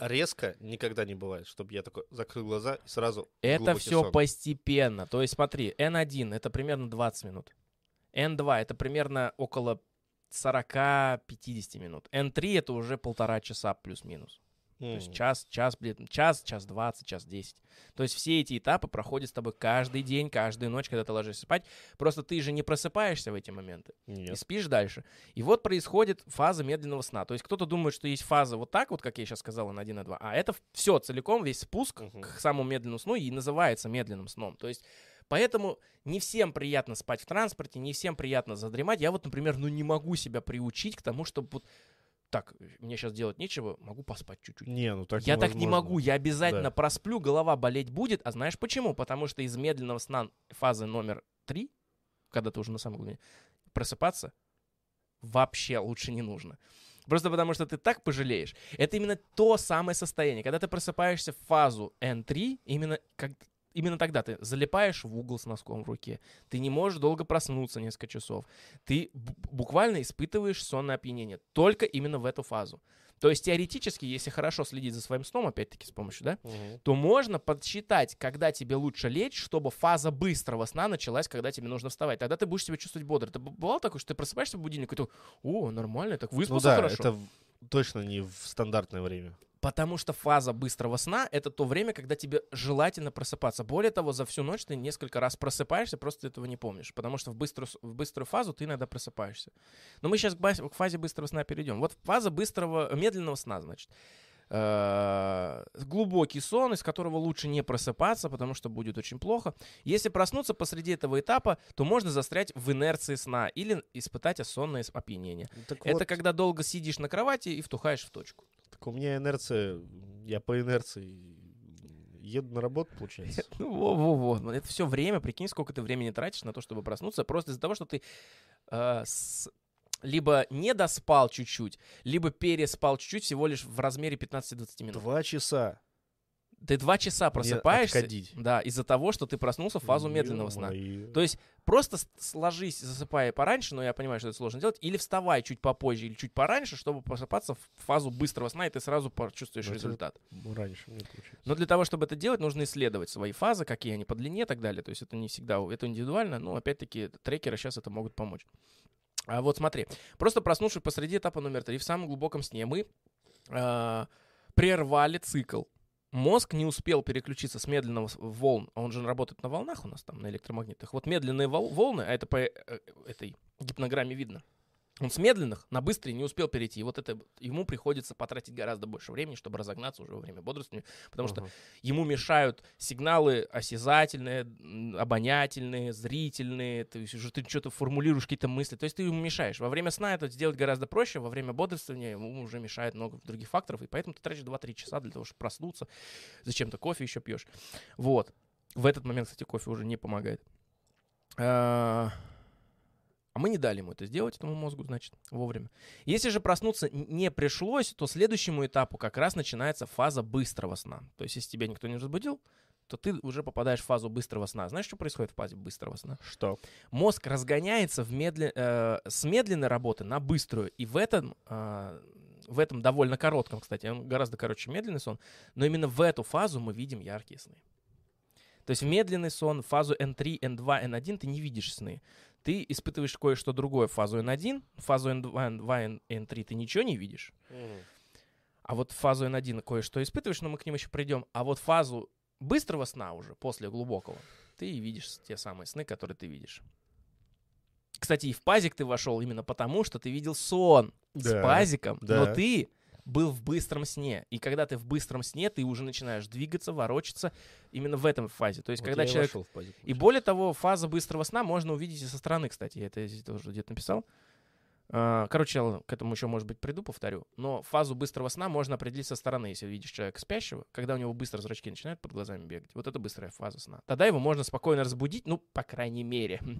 Резко никогда не бывает, чтобы я такой закрыл глаза и сразу Это все сон. постепенно. То есть смотри, N1 это примерно 20 минут. N2 это примерно около 40-50 минут. N3 это уже полтора часа плюс-минус. То есть час, час, блин, час, час 20, час 10. То есть все эти этапы проходят с тобой каждый день, каждую ночь, когда ты ложишься спать. Просто ты же не просыпаешься в эти моменты и Нет. спишь дальше. И вот происходит фаза медленного сна. То есть кто-то думает, что есть фаза вот так вот, как я сейчас сказал, на 1 на 2. А это все целиком, весь спуск Мгм. к самому медленному сну и называется медленным сном. То есть Поэтому не всем приятно спать в транспорте, не всем приятно задремать. Я вот, например, ну не могу себя приучить к тому, чтобы вот так, мне сейчас делать нечего, могу поспать чуть-чуть. Не, ну так я так не невозможно. могу, я обязательно Да. просплю, голова болеть будет. А знаешь почему? Потому что из медленного сна фазы номер три, когда ты уже на самом глубине, просыпаться вообще лучше не нужно. Просто потому что ты так пожалеешь. Это именно то самое состояние. Когда ты просыпаешься в фазу N3, именно, как, именно тогда ты залипаешь в угол с носком в руке. Ты не можешь долго проснуться несколько часов. Ты бу- буквально испытываешь сонное опьянение. Только именно в эту фазу. То есть теоретически, если хорошо следить за своим сном, опять-таки с помощью, да, Мгм. то можно подсчитать, когда тебе лучше лечь, чтобы фаза быстрого сна началась, когда тебе нужно вставать. Тогда ты будешь себя чувствовать бодро. Ты б- бывало такое, что ты просыпаешься в будильник и ты, о, нормально, так Ну выспался да, хорошо. это точно не в стандартное время. Потому что фаза быстрого сна — это то время, когда тебе желательно просыпаться. Более того, за всю ночь ты несколько раз просыпаешься, просто этого не помнишь. Потому что в быструю, в быструю фазу ты иногда просыпаешься. Но мы сейчас к, к фазе быстрого сна перейдем. Вот фаза быстрого, медленного сна, значит. Э, Глубокий сон, из которого лучше не просыпаться, потому что будет очень плохо. Если проснуться посреди этого этапа, то можно застрять в инерции сна или испытать сонное опьянение. Так Это вот, когда долго сидишь на кровати и втухаешь в точку. так у меня инерция, я по инерции еду на работу, получается. <laughs> Ну, во-во-во. Это все время, прикинь, сколько ты времени тратишь на то, чтобы проснуться, просто из-за того, что ты э, с- либо не доспал чуть-чуть, либо переспал чуть-чуть всего лишь в размере 15-20 минут. Два часа. Ты два часа просыпаешься, отходить. да, из-за того, что ты проснулся в фазу медленного сна. То есть просто сложись, засыпая пораньше, но я понимаю, что это сложно делать, или вставай чуть попозже или чуть пораньше, чтобы просыпаться в фазу быстрого сна, и ты сразу почувствуешь это результат. Раньше мне получается. Но для того, чтобы это делать, нужно исследовать свои фазы, какие они по длине и так далее. То есть это не всегда, это индивидуально, но опять-таки трекеры сейчас это могут помочь. А вот смотри, просто проснувшись посреди этапа номер три, в самом глубоком сне, мы а, прервали цикл мозг не успел переключиться с медленного волн, он же работает на волнах у нас там, на электромагнитных. Вот медленные вол- волны, а это по э, этой гипнограмме видно, он с медленных на быстрые не успел перейти. И вот это ему приходится потратить гораздо больше времени, чтобы разогнаться уже во время бодрствования, потому что Ага. ему мешают сигналы осязательные, обонятельные, зрительные, то есть уже ты что-то формулируешь, какие-то мысли, то есть ты ему мешаешь. Во время сна это сделать гораздо проще, во время бодрствования ему уже мешает много других факторов, и поэтому ты тратишь 2-3 часа для того, чтобы проснуться, зачем-то кофе еще пьешь. Вот. В этот момент, кстати, кофе уже не помогает. А мы не дали ему это сделать, этому мозгу, значит, вовремя. Если же проснуться не пришлось, то следующему этапу как раз начинается фаза быстрого сна. То есть, если тебя никто не разбудил, то ты уже попадаешь в фазу быстрого сна. Знаешь, что происходит в фазе быстрого сна? Что? Мозг разгоняется в медле- э, с медленной работы на быструю. И в этом, э, в этом довольно коротком, кстати, он гораздо короче медленный сон, но именно в эту фазу мы видим яркие сны. То есть в медленный сон, фазу N3, N2, N1 ты не видишь сны. Ты испытываешь кое-что другое в фазу N1, в фазу N2, N2, N3 ты ничего не видишь. А вот фазу N1 кое-что испытываешь, но мы к ним еще придем. А вот фазу быстрого сна уже, после глубокого, ты и видишь те самые сны, которые ты видишь. Кстати, и в пазик ты вошел именно потому, что ты видел сон с Да, пазиком, но да. ты был в быстром сне. И когда ты в быстром сне, ты уже начинаешь двигаться, ворочаться именно в этом фазе. То есть, Вот когда и человек... в пазик, И более того, фаза быстрого сна можно увидеть и со стороны, кстати. Я это здесь тоже где-то написал. А, Короче, я к этому еще, может быть, приду, повторю. Но фазу быстрого сна можно определить со стороны, если видишь человека спящего, когда у него быстро зрачки начинают под глазами бегать. Вот это быстрая фаза сна. Тогда его можно спокойно разбудить, ну, по крайней мере. <laughs>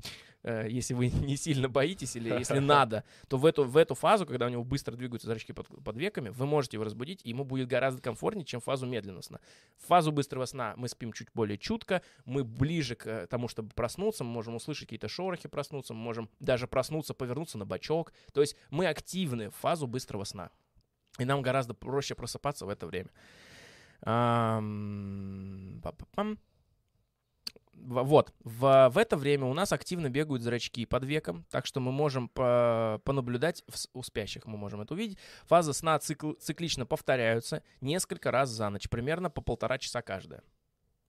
Э, Если вы не сильно боитесь или если <laughs> надо, то в эту, в эту фазу, когда у него быстро двигаются зрачки под, под веками, вы можете его разбудить, и ему будет гораздо комфортнее, чем фазу медленного сна. В фазу быстрого сна мы спим чуть более чутко, мы ближе к э, тому, чтобы проснуться, мы можем услышать какие-то шорохи, проснуться, мы можем даже проснуться, повернуться на бочок. То есть мы активны в фазу быстрого сна. И нам гораздо проще просыпаться в это время. Вот, в, в это время у нас активно бегают зрачки под веком, так что мы можем по- понаблюдать в у спящих, мы можем это увидеть. Фазы сна цикл- циклично повторяются несколько раз за ночь, примерно по полтора часа каждая.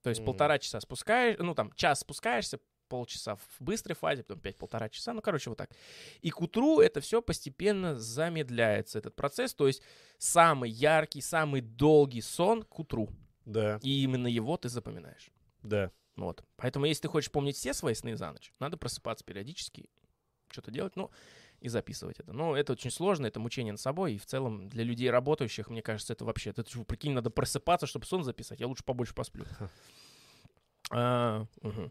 То есть Мгм. полтора часа спускаешь, ну там час спускаешься, полчаса в быстрой фазе, потом 5-полтора часа, ну короче вот так. И к утру это все постепенно замедляется, этот процесс, то есть самый яркий, самый долгий сон к утру, Да, и именно его ты запоминаешь. да. Вот. Поэтому, если ты хочешь помнить все свои сны за ночь, надо просыпаться периодически, что-то делать, ну, и записывать это. Но это очень сложно, это мучение над собой, и в целом для людей работающих, мне кажется, это вообще, это, прикинь, надо просыпаться, чтобы сон записать, я лучше побольше посплю. <laughs> А, мгм.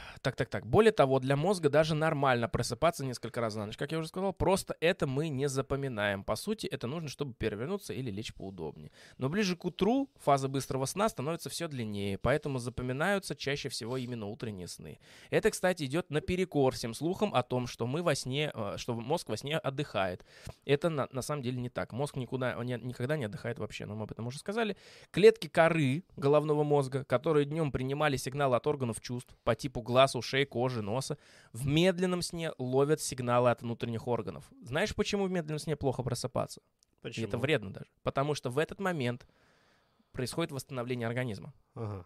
Так, так, так. Более того, для мозга даже нормально просыпаться несколько раз за ночь. Как я уже сказал, просто это мы не запоминаем. По сути, это нужно, чтобы перевернуться или лечь поудобнее. Но ближе к утру фаза быстрого сна становится все длиннее, поэтому запоминаются чаще всего именно утренние сны. Это, кстати, идет наперекор всем слухам о том, что мы во сне, э, что мозг во сне отдыхает. Это на, на самом деле не так. Мозг никуда, он не- никогда не отдыхает вообще, но мы об этом уже сказали. Клетки коры головного мозга, которые днем принимали сигналы от органов чувств по типу глаз, ушей, кожи, носа, в медленном сне ловят сигналы от внутренних органов. Знаешь, почему в медленном сне плохо просыпаться? И Почему? это вредно даже. Потому что в этот момент происходит восстановление организма. Ага.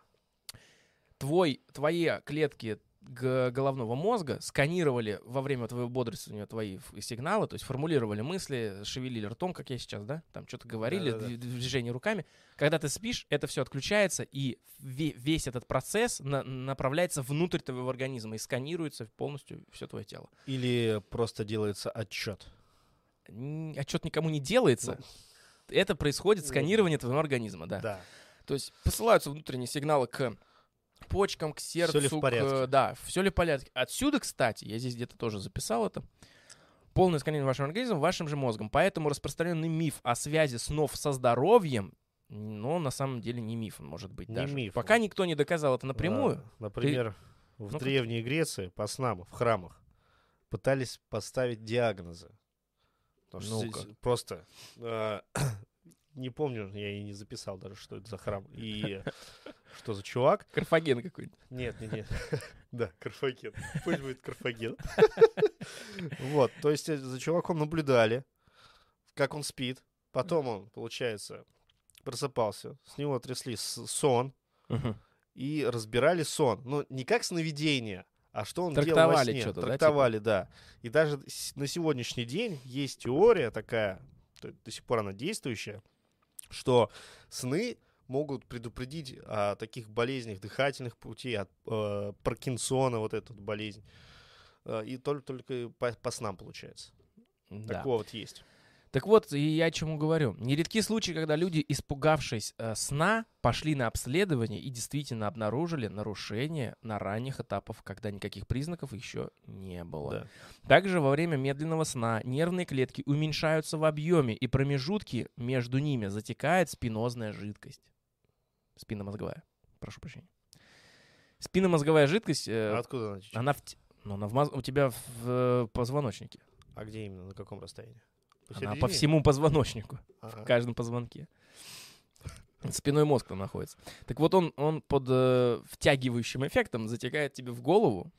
Твой, твои клетки головного мозга сканировали во время твоего бодрствования твои сигналы, то есть формулировали мысли, шевелили ртом, как я сейчас, да, там что-то говорили, Да-да-да. дв- движение руками. Когда ты спишь, это все отключается, и ве- весь этот процесс на- направляется внутрь твоего организма и сканируется полностью все твое тело. Или просто делается отчет. Отчет никому не делается. Это происходит ну, сканирование твоего организма, да. Да. То есть посылаются внутренние сигналы к почкам, к сердцу. ли в к- порядке? да, все ли в порядке. Отсюда, кстати, я здесь где-то тоже записал это, полное сканирование вашего организма вашим же мозгом. Поэтому распространенный миф о связи снов со здоровьем, но на самом деле не миф, он может быть Не даже. миф Пока никто не доказал это напрямую. А, например, в Ну-ка. Древней Греции по снам в храмах пытались поставить диагнозы. Здесь просто э, <coughs> не помню, я и не записал даже, что это за храм и что за чувак. Карфаген какой-нибудь. Нет, нет, нет. <laughs> Да, Карфаген. Пусть будет Карфаген. <laughs> Вот, то есть э, за чуваком наблюдали, как он спит. Потом он, получается, просыпался, с него трясли сон и разбирали сон. Ну, не как сновидение, а что он делал во Трактовали сне. чё-то, да, типа? Трактовали, да. И даже на сегодняшний день есть теория такая, до сих пор она действующая, что сны могут предупредить о таких болезнях дыхательных путей, от э, Паркинсона, вот эту болезнь. Э, и только, только по, по снам получается. Да. Такое вот есть. Так вот, и я о чему говорю. Нередки случаи, когда люди, испугавшись э, сна, пошли на обследование и действительно обнаружили нарушение на ранних этапах, когда никаких признаков еще не было. Да. Также во время медленного сна нервные клетки уменьшаются в объеме, и промежутки между ними затекает спинозная жидкость. Спинномозговая. Прошу прощения. Спинномозговая жидкость, э, А откуда она течет? она, в, ну, она в у тебя в э, позвоночнике. А где именно? На каком расстоянии? Она по Посередине? всему позвоночнику. Ага. в каждом позвонке. Спиной мозг там находится. Так вот он, он под э, втягивающим эффектом затекает тебе в голову.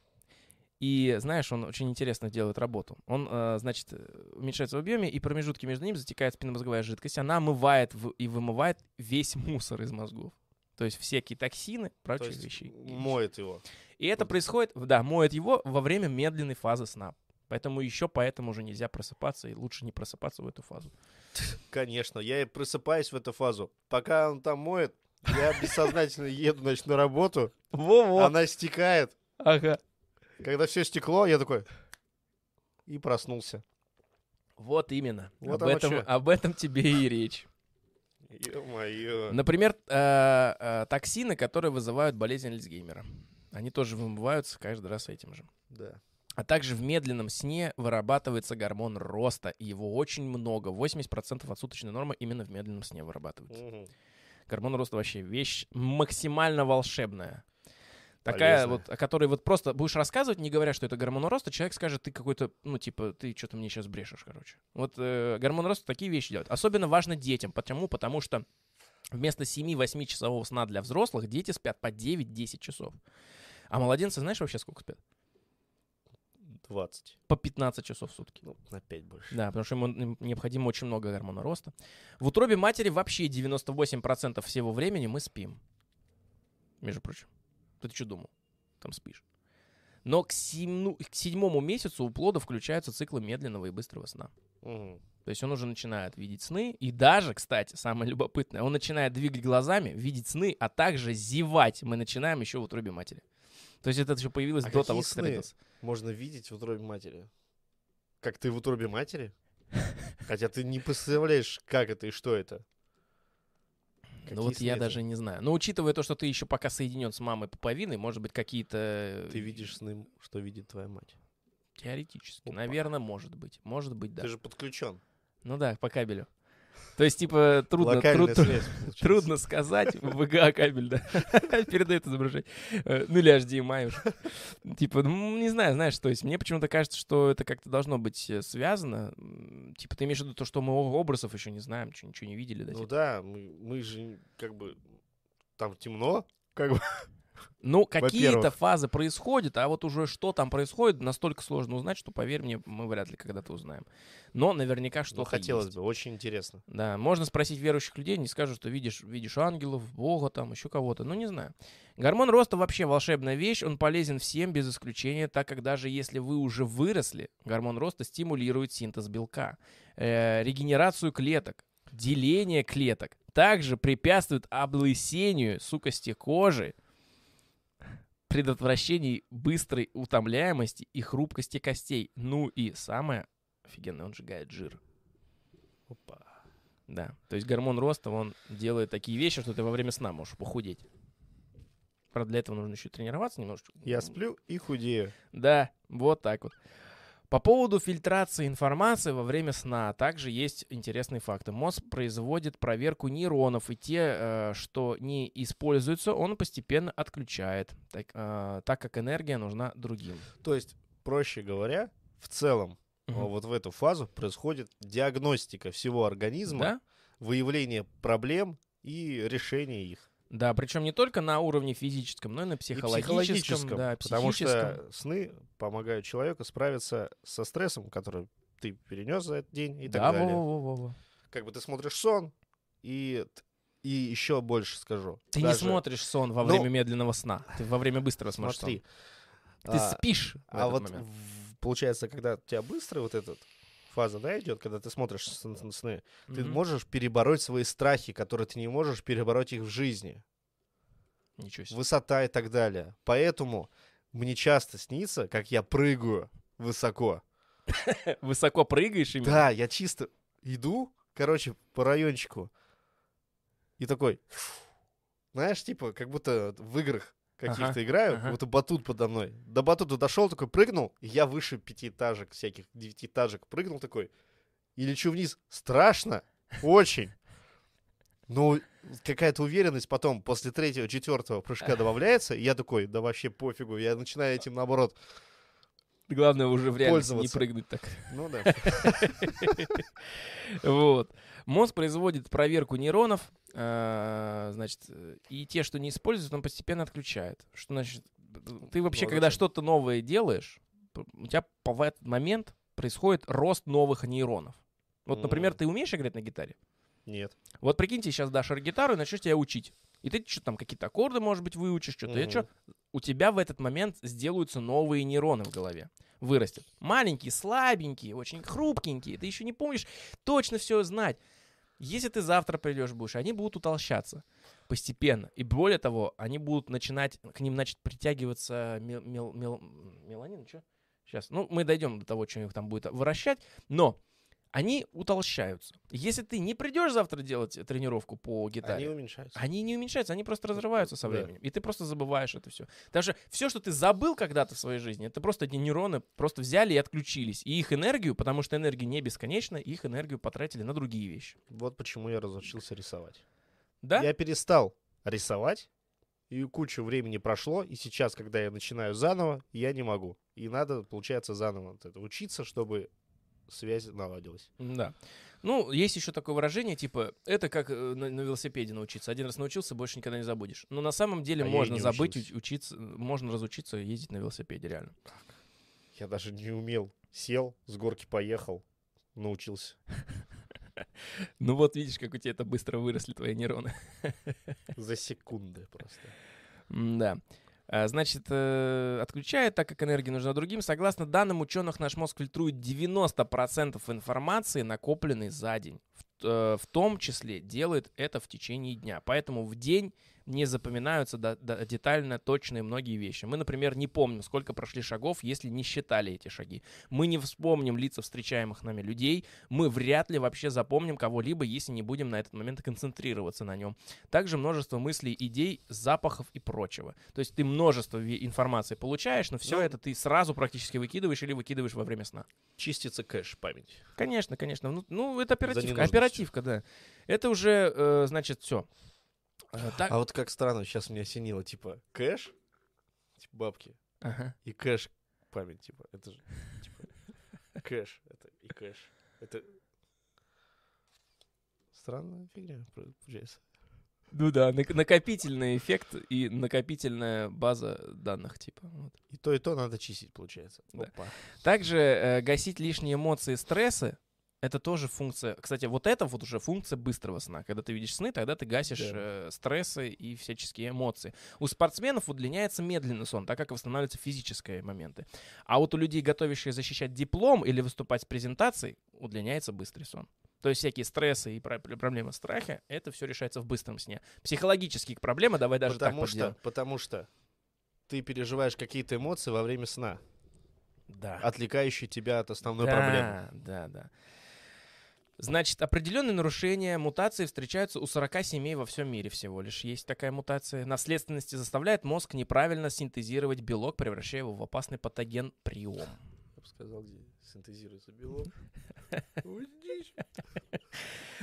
И, знаешь, он очень интересно делает работу. Он, э, значит, э, уменьшается в объеме, и промежутки между ними затекает спинномозговая жидкость. Она омывает в- и вымывает весь мусор из мозгов. То есть всякие токсины, То прочие вещи. моет его. И это происходит, да, моет его во время медленной фазы сна. Поэтому еще поэтому уже нельзя просыпаться, и лучше не просыпаться в эту фазу. <laughs> Конечно, я и просыпаюсь в эту фазу. Пока он там моет, я бессознательно еду, значит, на работу. Во-во! Она стекает. Ага. Когда все стекло, я такой... И проснулся. Вот именно. Вот об, этом, чё. об этом тебе и речь. Ё-моё. Например, э, э, токсины, которые вызывают болезнь Альцгеймера. Они тоже вымываются каждый раз этим же. Да. А также в медленном сне вырабатывается гормон роста. И его очень много. 80% от суточной нормы именно в медленном сне вырабатывается. Мгм. Гормон роста вообще вещь максимально волшебная. Такая Полезная. вот, о которой вот просто будешь рассказывать, не говоря, что это гормон роста, человек скажет, ты какой-то, ну, типа, ты что-то мне сейчас брешешь, короче. Вот э, гормон роста такие вещи делает. Особенно важно детям. Почему? Потому что вместо 7-8 часового сна для взрослых дети спят по 9-10 часов. А младенцы, знаешь, вообще сколько спят? 20. По 15 часов в сутки. Ну, на 5 больше. Да, потому что ему необходимо очень много гормона роста. В утробе матери вообще 98% всего времени мы спим. Между прочим. Ты что думал? Там спишь. Но к, семну- к седьмому месяцу у плода включаются циклы медленного и быстрого сна. Мгм. То есть он уже начинает видеть сны. И даже, кстати, самое любопытное, он начинает двигать глазами, видеть сны, а также зевать. Мы начинаем еще в утробе матери. То есть это еще появилось А до того, как сны? Можно видеть в утробе матери. Как ты в утробе матери? Хотя ты не представляешь, как это и что это. Ну вот Какие я даже не знаю. Но учитывая то, что ты еще пока соединен с мамой пуповиной, может быть, какие-то... Ты видишь сны, что видит твоя мать. Теоретически. Опа. Наверное, может быть. Может быть, да. Ты же подключен. Ну да, по кабелю. То есть, типа, трудно, труд- связь, <laughs> трудно сказать. VGA кабель, да. <laughs> Передает изображение. Э, Ну или HDMI уж. Типа, ну, не знаю, знаешь, то есть мне почему-то кажется, что это как-то должно быть э, связано. Типа, ты имеешь в виду то, что мы образов еще не знаем, ничего не видели, да? Ну типа? да, мы, мы же как бы... Там темно, как бы. Ну, какие-то фазы происходят, а вот уже что там происходит, настолько сложно узнать, что, поверь мне, мы вряд ли когда-то узнаем. Но наверняка Ну, что-то хотелось есть. бы, очень интересно. Да, можно спросить верующих людей, не скажут, что видишь, видишь ангелов, Бога там, еще кого-то. Ну, не знаю. Гормон роста вообще волшебная вещь, он полезен всем без исключения, так как даже если вы уже выросли, гормон роста стимулирует синтез белка, э, регенерацию клеток, деление клеток, также препятствует облысению сукости кожи, предотвращению быстрой утомляемости и хрупкости костей. Ну и самое офигенное, он сжигает жир. Опа. Да, то есть гормон роста, он делает такие вещи, что ты во время сна можешь похудеть. Правда, для этого нужно еще тренироваться немножечко. Я сплю и худею. Да, вот так вот. По поводу фильтрации информации во время сна также есть интересные факты. Мозг производит проверку нейронов, и те, э, что не используются, он постепенно отключает, так, э, так как энергия нужна другим. То есть, проще говоря, в целом, а, вот в эту фазу происходит диагностика всего организма, Да? выявление проблем и решение их. Да, причем не только на уровне физическом, но и на И психологическом, да, потому что сны помогают человеку справиться со стрессом, который ты перенес за этот день и так да, далее. во-во-во-во. Как бы ты смотришь сон, и и еще больше скажу. Ты не Даже- смотришь сон во Ну, время медленного сна. Ты во время быстрого смотришь Смотри. сон. Ты а, спишь А этот вот в- получается, когда у тебя быстрая вот эта фаза, да, идет, когда ты смотришь сны, ты Мгм. можешь перебороть свои страхи, которые ты не можешь перебороть их в жизни. Ничего себе. Высота и так далее. Поэтому мне часто снится, как я прыгаю высоко. <laughs> Высоко прыгаешь именно? Да, я чисто иду, короче, по райончику. И такой, знаешь, типа, как будто в играх каких-то Ага, играю, ага. как будто батут подо мной. До батута дошел, такой прыгнул, и я выше пятиэтажек, всяких девятиэтажек прыгнул такой. И лечу вниз. Страшно, очень. Но какая-то уверенность потом после третьего, четвертого прыжка добавляется, и я такой, да вообще пофигу, я начинаю этим наоборот. Главное уже в реальности не прыгнуть так. Ну да. <laughs> Вот. Мозг производит проверку нейронов, а, значит, э, и те, что не используют, он постепенно отключает. Что значит? Ты вообще, когда что-то новое делаешь, у тебя в этот момент происходит рост новых нейронов. Вот, например, ты умеешь играть на гитаре? Нет. Вот прикиньте, сейчас дашь гитару и начнешь тебя учить. И ты что там, какие-то аккорды, может быть, выучишь, что-то. Мгм. что? У тебя в этот момент сделаются новые нейроны в голове. Вырастет. Маленькие, слабенькие, очень хрупкенькие. Ты еще не помнишь точно все знать. Если ты завтра придешь будешь, они будут утолщаться постепенно. И более того, они будут начинать, к ним начнет притягиваться мел, мел- мел- меланин, что? Сейчас, ну, мы дойдем до того, что их там будет выращать. Но они утолщаются. Если ты не придешь завтра делать тренировку по гитаре, Они уменьшаются. они не уменьшаются, они просто разрываются со Да. временем. И ты просто забываешь это все. Даже все, что ты забыл когда-то в своей жизни, это просто эти нейроны просто взяли и отключились. И их энергию, потому что энергия не бесконечна, их энергию потратили на другие вещи. Вот почему я разучился рисовать. Да? Я перестал рисовать, и кучу времени прошло, и сейчас, когда я начинаю заново, я не могу. И надо, получается, заново вот это учиться, чтобы связь наладилась. Да. Ну, есть еще такое выражение, типа, это как э, на, на велосипеде научиться. Один раз научился, больше никогда не забудешь. Но на самом деле А можно забыть, учился. уч- учиться, можно разучиться ездить на велосипеде, реально. Я даже не умел. Сел, с горки поехал, научился. <laughs> Ну вот, видишь, как у тебя это быстро выросли твои нейроны. За секунды просто. Да. Значит, э, отключает, так как энергия нужна другим. Согласно данным ученых, наш мозг фильтрует 90% информации, накопленной за день. В, э, в том числе делает это в течение дня. Поэтому в день не запоминаются до- до- детально точные многие вещи. Мы, например, не помним, сколько прошли шагов, если не считали эти шаги. Мы не вспомним лица встречаемых нами людей. Мы вряд ли вообще запомним кого-либо, если не будем на этот момент концентрироваться на нем. Также множество мыслей, идей, запахов и прочего. То есть ты множество информации получаешь, но все Ну, это ты сразу практически выкидываешь или выкидываешь во время сна. Чистится кэш, память. Конечно, конечно. Ну, ну, это оперативка. Оперативка, да. Это уже, э, значит, все. Так, А вот как странно, сейчас меня осенило, типа, кэш, типа бабки, ага. и кэш память, типа, это же, типа, кэш, это и кэш. Это странная фигня получается. Ну да, нак- накопительный эффект и накопительная база данных, типа. вот. И то, и то надо чистить, получается. Да. Опа. Также э, гасить лишние эмоции и стрессы это тоже функция. Кстати, вот это вот уже функция быстрого сна. Когда ты видишь сны, тогда ты гасишь Да. э, стрессы и всяческие эмоции. У спортсменов удлиняется медленный сон, так как восстанавливаются физические моменты. А вот у людей, готовящих защищать диплом или выступать с презентацией, удлиняется быстрый сон. То есть всякие стрессы и про- проблемы страха, это все решается в быстром сне. Психологические проблемы, давай даже потому так что, поделаем. потому что ты переживаешь какие-то эмоции во время сна, Да. отвлекающие тебя от основной да, проблемы. Да, да. Значит, определенные нарушения, мутации встречаются у 40 семей во всем мире всего лишь. Есть такая мутация. Наследственности заставляет мозг неправильно синтезировать белок, превращая его в опасный патоген приом. Я бы сказал, где синтезируется белок. <laughs> Ой, дичь.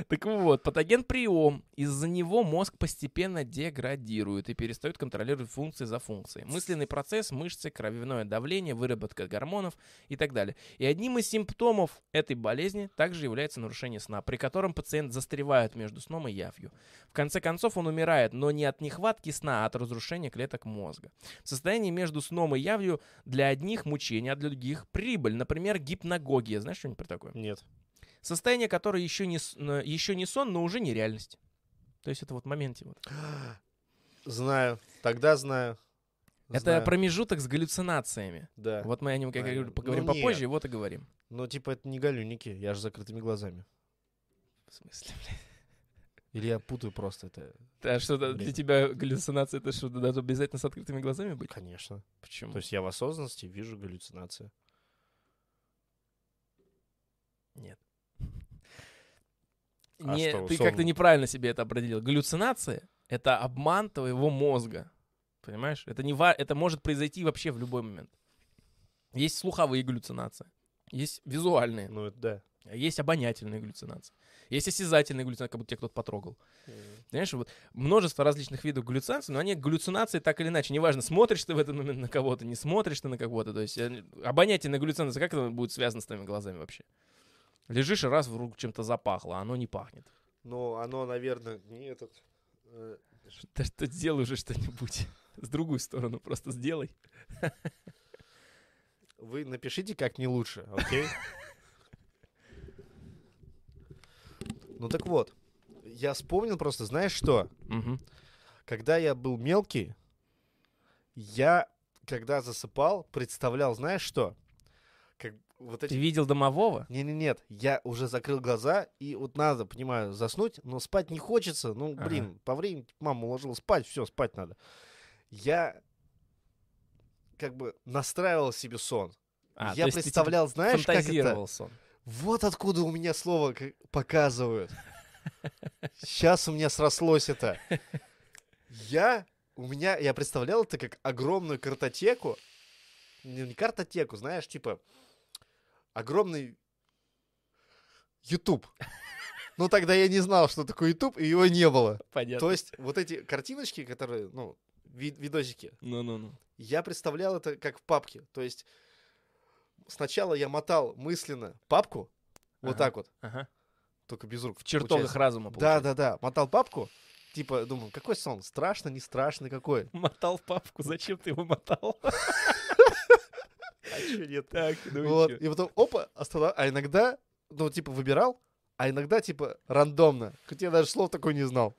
Так вот, патоген приом. Из-за него мозг постепенно деградирует и перестает контролировать функции за функцией. Мысленный процесс, мышцы, кровяное давление, выработка гормонов и так далее. И одним из симптомов этой болезни также является нарушение сна, при котором пациент застревает между сном и явью. В конце концов он умирает, но не от нехватки сна, а от разрушения клеток мозга. В состоянии между сном и явью для одних мучения, а для других прибыль. Например, гипногогия. Знаешь что-нибудь про такое? Нет. Состояние, которое еще не, еще не сон, но уже не реальность. То есть это вот моменте. Вот. <gasps> Знаю. Тогда знаю. Это Знаю. промежуток с галлюцинациями. Да. Вот мы о нем, как я говорю, Наверно. поговорим Ну, попозже, нет. вот и говорим. Ну, типа, это не галюники, я же с закрытыми глазами. В смысле, блядь? Или я путаю просто это. А что для тебя галлюцинация, это что, надо обязательно с открытыми глазами быть? Конечно. Почему? То есть я в осознанности вижу галлюцинации. Нет. <laughs> А Не, что, ты сон? как-то неправильно себе это определил. Галлюцинация — это обман твоего мозга. Понимаешь? Это, не ва- это может произойти вообще в любой момент. Есть слуховые галлюцинации, есть визуальные, Ну, это да. есть обонятельные галлюцинации, есть осязательные галлюцинации, как будто тебя кто-то потрогал. Понимаешь, вот множество различных видов галлюцинаций, но они галлюцинации так или иначе. Неважно, смотришь ты в этот момент на кого-то, не смотришь ты на кого-то. То есть э, обонятельная галлюцинация, как это будет связано с твоими глазами вообще? Лежишь и раз вдруг чем-то запахло, а оно не пахнет. Ну, оно, наверное, не этот... э, Что, что сделай уже что-нибудь. С другую сторону просто сделай. Вы напишите, как не лучше, окей? Ну так вот, я вспомнил просто, знаешь что? Когда я был мелкий, я, когда засыпал, представлял, знаешь что? Вот Ты эти... видел домового? Не-не-нет, я уже закрыл глаза, и вот надо, понимаю, заснуть, но спать не хочется. Ну, Ага. блин, по времени мама уложила спать, все, спать надо. Я как бы настраивал себе сон. А, я ты, типа, представлял, знаешь, как это? сон. Вот откуда у меня слово показывают. Сейчас у меня срослось это. Я, у меня, я представлял это как огромную картотеку. Не, не картотеку, знаешь, типа огромный YouTube. <laughs> Ну, тогда я не знал, что такое YouTube, и его не было. Понятно. То есть вот эти картиночки, которые, ну, ви- видосики, Ну-ну-ну. я представлял это как в папке. То есть сначала я мотал мысленно папку, вот Ага. так вот, Ага. только без рук. В чертогах получается. разума, Да, получается. да, да. Мотал папку, типа, думаю, какой сон? Страшно, не страшный какой? <laughs> Мотал папку, зачем ты его мотал? <laughs> А чё нет? Так, ну Вот. и потом, опа, останов... А иногда, ну, типа, выбирал, а иногда, типа, рандомно. Хотя я даже слов такой не знал.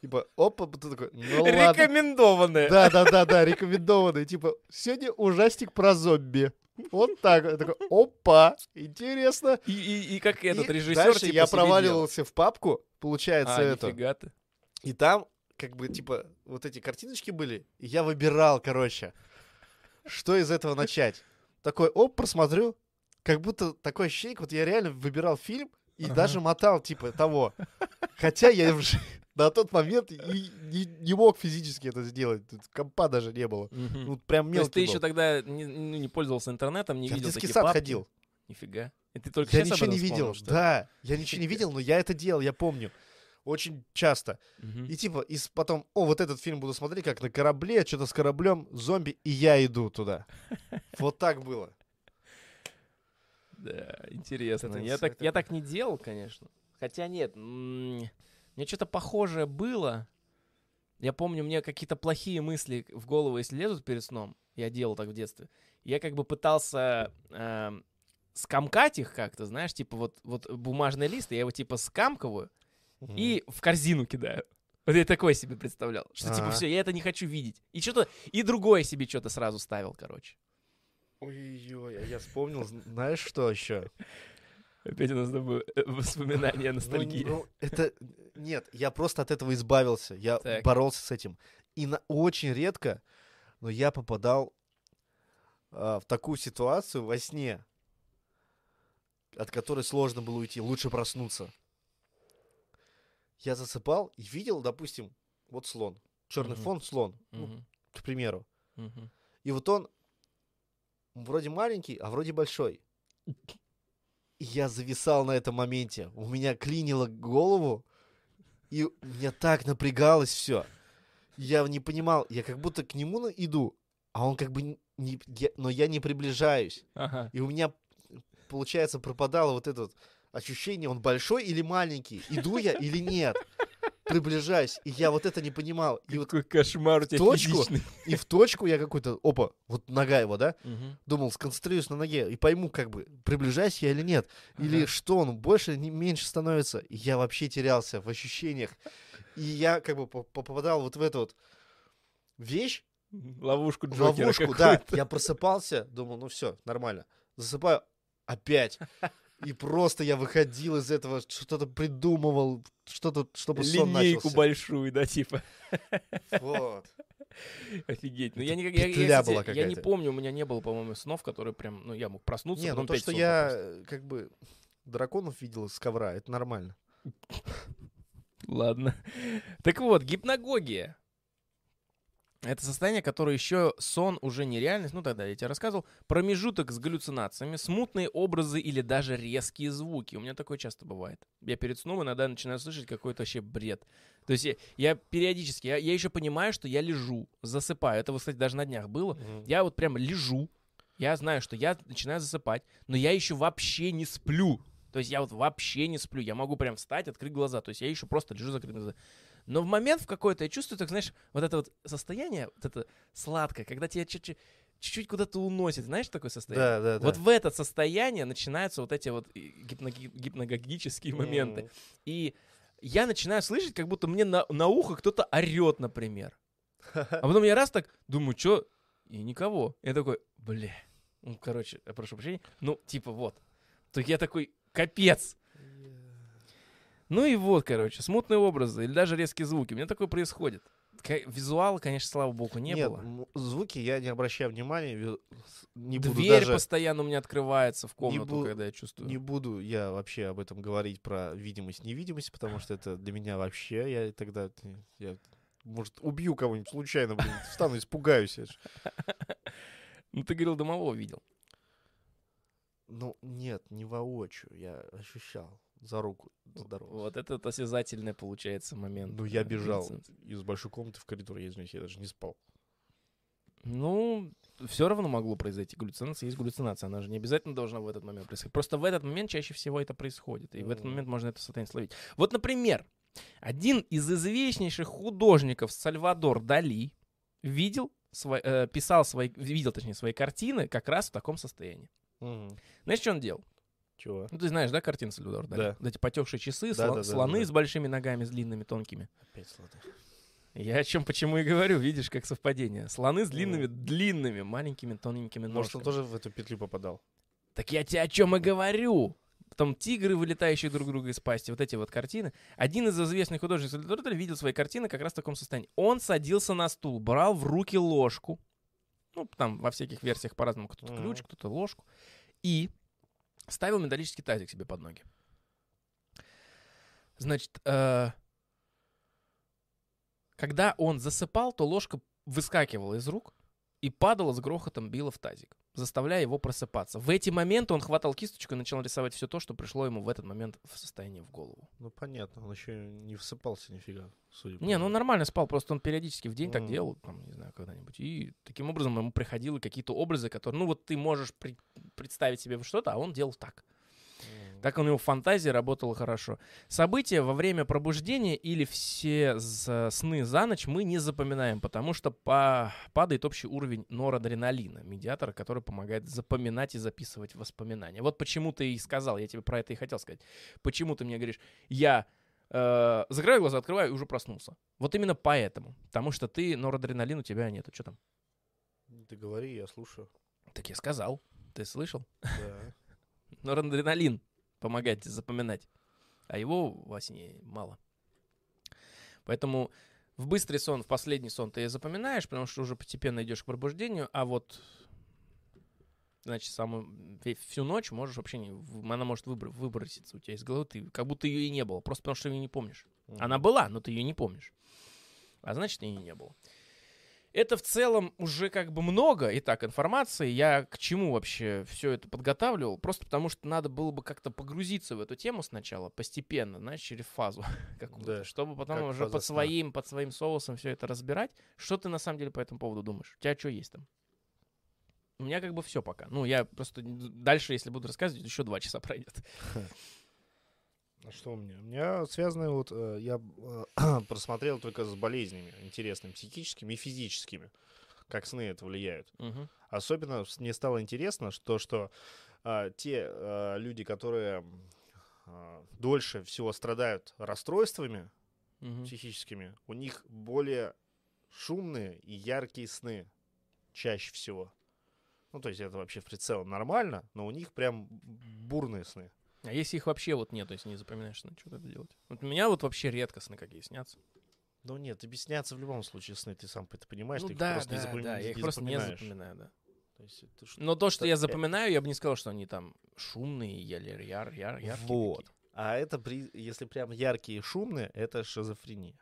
Типа, опа, ты такой, ну ладно. Рекомендованное. Да, да, да, да, рекомендованный. Типа, сегодня ужастик про зомби. Вот так. Я такой, опа, интересно. И, и, и как этот И режиссер Дальше типа, я проваливался в папку, делал. получается, А, это. нифига ты. И там, как бы, типа, вот эти картиночки были, и я выбирал, короче, что из этого начать. Такой, оп, просмотрю. Как будто такое ощущение, вот я реально выбирал фильм и Ага. даже мотал, типа, того. Хотя я уже <laughs> на тот момент и не, не мог физически это сделать. Тут компа даже не было. Мгм. Ну, прям То есть мелкий ты еще был. тогда не, ну, не пользовался интернетом, не Я в видел детский такие сад папки? ходил. Нифига. И ты только Я ничего не видел. вспомнил? Да, я ничего не видел, но я это делал, я помню. Очень часто. Мгм. И типа, и потом, о, вот этот фильм буду смотреть, как на корабле, что-то с кораблем, зомби, и я иду туда. <laughs> Вот так было. Да, интересно. Я, так, я так не делал, конечно. Хотя нет, мне что-то похожее было. Я помню, мне какие-то плохие мысли в голову, если лезут перед сном, я делал так в детстве, я как бы пытался эм, скомкать их как-то, знаешь, типа вот, вот бумажный лист, я его типа скамкиваю и в корзину кидаю. Вот я такое себе представлял, что типа Ага. все, я это не хочу видеть. И что-то, и другое себе что-то сразу ставил, короче. Ой-ой, а я вспомнил, знаешь, что еще? Опять у нас тобой, э, воспоминания, ностальгия. Ну, это... Нет, я просто от этого избавился. Я Так. боролся с этим. И на... очень редко, но я попадал а, в такую ситуацию во сне, от которой сложно было уйти. Лучше проснуться. Я засыпал и видел, допустим, вот слон. Черный Мгм. фон слон, ну, Мгм, к примеру. мгм. И вот он вроде маленький, а вроде большой. И я зависал на этом моменте. У меня клинило голову, и меня так напрягалось все. Я не понимал, я как будто к нему иду, а он как бы не- я- но я не приближаюсь. Ага. И у меня, получается, пропадало вот это вот ощущение, он большой или маленький, иду я или нет. Приближаюсь, и я вот это не понимал. И вот Какой кошмар у тебя точку физичный. и в точку я какой-то, опа, вот нога его, да? Мгм. Думал, сконцентрируюсь на ноге и пойму, как бы, приближаюсь я или нет. Или Ага. что, он больше, не меньше становится. И я вообще терялся в ощущениях. И я как бы по- попадал вот в эту вот вещь, Ловушку Джокера ловушку, да. Я просыпался, думал, ну все, нормально. Засыпаю опять. И просто я выходил из этого, что-то придумывал, что-то, чтобы сон Линейку начался. большую, да, типа. Вот. Офигеть. Ну, я, не, я, я, кстати, я не помню, у меня не было, по-моему, снов, которые прям, ну, я мог проснуться, Не, ну то, что сон я попросить. э, как бы драконов видел с ковра, это нормально. Ладно. Так вот, гипногогия. Это состояние, которое еще сон уже не реальность, ну тогда я тебе рассказывал, промежуток с галлюцинациями, смутные образы или даже резкие звуки. У меня такое часто бывает. Я перед сном иногда начинаю слышать какой-то вообще бред. То есть я, я периодически, я, я еще понимаю, что я лежу, засыпаю. Это, кстати, даже на днях было. Я вот прям лежу, я знаю, что я начинаю засыпать, но я еще вообще не сплю. То есть я вот вообще не сплю. Я могу прям встать, открыть глаза. То есть я еще просто лежу закрытыми глазами. Но в момент в какой-то я чувствую, так знаешь, вот это вот состояние, вот это сладкое, когда тебя чуть-чуть, чуть-чуть куда-то уносит. Знаешь такое состояние? Да, да, да. Вот в это состояние начинаются вот эти вот и гипноги- гипногогические моменты. М. И я начинаю слышать, как будто мне на, на ухо кто-то орет, например. <laughs> А потом я раз так думаю, что? И никого. Я такой, бля. Ну, короче, я прошу прощения. Ну, типа вот. Так я такой, капец. Ну и вот, короче, смутные образы или даже резкие звуки. У меня такое происходит. Визуала, конечно, слава богу, не Нет, было. звуки я не обращаю внимания, не буду Дверь даже, постоянно у меня открывается в комнату, бу- когда я чувствую. не буду я вообще об этом говорить про видимость, невидимость, потому что это для меня вообще, я тогда, я, может, убью кого-нибудь случайно, блин, встану, испугаюсь. <laughs> Ну, ты говорил, домового видел. Ну, нет, не воочию, я ощущал за руку здорово. Вот это осязательный, получается, момент. Ну, я бежал из большой комнаты в коридор, я извиняюсь, я даже не спал. Ну, все равно могло произойти. Галлюцинация есть галлюцинация. Она же не обязательно должна в этот момент происходить. Просто в этот момент чаще всего это происходит. И в этот момент можно это состояние словить. Вот, например, один из известнейших художников Сальвадор Дали видел, сво- э, писал свои, видел, точнее, свои картины как раз в таком состоянии. Знаешь, что он делал? Чего? Ну, ты знаешь, да, картины Сальвадора Дали? Да. Вот эти потекшие часы, Да, сло- да, да, слоны да. с большими ногами, с длинными, тонкими. Опять сладко. Я о чем почему и говорю, видишь, как совпадение. Слоны с длинными, длинными, маленькими, тоненькими Может, он ножками. тоже в эту петлю попадал? Так я тебе о чем и говорю. Потом тигры, вылетающие друг друга из пасти, вот эти вот картины. Один из известных художников Сальвадор Дали видел свои картины как раз в таком состоянии. Он садился на стул, брал в руки ложку. Ну, там во всяких версиях по-разному. Кто-то Мгм. ключ, кто-то ложку. И ставил металлический тазик себе под ноги. Значит, э, когда он засыпал, то ложка выскакивала из рук и падала с грохотом, била в тазик, заставляя его просыпаться. В эти моменты он хватал кисточку и начал рисовать все то, что пришло ему в этот момент в состоянии в голову. Ну, понятно, он еще не всыпался нифига, судя по Не, ну нормально спал, просто он периодически в день так Мгм. делал, там, не знаю, когда-нибудь. И таким образом ему приходило какие-то образы, которые, ну вот ты можешь при- представить себе что-то, а он делал так. Так у него фантазия работала хорошо. События во время пробуждения или все сны за ночь мы не запоминаем, потому что па- падает общий уровень норадреналина, медиатора, который помогает запоминать и записывать воспоминания. Вот почему ты и сказал, я тебе про это и хотел сказать. Почему ты мне говоришь, я э, закрываю глаза, открываю и уже проснулся. Вот именно поэтому. Потому что ты, норадреналин у тебя нету. Что там? Ты говори, я слушаю. Так я сказал. Ты слышал? Да. <laughs> Норадреналин помогает запоминать, а его во сне мало. Поэтому в быстрый сон, в последний сон ты запоминаешь, потому что уже постепенно идешь к пробуждению, а вот значит, самую, всю ночь можешь вообще не, она может выбр- выброситься у тебя из головы, ты как будто ее и не было, просто потому что ее не помнишь. Она была, но ты ее не помнишь. А значит, ее не было. Это в целом уже как бы много, итак, информации. Я к чему вообще все это подготавливал? Просто потому что надо было бы как-то погрузиться в эту тему сначала, постепенно, знаешь, через фазу <laughs> какую-то, Да, чтобы потом как уже под сна. своим, под своим соусом все это разбирать. Что ты на самом деле по этому поводу думаешь? У тебя что есть там? У меня как бы все пока. Ну, я просто дальше, если буду рассказывать, еще два часа <laughs> пройдет. А что у меня? У меня связано вот, э, я э, <clears throat> просмотрел только с болезнями интересными, психическими и физическими, как сны это влияют. Мгм. Особенно мне стало интересно, что, что а, те а, люди, которые а, дольше всего страдают расстройствами, Мгм. психическими, у них более шумные и яркие сны чаще всего. Ну, то есть это вообще в целом нормально, но у них прям бурные сны. А если их вообще вот нет, то есть не запоминаешь сны, что тогда делать? Вот у меня вот вообще редко сны какие снятся. Ну нет, тебе снятся в любом случае сны, ты сам это понимаешь, ну ты их да, просто не да, запоми- да, я их не просто не запоминаю, да. То есть это ш- Но то, что я запоминаю, я бы не сказал, что они там шумные или яр, яр, яркие. Вот. какие-то. А это, при, если прям яркие и шумные, это шизофрения. Ну,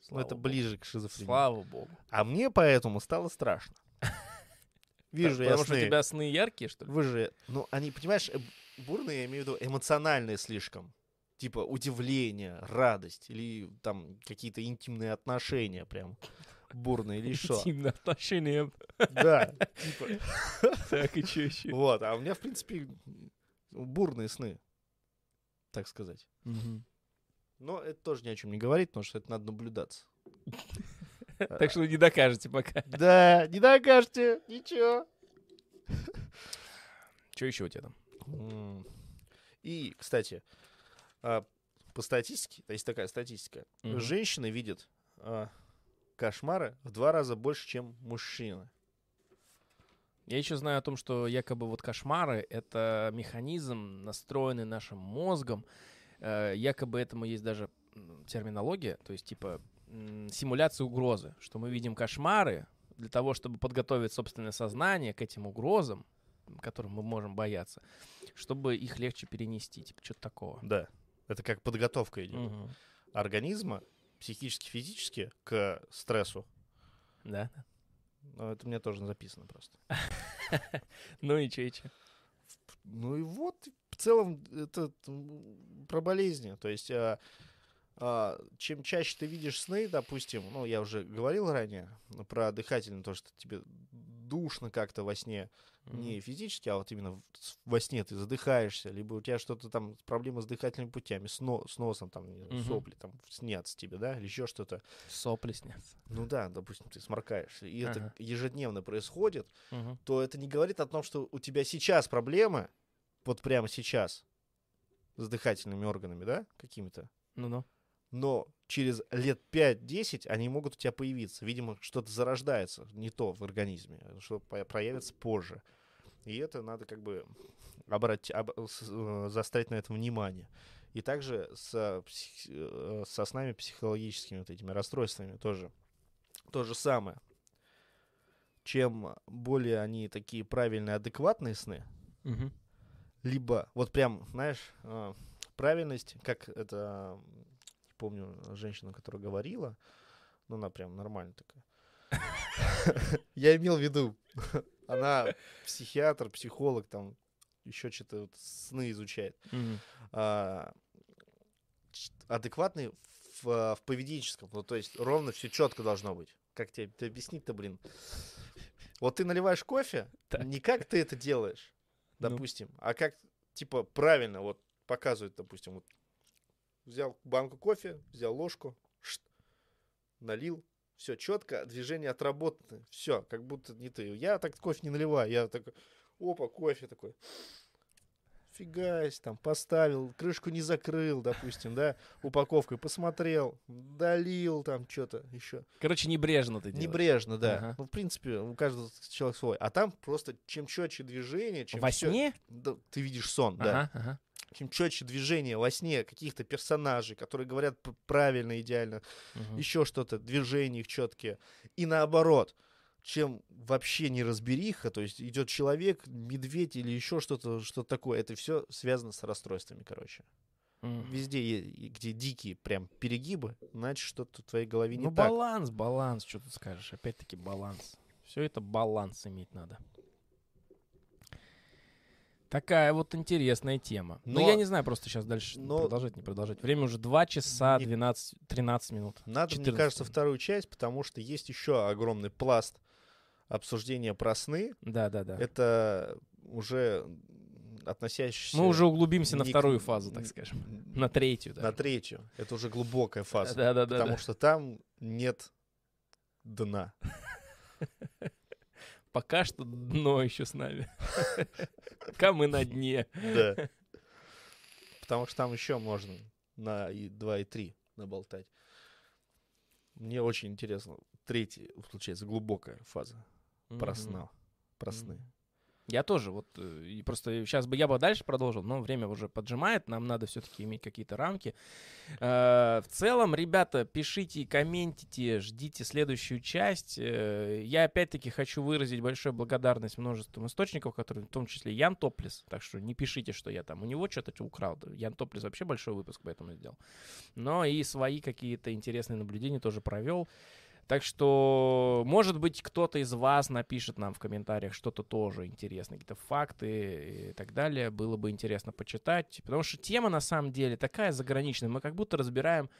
Слава это богу. ближе к шизофрении. Слава богу. А мне поэтому стало страшно. <laughs> Вижу я Потому что у тебя сны яркие, что ли? Вы же, ну, они, понимаешь, э, бурные, я имею в виду, эмоциональные слишком. Типа удивление, радость или там какие-то интимные отношения прям бурные или что. Интимные отношения. Да, <laughs> типа. Так, и что еще? Вот, а у меня, в принципе, бурные сны, так сказать. Но это тоже ни о чем не говорит, потому что это надо наблюдаться. <laughs> Так что вы не докажете пока. Да, не докажете, ничего. Что еще у тебя там? И, кстати, а, по статистике, то есть такая статистика, Мгм. женщины видят а, кошмары в два раза больше, чем мужчины. Я еще знаю о том, что якобы вот кошмары — это механизм, настроенный нашим мозгом. Э, Якобы этому есть даже терминология, то есть типа симуляция угрозы, что мы видим кошмары для того, чтобы подготовить собственное сознание к этим угрозам, которым мы можем бояться, чтобы их легче перенести, типа что-то такого. Да, это как подготовка идет Мгм. организма психически, физически к стрессу. Да. Ну, это у меня тоже записано просто. <laughs> Ну и че, и че? Ну и вот, в целом, это про болезни. То есть, а, а, чем чаще ты видишь сны, допустим, ну, я уже говорил ранее про дыхательное, то, что тебе душно как-то во сне, не физически, а вот именно во сне ты задыхаешься, либо у тебя что-то там, проблемы с дыхательными путями, с, но- с носом, там, не знаю, Мгм. сопли там снятся тебе, да, или еще что-то. Сопли снятся. Ну да, допустим, ты сморкаешься, и это Ага. ежедневно происходит, Мгм. то это не говорит о том, что у тебя сейчас проблемы, вот прямо сейчас, с дыхательными органами, да, какими-то, Ну-ну. но через лет 5-10 они могут у тебя появиться. Видимо, что-то зарождается не то в организме, что проявится позже. И это надо как бы обрати, об- с- э, заострять на этом внимание. И также со, псих- э, со снами психологическими вот этими расстройствами тоже то же самое. Чем более они такие правильные, адекватные сны, Мгм. либо вот прям, знаешь, а, правильность, как это, помню, женщина, которая говорила, ну она прям нормально такая. <laughs> Я имел в виду, <laughs> она психиатр, психолог, там еще что-то вот сны изучает. Мгм. А, Адекватный в, в поведенческом, ну то есть ровно все четко должно быть. Как тебе это объяснить-то, блин? Вот ты наливаешь кофе, Так. не как ты это делаешь, Ну. допустим, а как, типа, правильно, вот, показывает, допустим, вот, взял банку кофе, взял ложку, шт, налил, все четко, движение отработано, все, как будто не ты. Я так кофе не наливаю, я такой, опа, кофе такой, фигась, там, поставил, крышку не закрыл, допустим, да, упаковкой посмотрел, долил там что-то еще. Короче, небрежно ты делаешь. Небрежно, да. Ага. Ну, в принципе, у каждого человека свой. А там просто чем четче движение, чем Во всё- сне? Да, ты видишь сон, да. Ага, ага. Чем четче движение во сне каких-то персонажей, которые говорят правильно, идеально, Мгм. еще что-то, движения их четкие. И наоборот, чем вообще не разбериха, то есть идет человек, медведь или еще что-то, что такое, это все связано с расстройствами, короче. Мгм. Везде, где дикие прям перегибы, значит, что-то в твоей голове не Ну, так. баланс, баланс, что ты скажешь? Опять-таки баланс. Все это баланс иметь надо. Такая вот интересная тема. Но, Но- я не знаю просто сейчас дальше но- продолжать, не продолжать. Время уже 2 часа Не- 12, 13 минут. Надо, мне 14 кажется, минут. вторую часть, потому что есть еще огромный пласт обсуждения про сны. Да, да, да. Это уже относящийся... Мы уже углубимся на не к- вторую фазу, так скажем. На третью, На да. третью. Это уже глубокая фаза. Да, да, да. потому что там нет дна. <laughs> Пока что дно еще с нами. <laughs> Пока мы на дне. Да. <laughs> Потому что там еще можно на и 2 и 3 наболтать. Мне очень интересно. Третья, получается, глубокая фаза. Про сна. Про сны. Я тоже, вот, э, и просто сейчас бы я бы дальше продолжил, но время уже поджимает, нам надо все-таки иметь какие-то рамки. Э, В целом, ребята, пишите, комментите, ждите следующую часть. Э, Я опять-таки хочу выразить большую благодарность множеству источников, которые, в том числе Ян Топлис, так что не пишите, что я там у него что-то украл. Ян Топлис вообще большой выпуск поэтому сделал. Но и свои какие-то интересные наблюдения тоже провел. Так что, может быть, кто-то из вас напишет нам в комментариях что-то тоже интересное, какие-то факты и так далее. Было бы интересно почитать. Потому что тема, на самом деле, такая заграничная. Мы как будто разбираем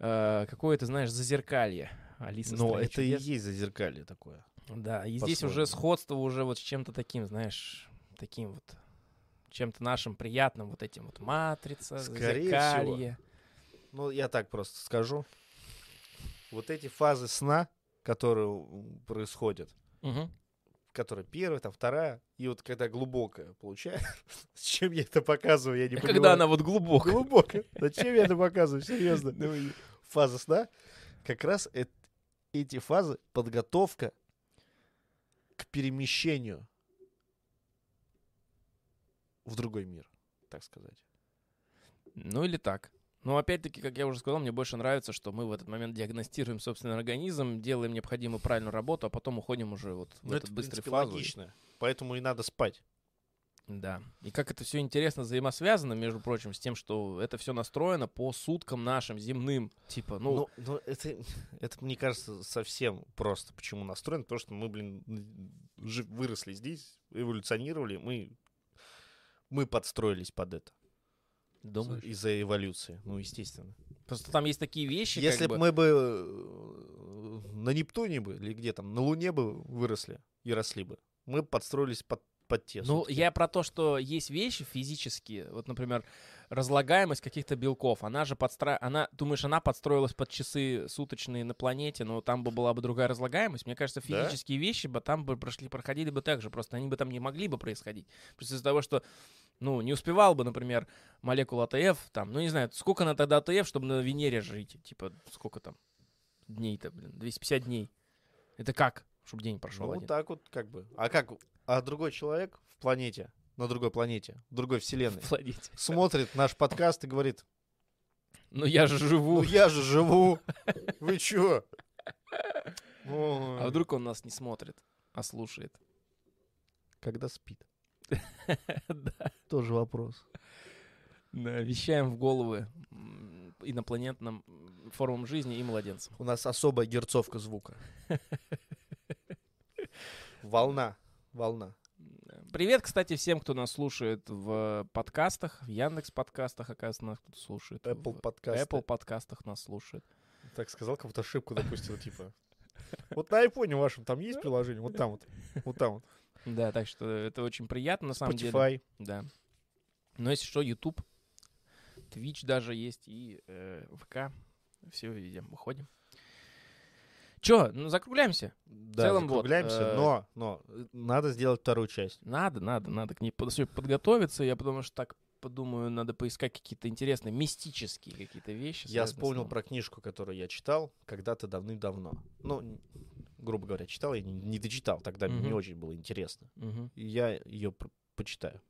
э, какое-то, знаешь, зазеркалье. Алиса Но «Стране это и чудес». есть зазеркалье такое. Да, и здесь уже сходство уже вот с чем-то таким, знаешь, таким вот чем-то нашим приятным, вот этим вот матрица, Скорее зазеркалье. Ну, я так просто скажу. Вот эти фазы сна, которые происходят, Мгм. которая первая, там вторая, и вот когда глубокая получается, <laughs> зачем я это показываю, я не понимаю. Когда она вот глубокая. глубокая, зачем я это показываю, серьезно? <laughs> Фаза сна, как раз эт- эти фазы подготовка к перемещению в другой мир, так сказать. Ну или так. Но опять-таки, как я уже сказал, мне больше нравится, что мы в этот момент диагностируем собственный организм, делаем необходимую правильную работу, а потом уходим уже вот в Ну, этот это, быстрый принципе, фазу. логично. Поэтому и надо спать. Да. И как это все интересно взаимосвязано, между прочим, с тем, что это все настроено по суткам нашим земным. Типа, ну, Ну, но это, это, мне кажется, совсем просто. Почему настроено? Потому что мы, блин, выросли здесь, эволюционировали, мы, мы подстроились под это. Думаешь? Из-за эволюции. Ну, естественно. Просто там есть такие вещи, Если как бы мы бы э, на Нептуне бы, или где там, на Луне бы выросли и росли бы, мы бы подстроились под, под те Ну, я про то, что есть вещи физические, вот, например, разлагаемость каких-то белков, она же подстра... она, думаешь, она подстроилась под часы суточные на планете, но там бы была бы другая разлагаемость. Мне кажется, Да? физические вещи бы там бы прошли, проходили бы так же, просто они бы там не могли бы происходить. Просто из-за того, что, ну, не успевал бы, например, молекула АТФ, там, ну, не знаю, сколько на тогда АТФ, чтобы на Венере жить, типа, сколько там дней-то, блин, 250 дней. Это как, чтобы день прошел Ну, один? вот так вот как бы. А как? А другой человек в планете, на другой планете, в другой вселенной, <laughs> Планете. смотрит наш подкаст и говорит, Ну, я же живу. ну я же живу, <laughs> вы чё? А вдруг он нас не смотрит, а слушает? Когда спит? <laughs> Да. Тоже вопрос. Да, Вещаем в головы инопланетным формам жизни и младенцам. У нас особая герцовка звука. Волна, волна. Привет, кстати, всем, кто нас слушает в подкастах, в Яндекс подкастах, оказывается, нас кто-то слушает. Apple подкасты. Apple подкастах нас слушает. Так сказал, как будто ошибку допустил, типа. <laughs> Вот на айфоне вашем там есть приложение? Вот там вот. Вот там вот. Да, так что это очень приятно, на самом деле. Spotify. Да. Но если что, YouTube, Twitch даже есть и э, ВК. Все везде выходим. Че, ну закругляемся? Да, целом вот, закругляемся, э, но, но надо сделать вторую часть. Надо, надо, надо к ней подготовиться. Я потому что так подумаю, надо поискать какие-то интересные, мистические какие-то вещи. Я вспомнил про книжку, которую я читал когда-то давным-давно. Ну, грубо говоря, читал, я не, не дочитал, тогда мне не Мгм. очень было интересно. И я ее почитаю.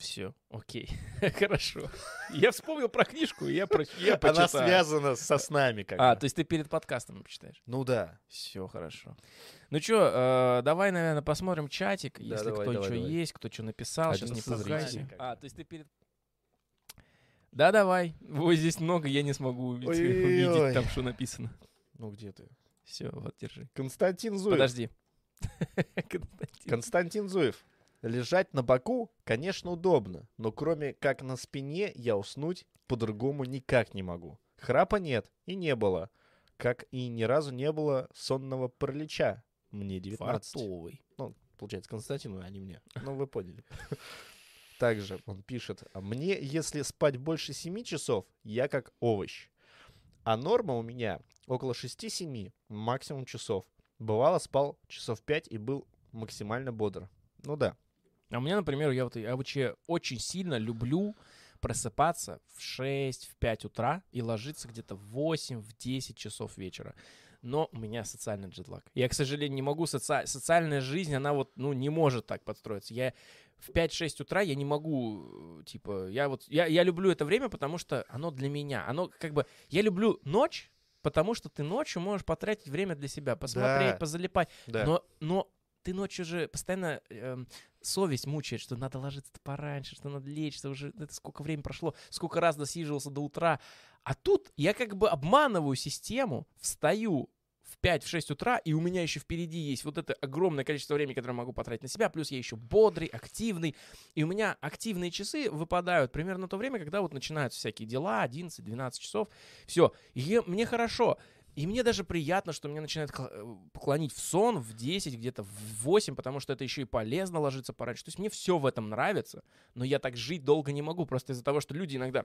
Все, окей, <laughs> хорошо. Я вспомнил про книжку, и я, про... я Она связана со снами как А, то есть ты перед подкастом почитаешь? Ну да. Все хорошо. Ну что, давай, наверное, посмотрим чатик, Да, если давай, кто давай, что давай. есть, кто что написал, сейчас не 11 зрителей, пугайся. А, то есть ты перед... Да, давай. Вот здесь много, я не смогу увидеть, Ой-ой-ой. увидеть там, что написано. Ну где ты? Все, вот, держи. Константин Зуев. Подожди. <laughs> Константин. Константин Зуев. Лежать на боку, конечно, удобно, но кроме как на спине я уснуть по-другому никак не могу. Храпа нет и не было, как и ни разу не было сонного паралича. Мне 19. Фартовый. Ну, получается, Константину, а не мне. Ну, вы поняли. Также он пишет, «А мне, если спать больше 7 часов, я как овощ. А норма у меня около 6-7 максимум часов. Бывало, спал часов 5 и был максимально бодр. Ну да. А у меня, например, я вот я вообще очень сильно люблю просыпаться в 6, в 5 утра и ложиться где-то в 8, в 10 часов вечера. Но у меня социальный джетлаг. Я, к сожалению, не могу... Соци... Социальная жизнь, она вот, ну, не может так подстроиться. Я в 5-6 утра я не могу, э, типа, я вот... Я, я люблю это время, потому что оно для меня. Оно как бы... Я люблю ночь, потому что ты ночью можешь потратить время для себя, посмотреть, Да. позалипать. Да. Но, но ты ночью же постоянно эм, совесть мучает, что надо ложиться пораньше, что надо лечь, что уже это сколько времени прошло, сколько раз досиживался до утра. А тут я как бы обманываю систему, встаю в 5-6 утра, и у меня еще впереди есть вот это огромное количество времени, которое могу потратить на себя, плюс я еще бодрый, активный, и у меня активные часы выпадают примерно в то время, когда вот начинаются всякие дела, 11-12 часов, все, и мне хорошо, и мне даже приятно, что меня начинает э, клонить в сон в 10, где-то в 8, потому что это еще и полезно ложиться пораньше. То есть мне все в этом нравится, но я так жить долго не могу, просто из-за того, что люди иногда,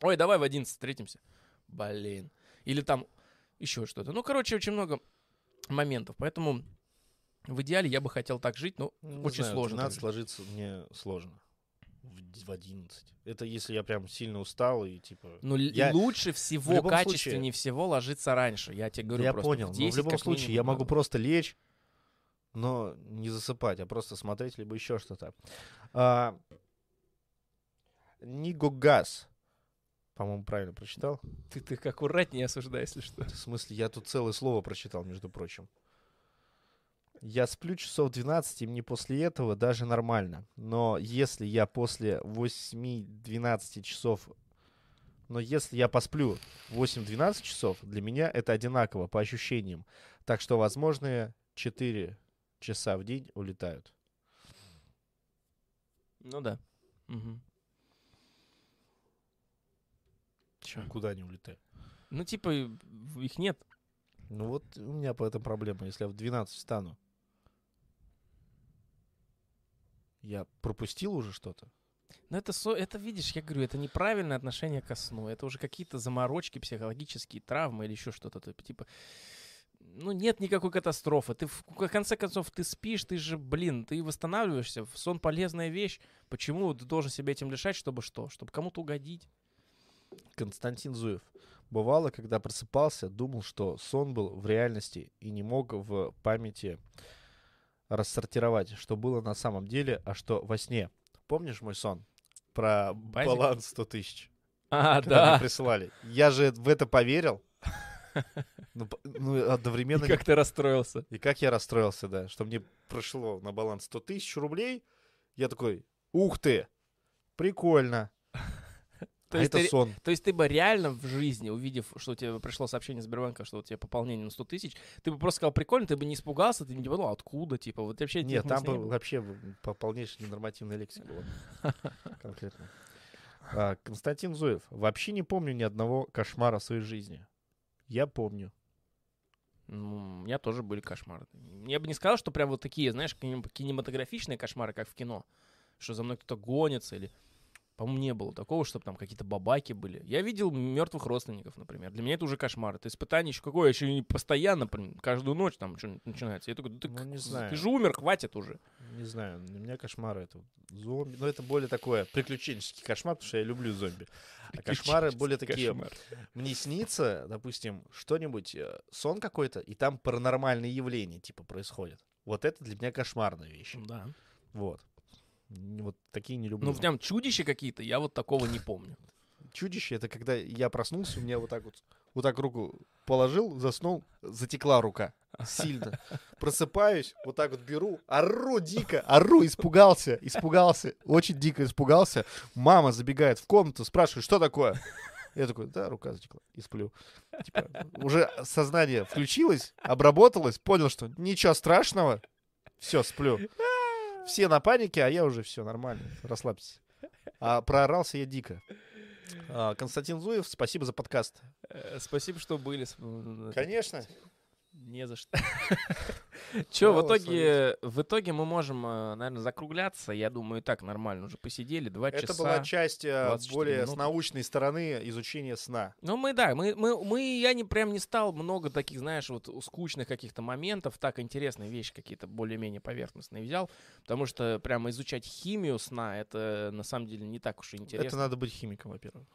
ой, давай в 11 встретимся. Блин. Или там еще что-то. Ну, короче, очень много моментов. Поэтому в идеале я бы хотел так жить, но Не очень знаю, сложно. так 12 жить. ложиться мне сложно. В д- в 11. Это если я прям сильно устал и типа... Ну, Я- лучше всего, любом случае- качественнее всего ложиться раньше. Я тебе говорю я просто. понял, в но 10 в любом случае минимум я могу надо. просто лечь, но не засыпать, а просто смотреть, либо еще что-то. А, Нигогаз. По-моему, правильно прочитал. Ты, ты аккуратнее осуждай, если что. В смысле, я тут целое слово прочитал, между прочим. Я сплю часов 12, и мне после этого даже нормально. Но если я после 8-12 часов... Но если я посплю 8-12 часов, для меня это одинаково по ощущениям. Так что возможные 4 часа в день улетают. Ну да. Мгм. Чё? Куда они улетают? Ну, типа, их нет. Ну вот у меня по этом проблема. Если я в 12 встану, я пропустил уже что-то? Но это, это, видишь, я говорю, это неправильное отношение ко сну. Это уже какие-то заморочки, психологические травмы или еще что-то. То- Типа, ну, нет никакой катастрофы. Ты, в конце концов, ты спишь, ты же, блин, ты восстанавливаешься. Сон полезная вещь. Почему ты должен себя этим лишать, чтобы что? Чтобы кому-то угодить? Константин Зуев. Бывало, когда просыпался, думал, что сон был в реальности и не мог в памяти рассортировать, что было на самом деле, а что во сне. Помнишь мой сон? Про Базик? баланс 100 тысяч. А, когда мне да. присылали. Я же в это поверил. <laughs> Ну, ну, И одновременно... не- как ты расстроился? И как я расстроился, да, что мне прошло на баланс 100 тысяч рублей. Я такой, ух ты, прикольно. То а есть это ты- сон. То есть ты бы реально в жизни, увидев, что тебе пришло сообщение Сбербанка, что у тебя пополнение на 100 тысяч, ты бы просто сказал, прикольно, ты бы не испугался, ты не подумал, откуда, типа, вот вообще Нет, там было. вообще по полнейшей ненормативной лексика была. <laughs> Конкретно. А, Константин Зуев. Вообще не помню ни одного кошмара в своей жизни. Я помню. Ну, у меня тоже были кошмары. Я бы не сказал, что прям вот такие, знаешь, кинем- кинематографичные кошмары, как в кино, что за мной кто-то гонится или... По-моему, не было такого, чтобы там какие-то бабаки были. Я видел мертвых родственников, например. Для меня это уже кошмар. Это испытание еще какое, еще и постоянно, блин, каждую ночь там что-нибудь начинается. Я такой, да ты, Ну, не знаю. ты же умер, хватит уже. Не знаю, для меня кошмары это зомби. Но это более такое приключенческий кошмар, потому что я люблю зомби. А кошмары более такие. Кошмар. Мне снится, допустим, что-нибудь, э, сон какой-то, и там паранормальные явления типа происходят. Вот это для меня кошмарная вещь. Да. Вот. Вот такие не люблю. Ну, прям чудища какие-то, я вот такого не помню. Чудище это когда я проснулся, у меня вот так вот, вот так руку положил, заснул, затекла рука. Сильно. Просыпаюсь, вот так вот беру, ору дико, ору, испугался, испугался, очень дико испугался. Мама забегает в комнату, спрашивает, что такое? Я такой, да, рука затекла, и сплю. Типа, уже сознание включилось, обработалось, понял, что ничего страшного, все, сплю. Все на панике, а я уже все нормально, расслабься. А проорался я дико. А, Константин Зуев, спасибо за подкаст. Э, Спасибо, что были. Конечно. Не за что. <laughs> Че, в итоге, в итоге мы можем, наверное, закругляться. Я думаю, и так нормально уже посидели. Два Это часа. была часть э, 24 более с минуты. научной стороны изучения сна. Ну, мы, да, мы, мы, мы, я не прям не стал много таких, знаешь, вот скучных каких-то моментов, так интересные вещи какие-то более-менее поверхностные взял, потому что прямо изучать химию сна, это на самом деле не так уж и интересно. Это надо быть химиком, во-первых.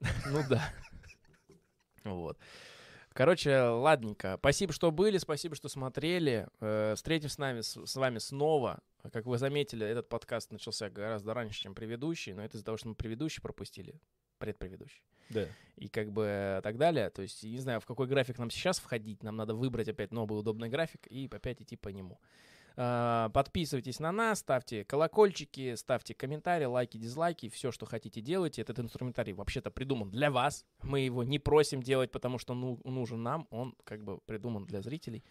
<laughs> Ну да. Вот. Короче, ладненько. Спасибо, что были, спасибо, что смотрели. Э, Встретимся с, нами, с, с вами снова. Как вы заметили, этот подкаст начался гораздо раньше, чем предыдущий, но это из-за того, что мы предыдущий пропустили, предпредыдущий. Да. И как бы так далее. То есть, не знаю, в какой график нам сейчас входить. Нам надо выбрать опять новый удобный график и опять идти по нему. А, Подписывайтесь на нас, ставьте колокольчики, ставьте комментарии, лайки, дизлайки, все, что хотите делайте. Этот инструментарий вообще-то придуман для вас. Мы его не просим делать, потому что ну, нужен нам. Он как бы придуман для зрителей.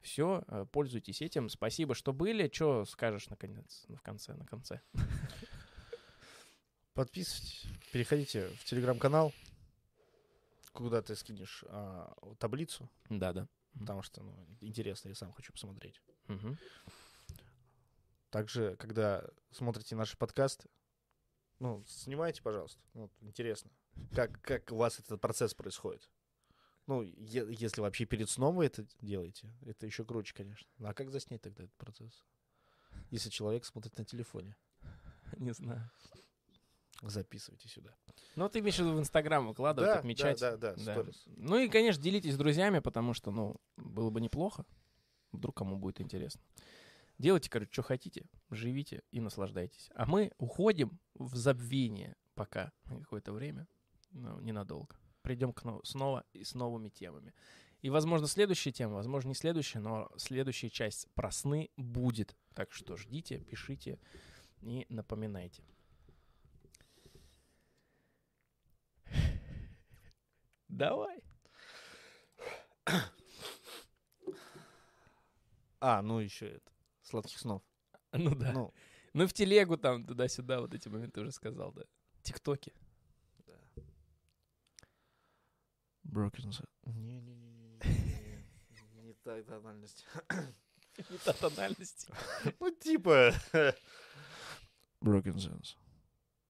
Все, пользуйтесь этим. Спасибо, что были. Что скажешь наконец, в конце, на конце? Подписывайтесь, переходите в телеграм-канал, куда ты скинешь а, таблицу, Да-да. потому что ну, интересно, я сам хочу посмотреть. Мгм. Также, когда смотрите наши подкасты, ну, снимайте, пожалуйста. Ну, вот интересно, как, как у вас этот процесс происходит. Ну, е- если вообще перед сном вы это делаете, это еще круче, конечно. Ну, а как заснять тогда этот процесс? Если человек смотрит на телефоне, <laughs> Не знаю. записывайте сюда. Ну, ты имеешь в виду в Инстаграм выкладывать, да, отмечать. да, да, да, Да. Ну и, конечно, делитесь с друзьями, потому что, ну, было бы неплохо. Вдруг кому будет интересно. Делайте, короче, что хотите, живите и наслаждайтесь. А мы уходим в забвение пока на какое-то время, ну, ненадолго. Придем к но- снова и с новыми темами. И, возможно, следующая тема, возможно, не следующая, но следующая часть про сны будет. Так что ждите, пишите и напоминайте. Давай. А, ну еще это. Сладких снов. <laughs> Ну да. Ну, Ну, в телегу там туда-сюда вот эти моменты уже сказал, да. Тиктоки. Broken Не-не-не. Не так тональность. Не та тональность. Ну, типа... Broken Sense.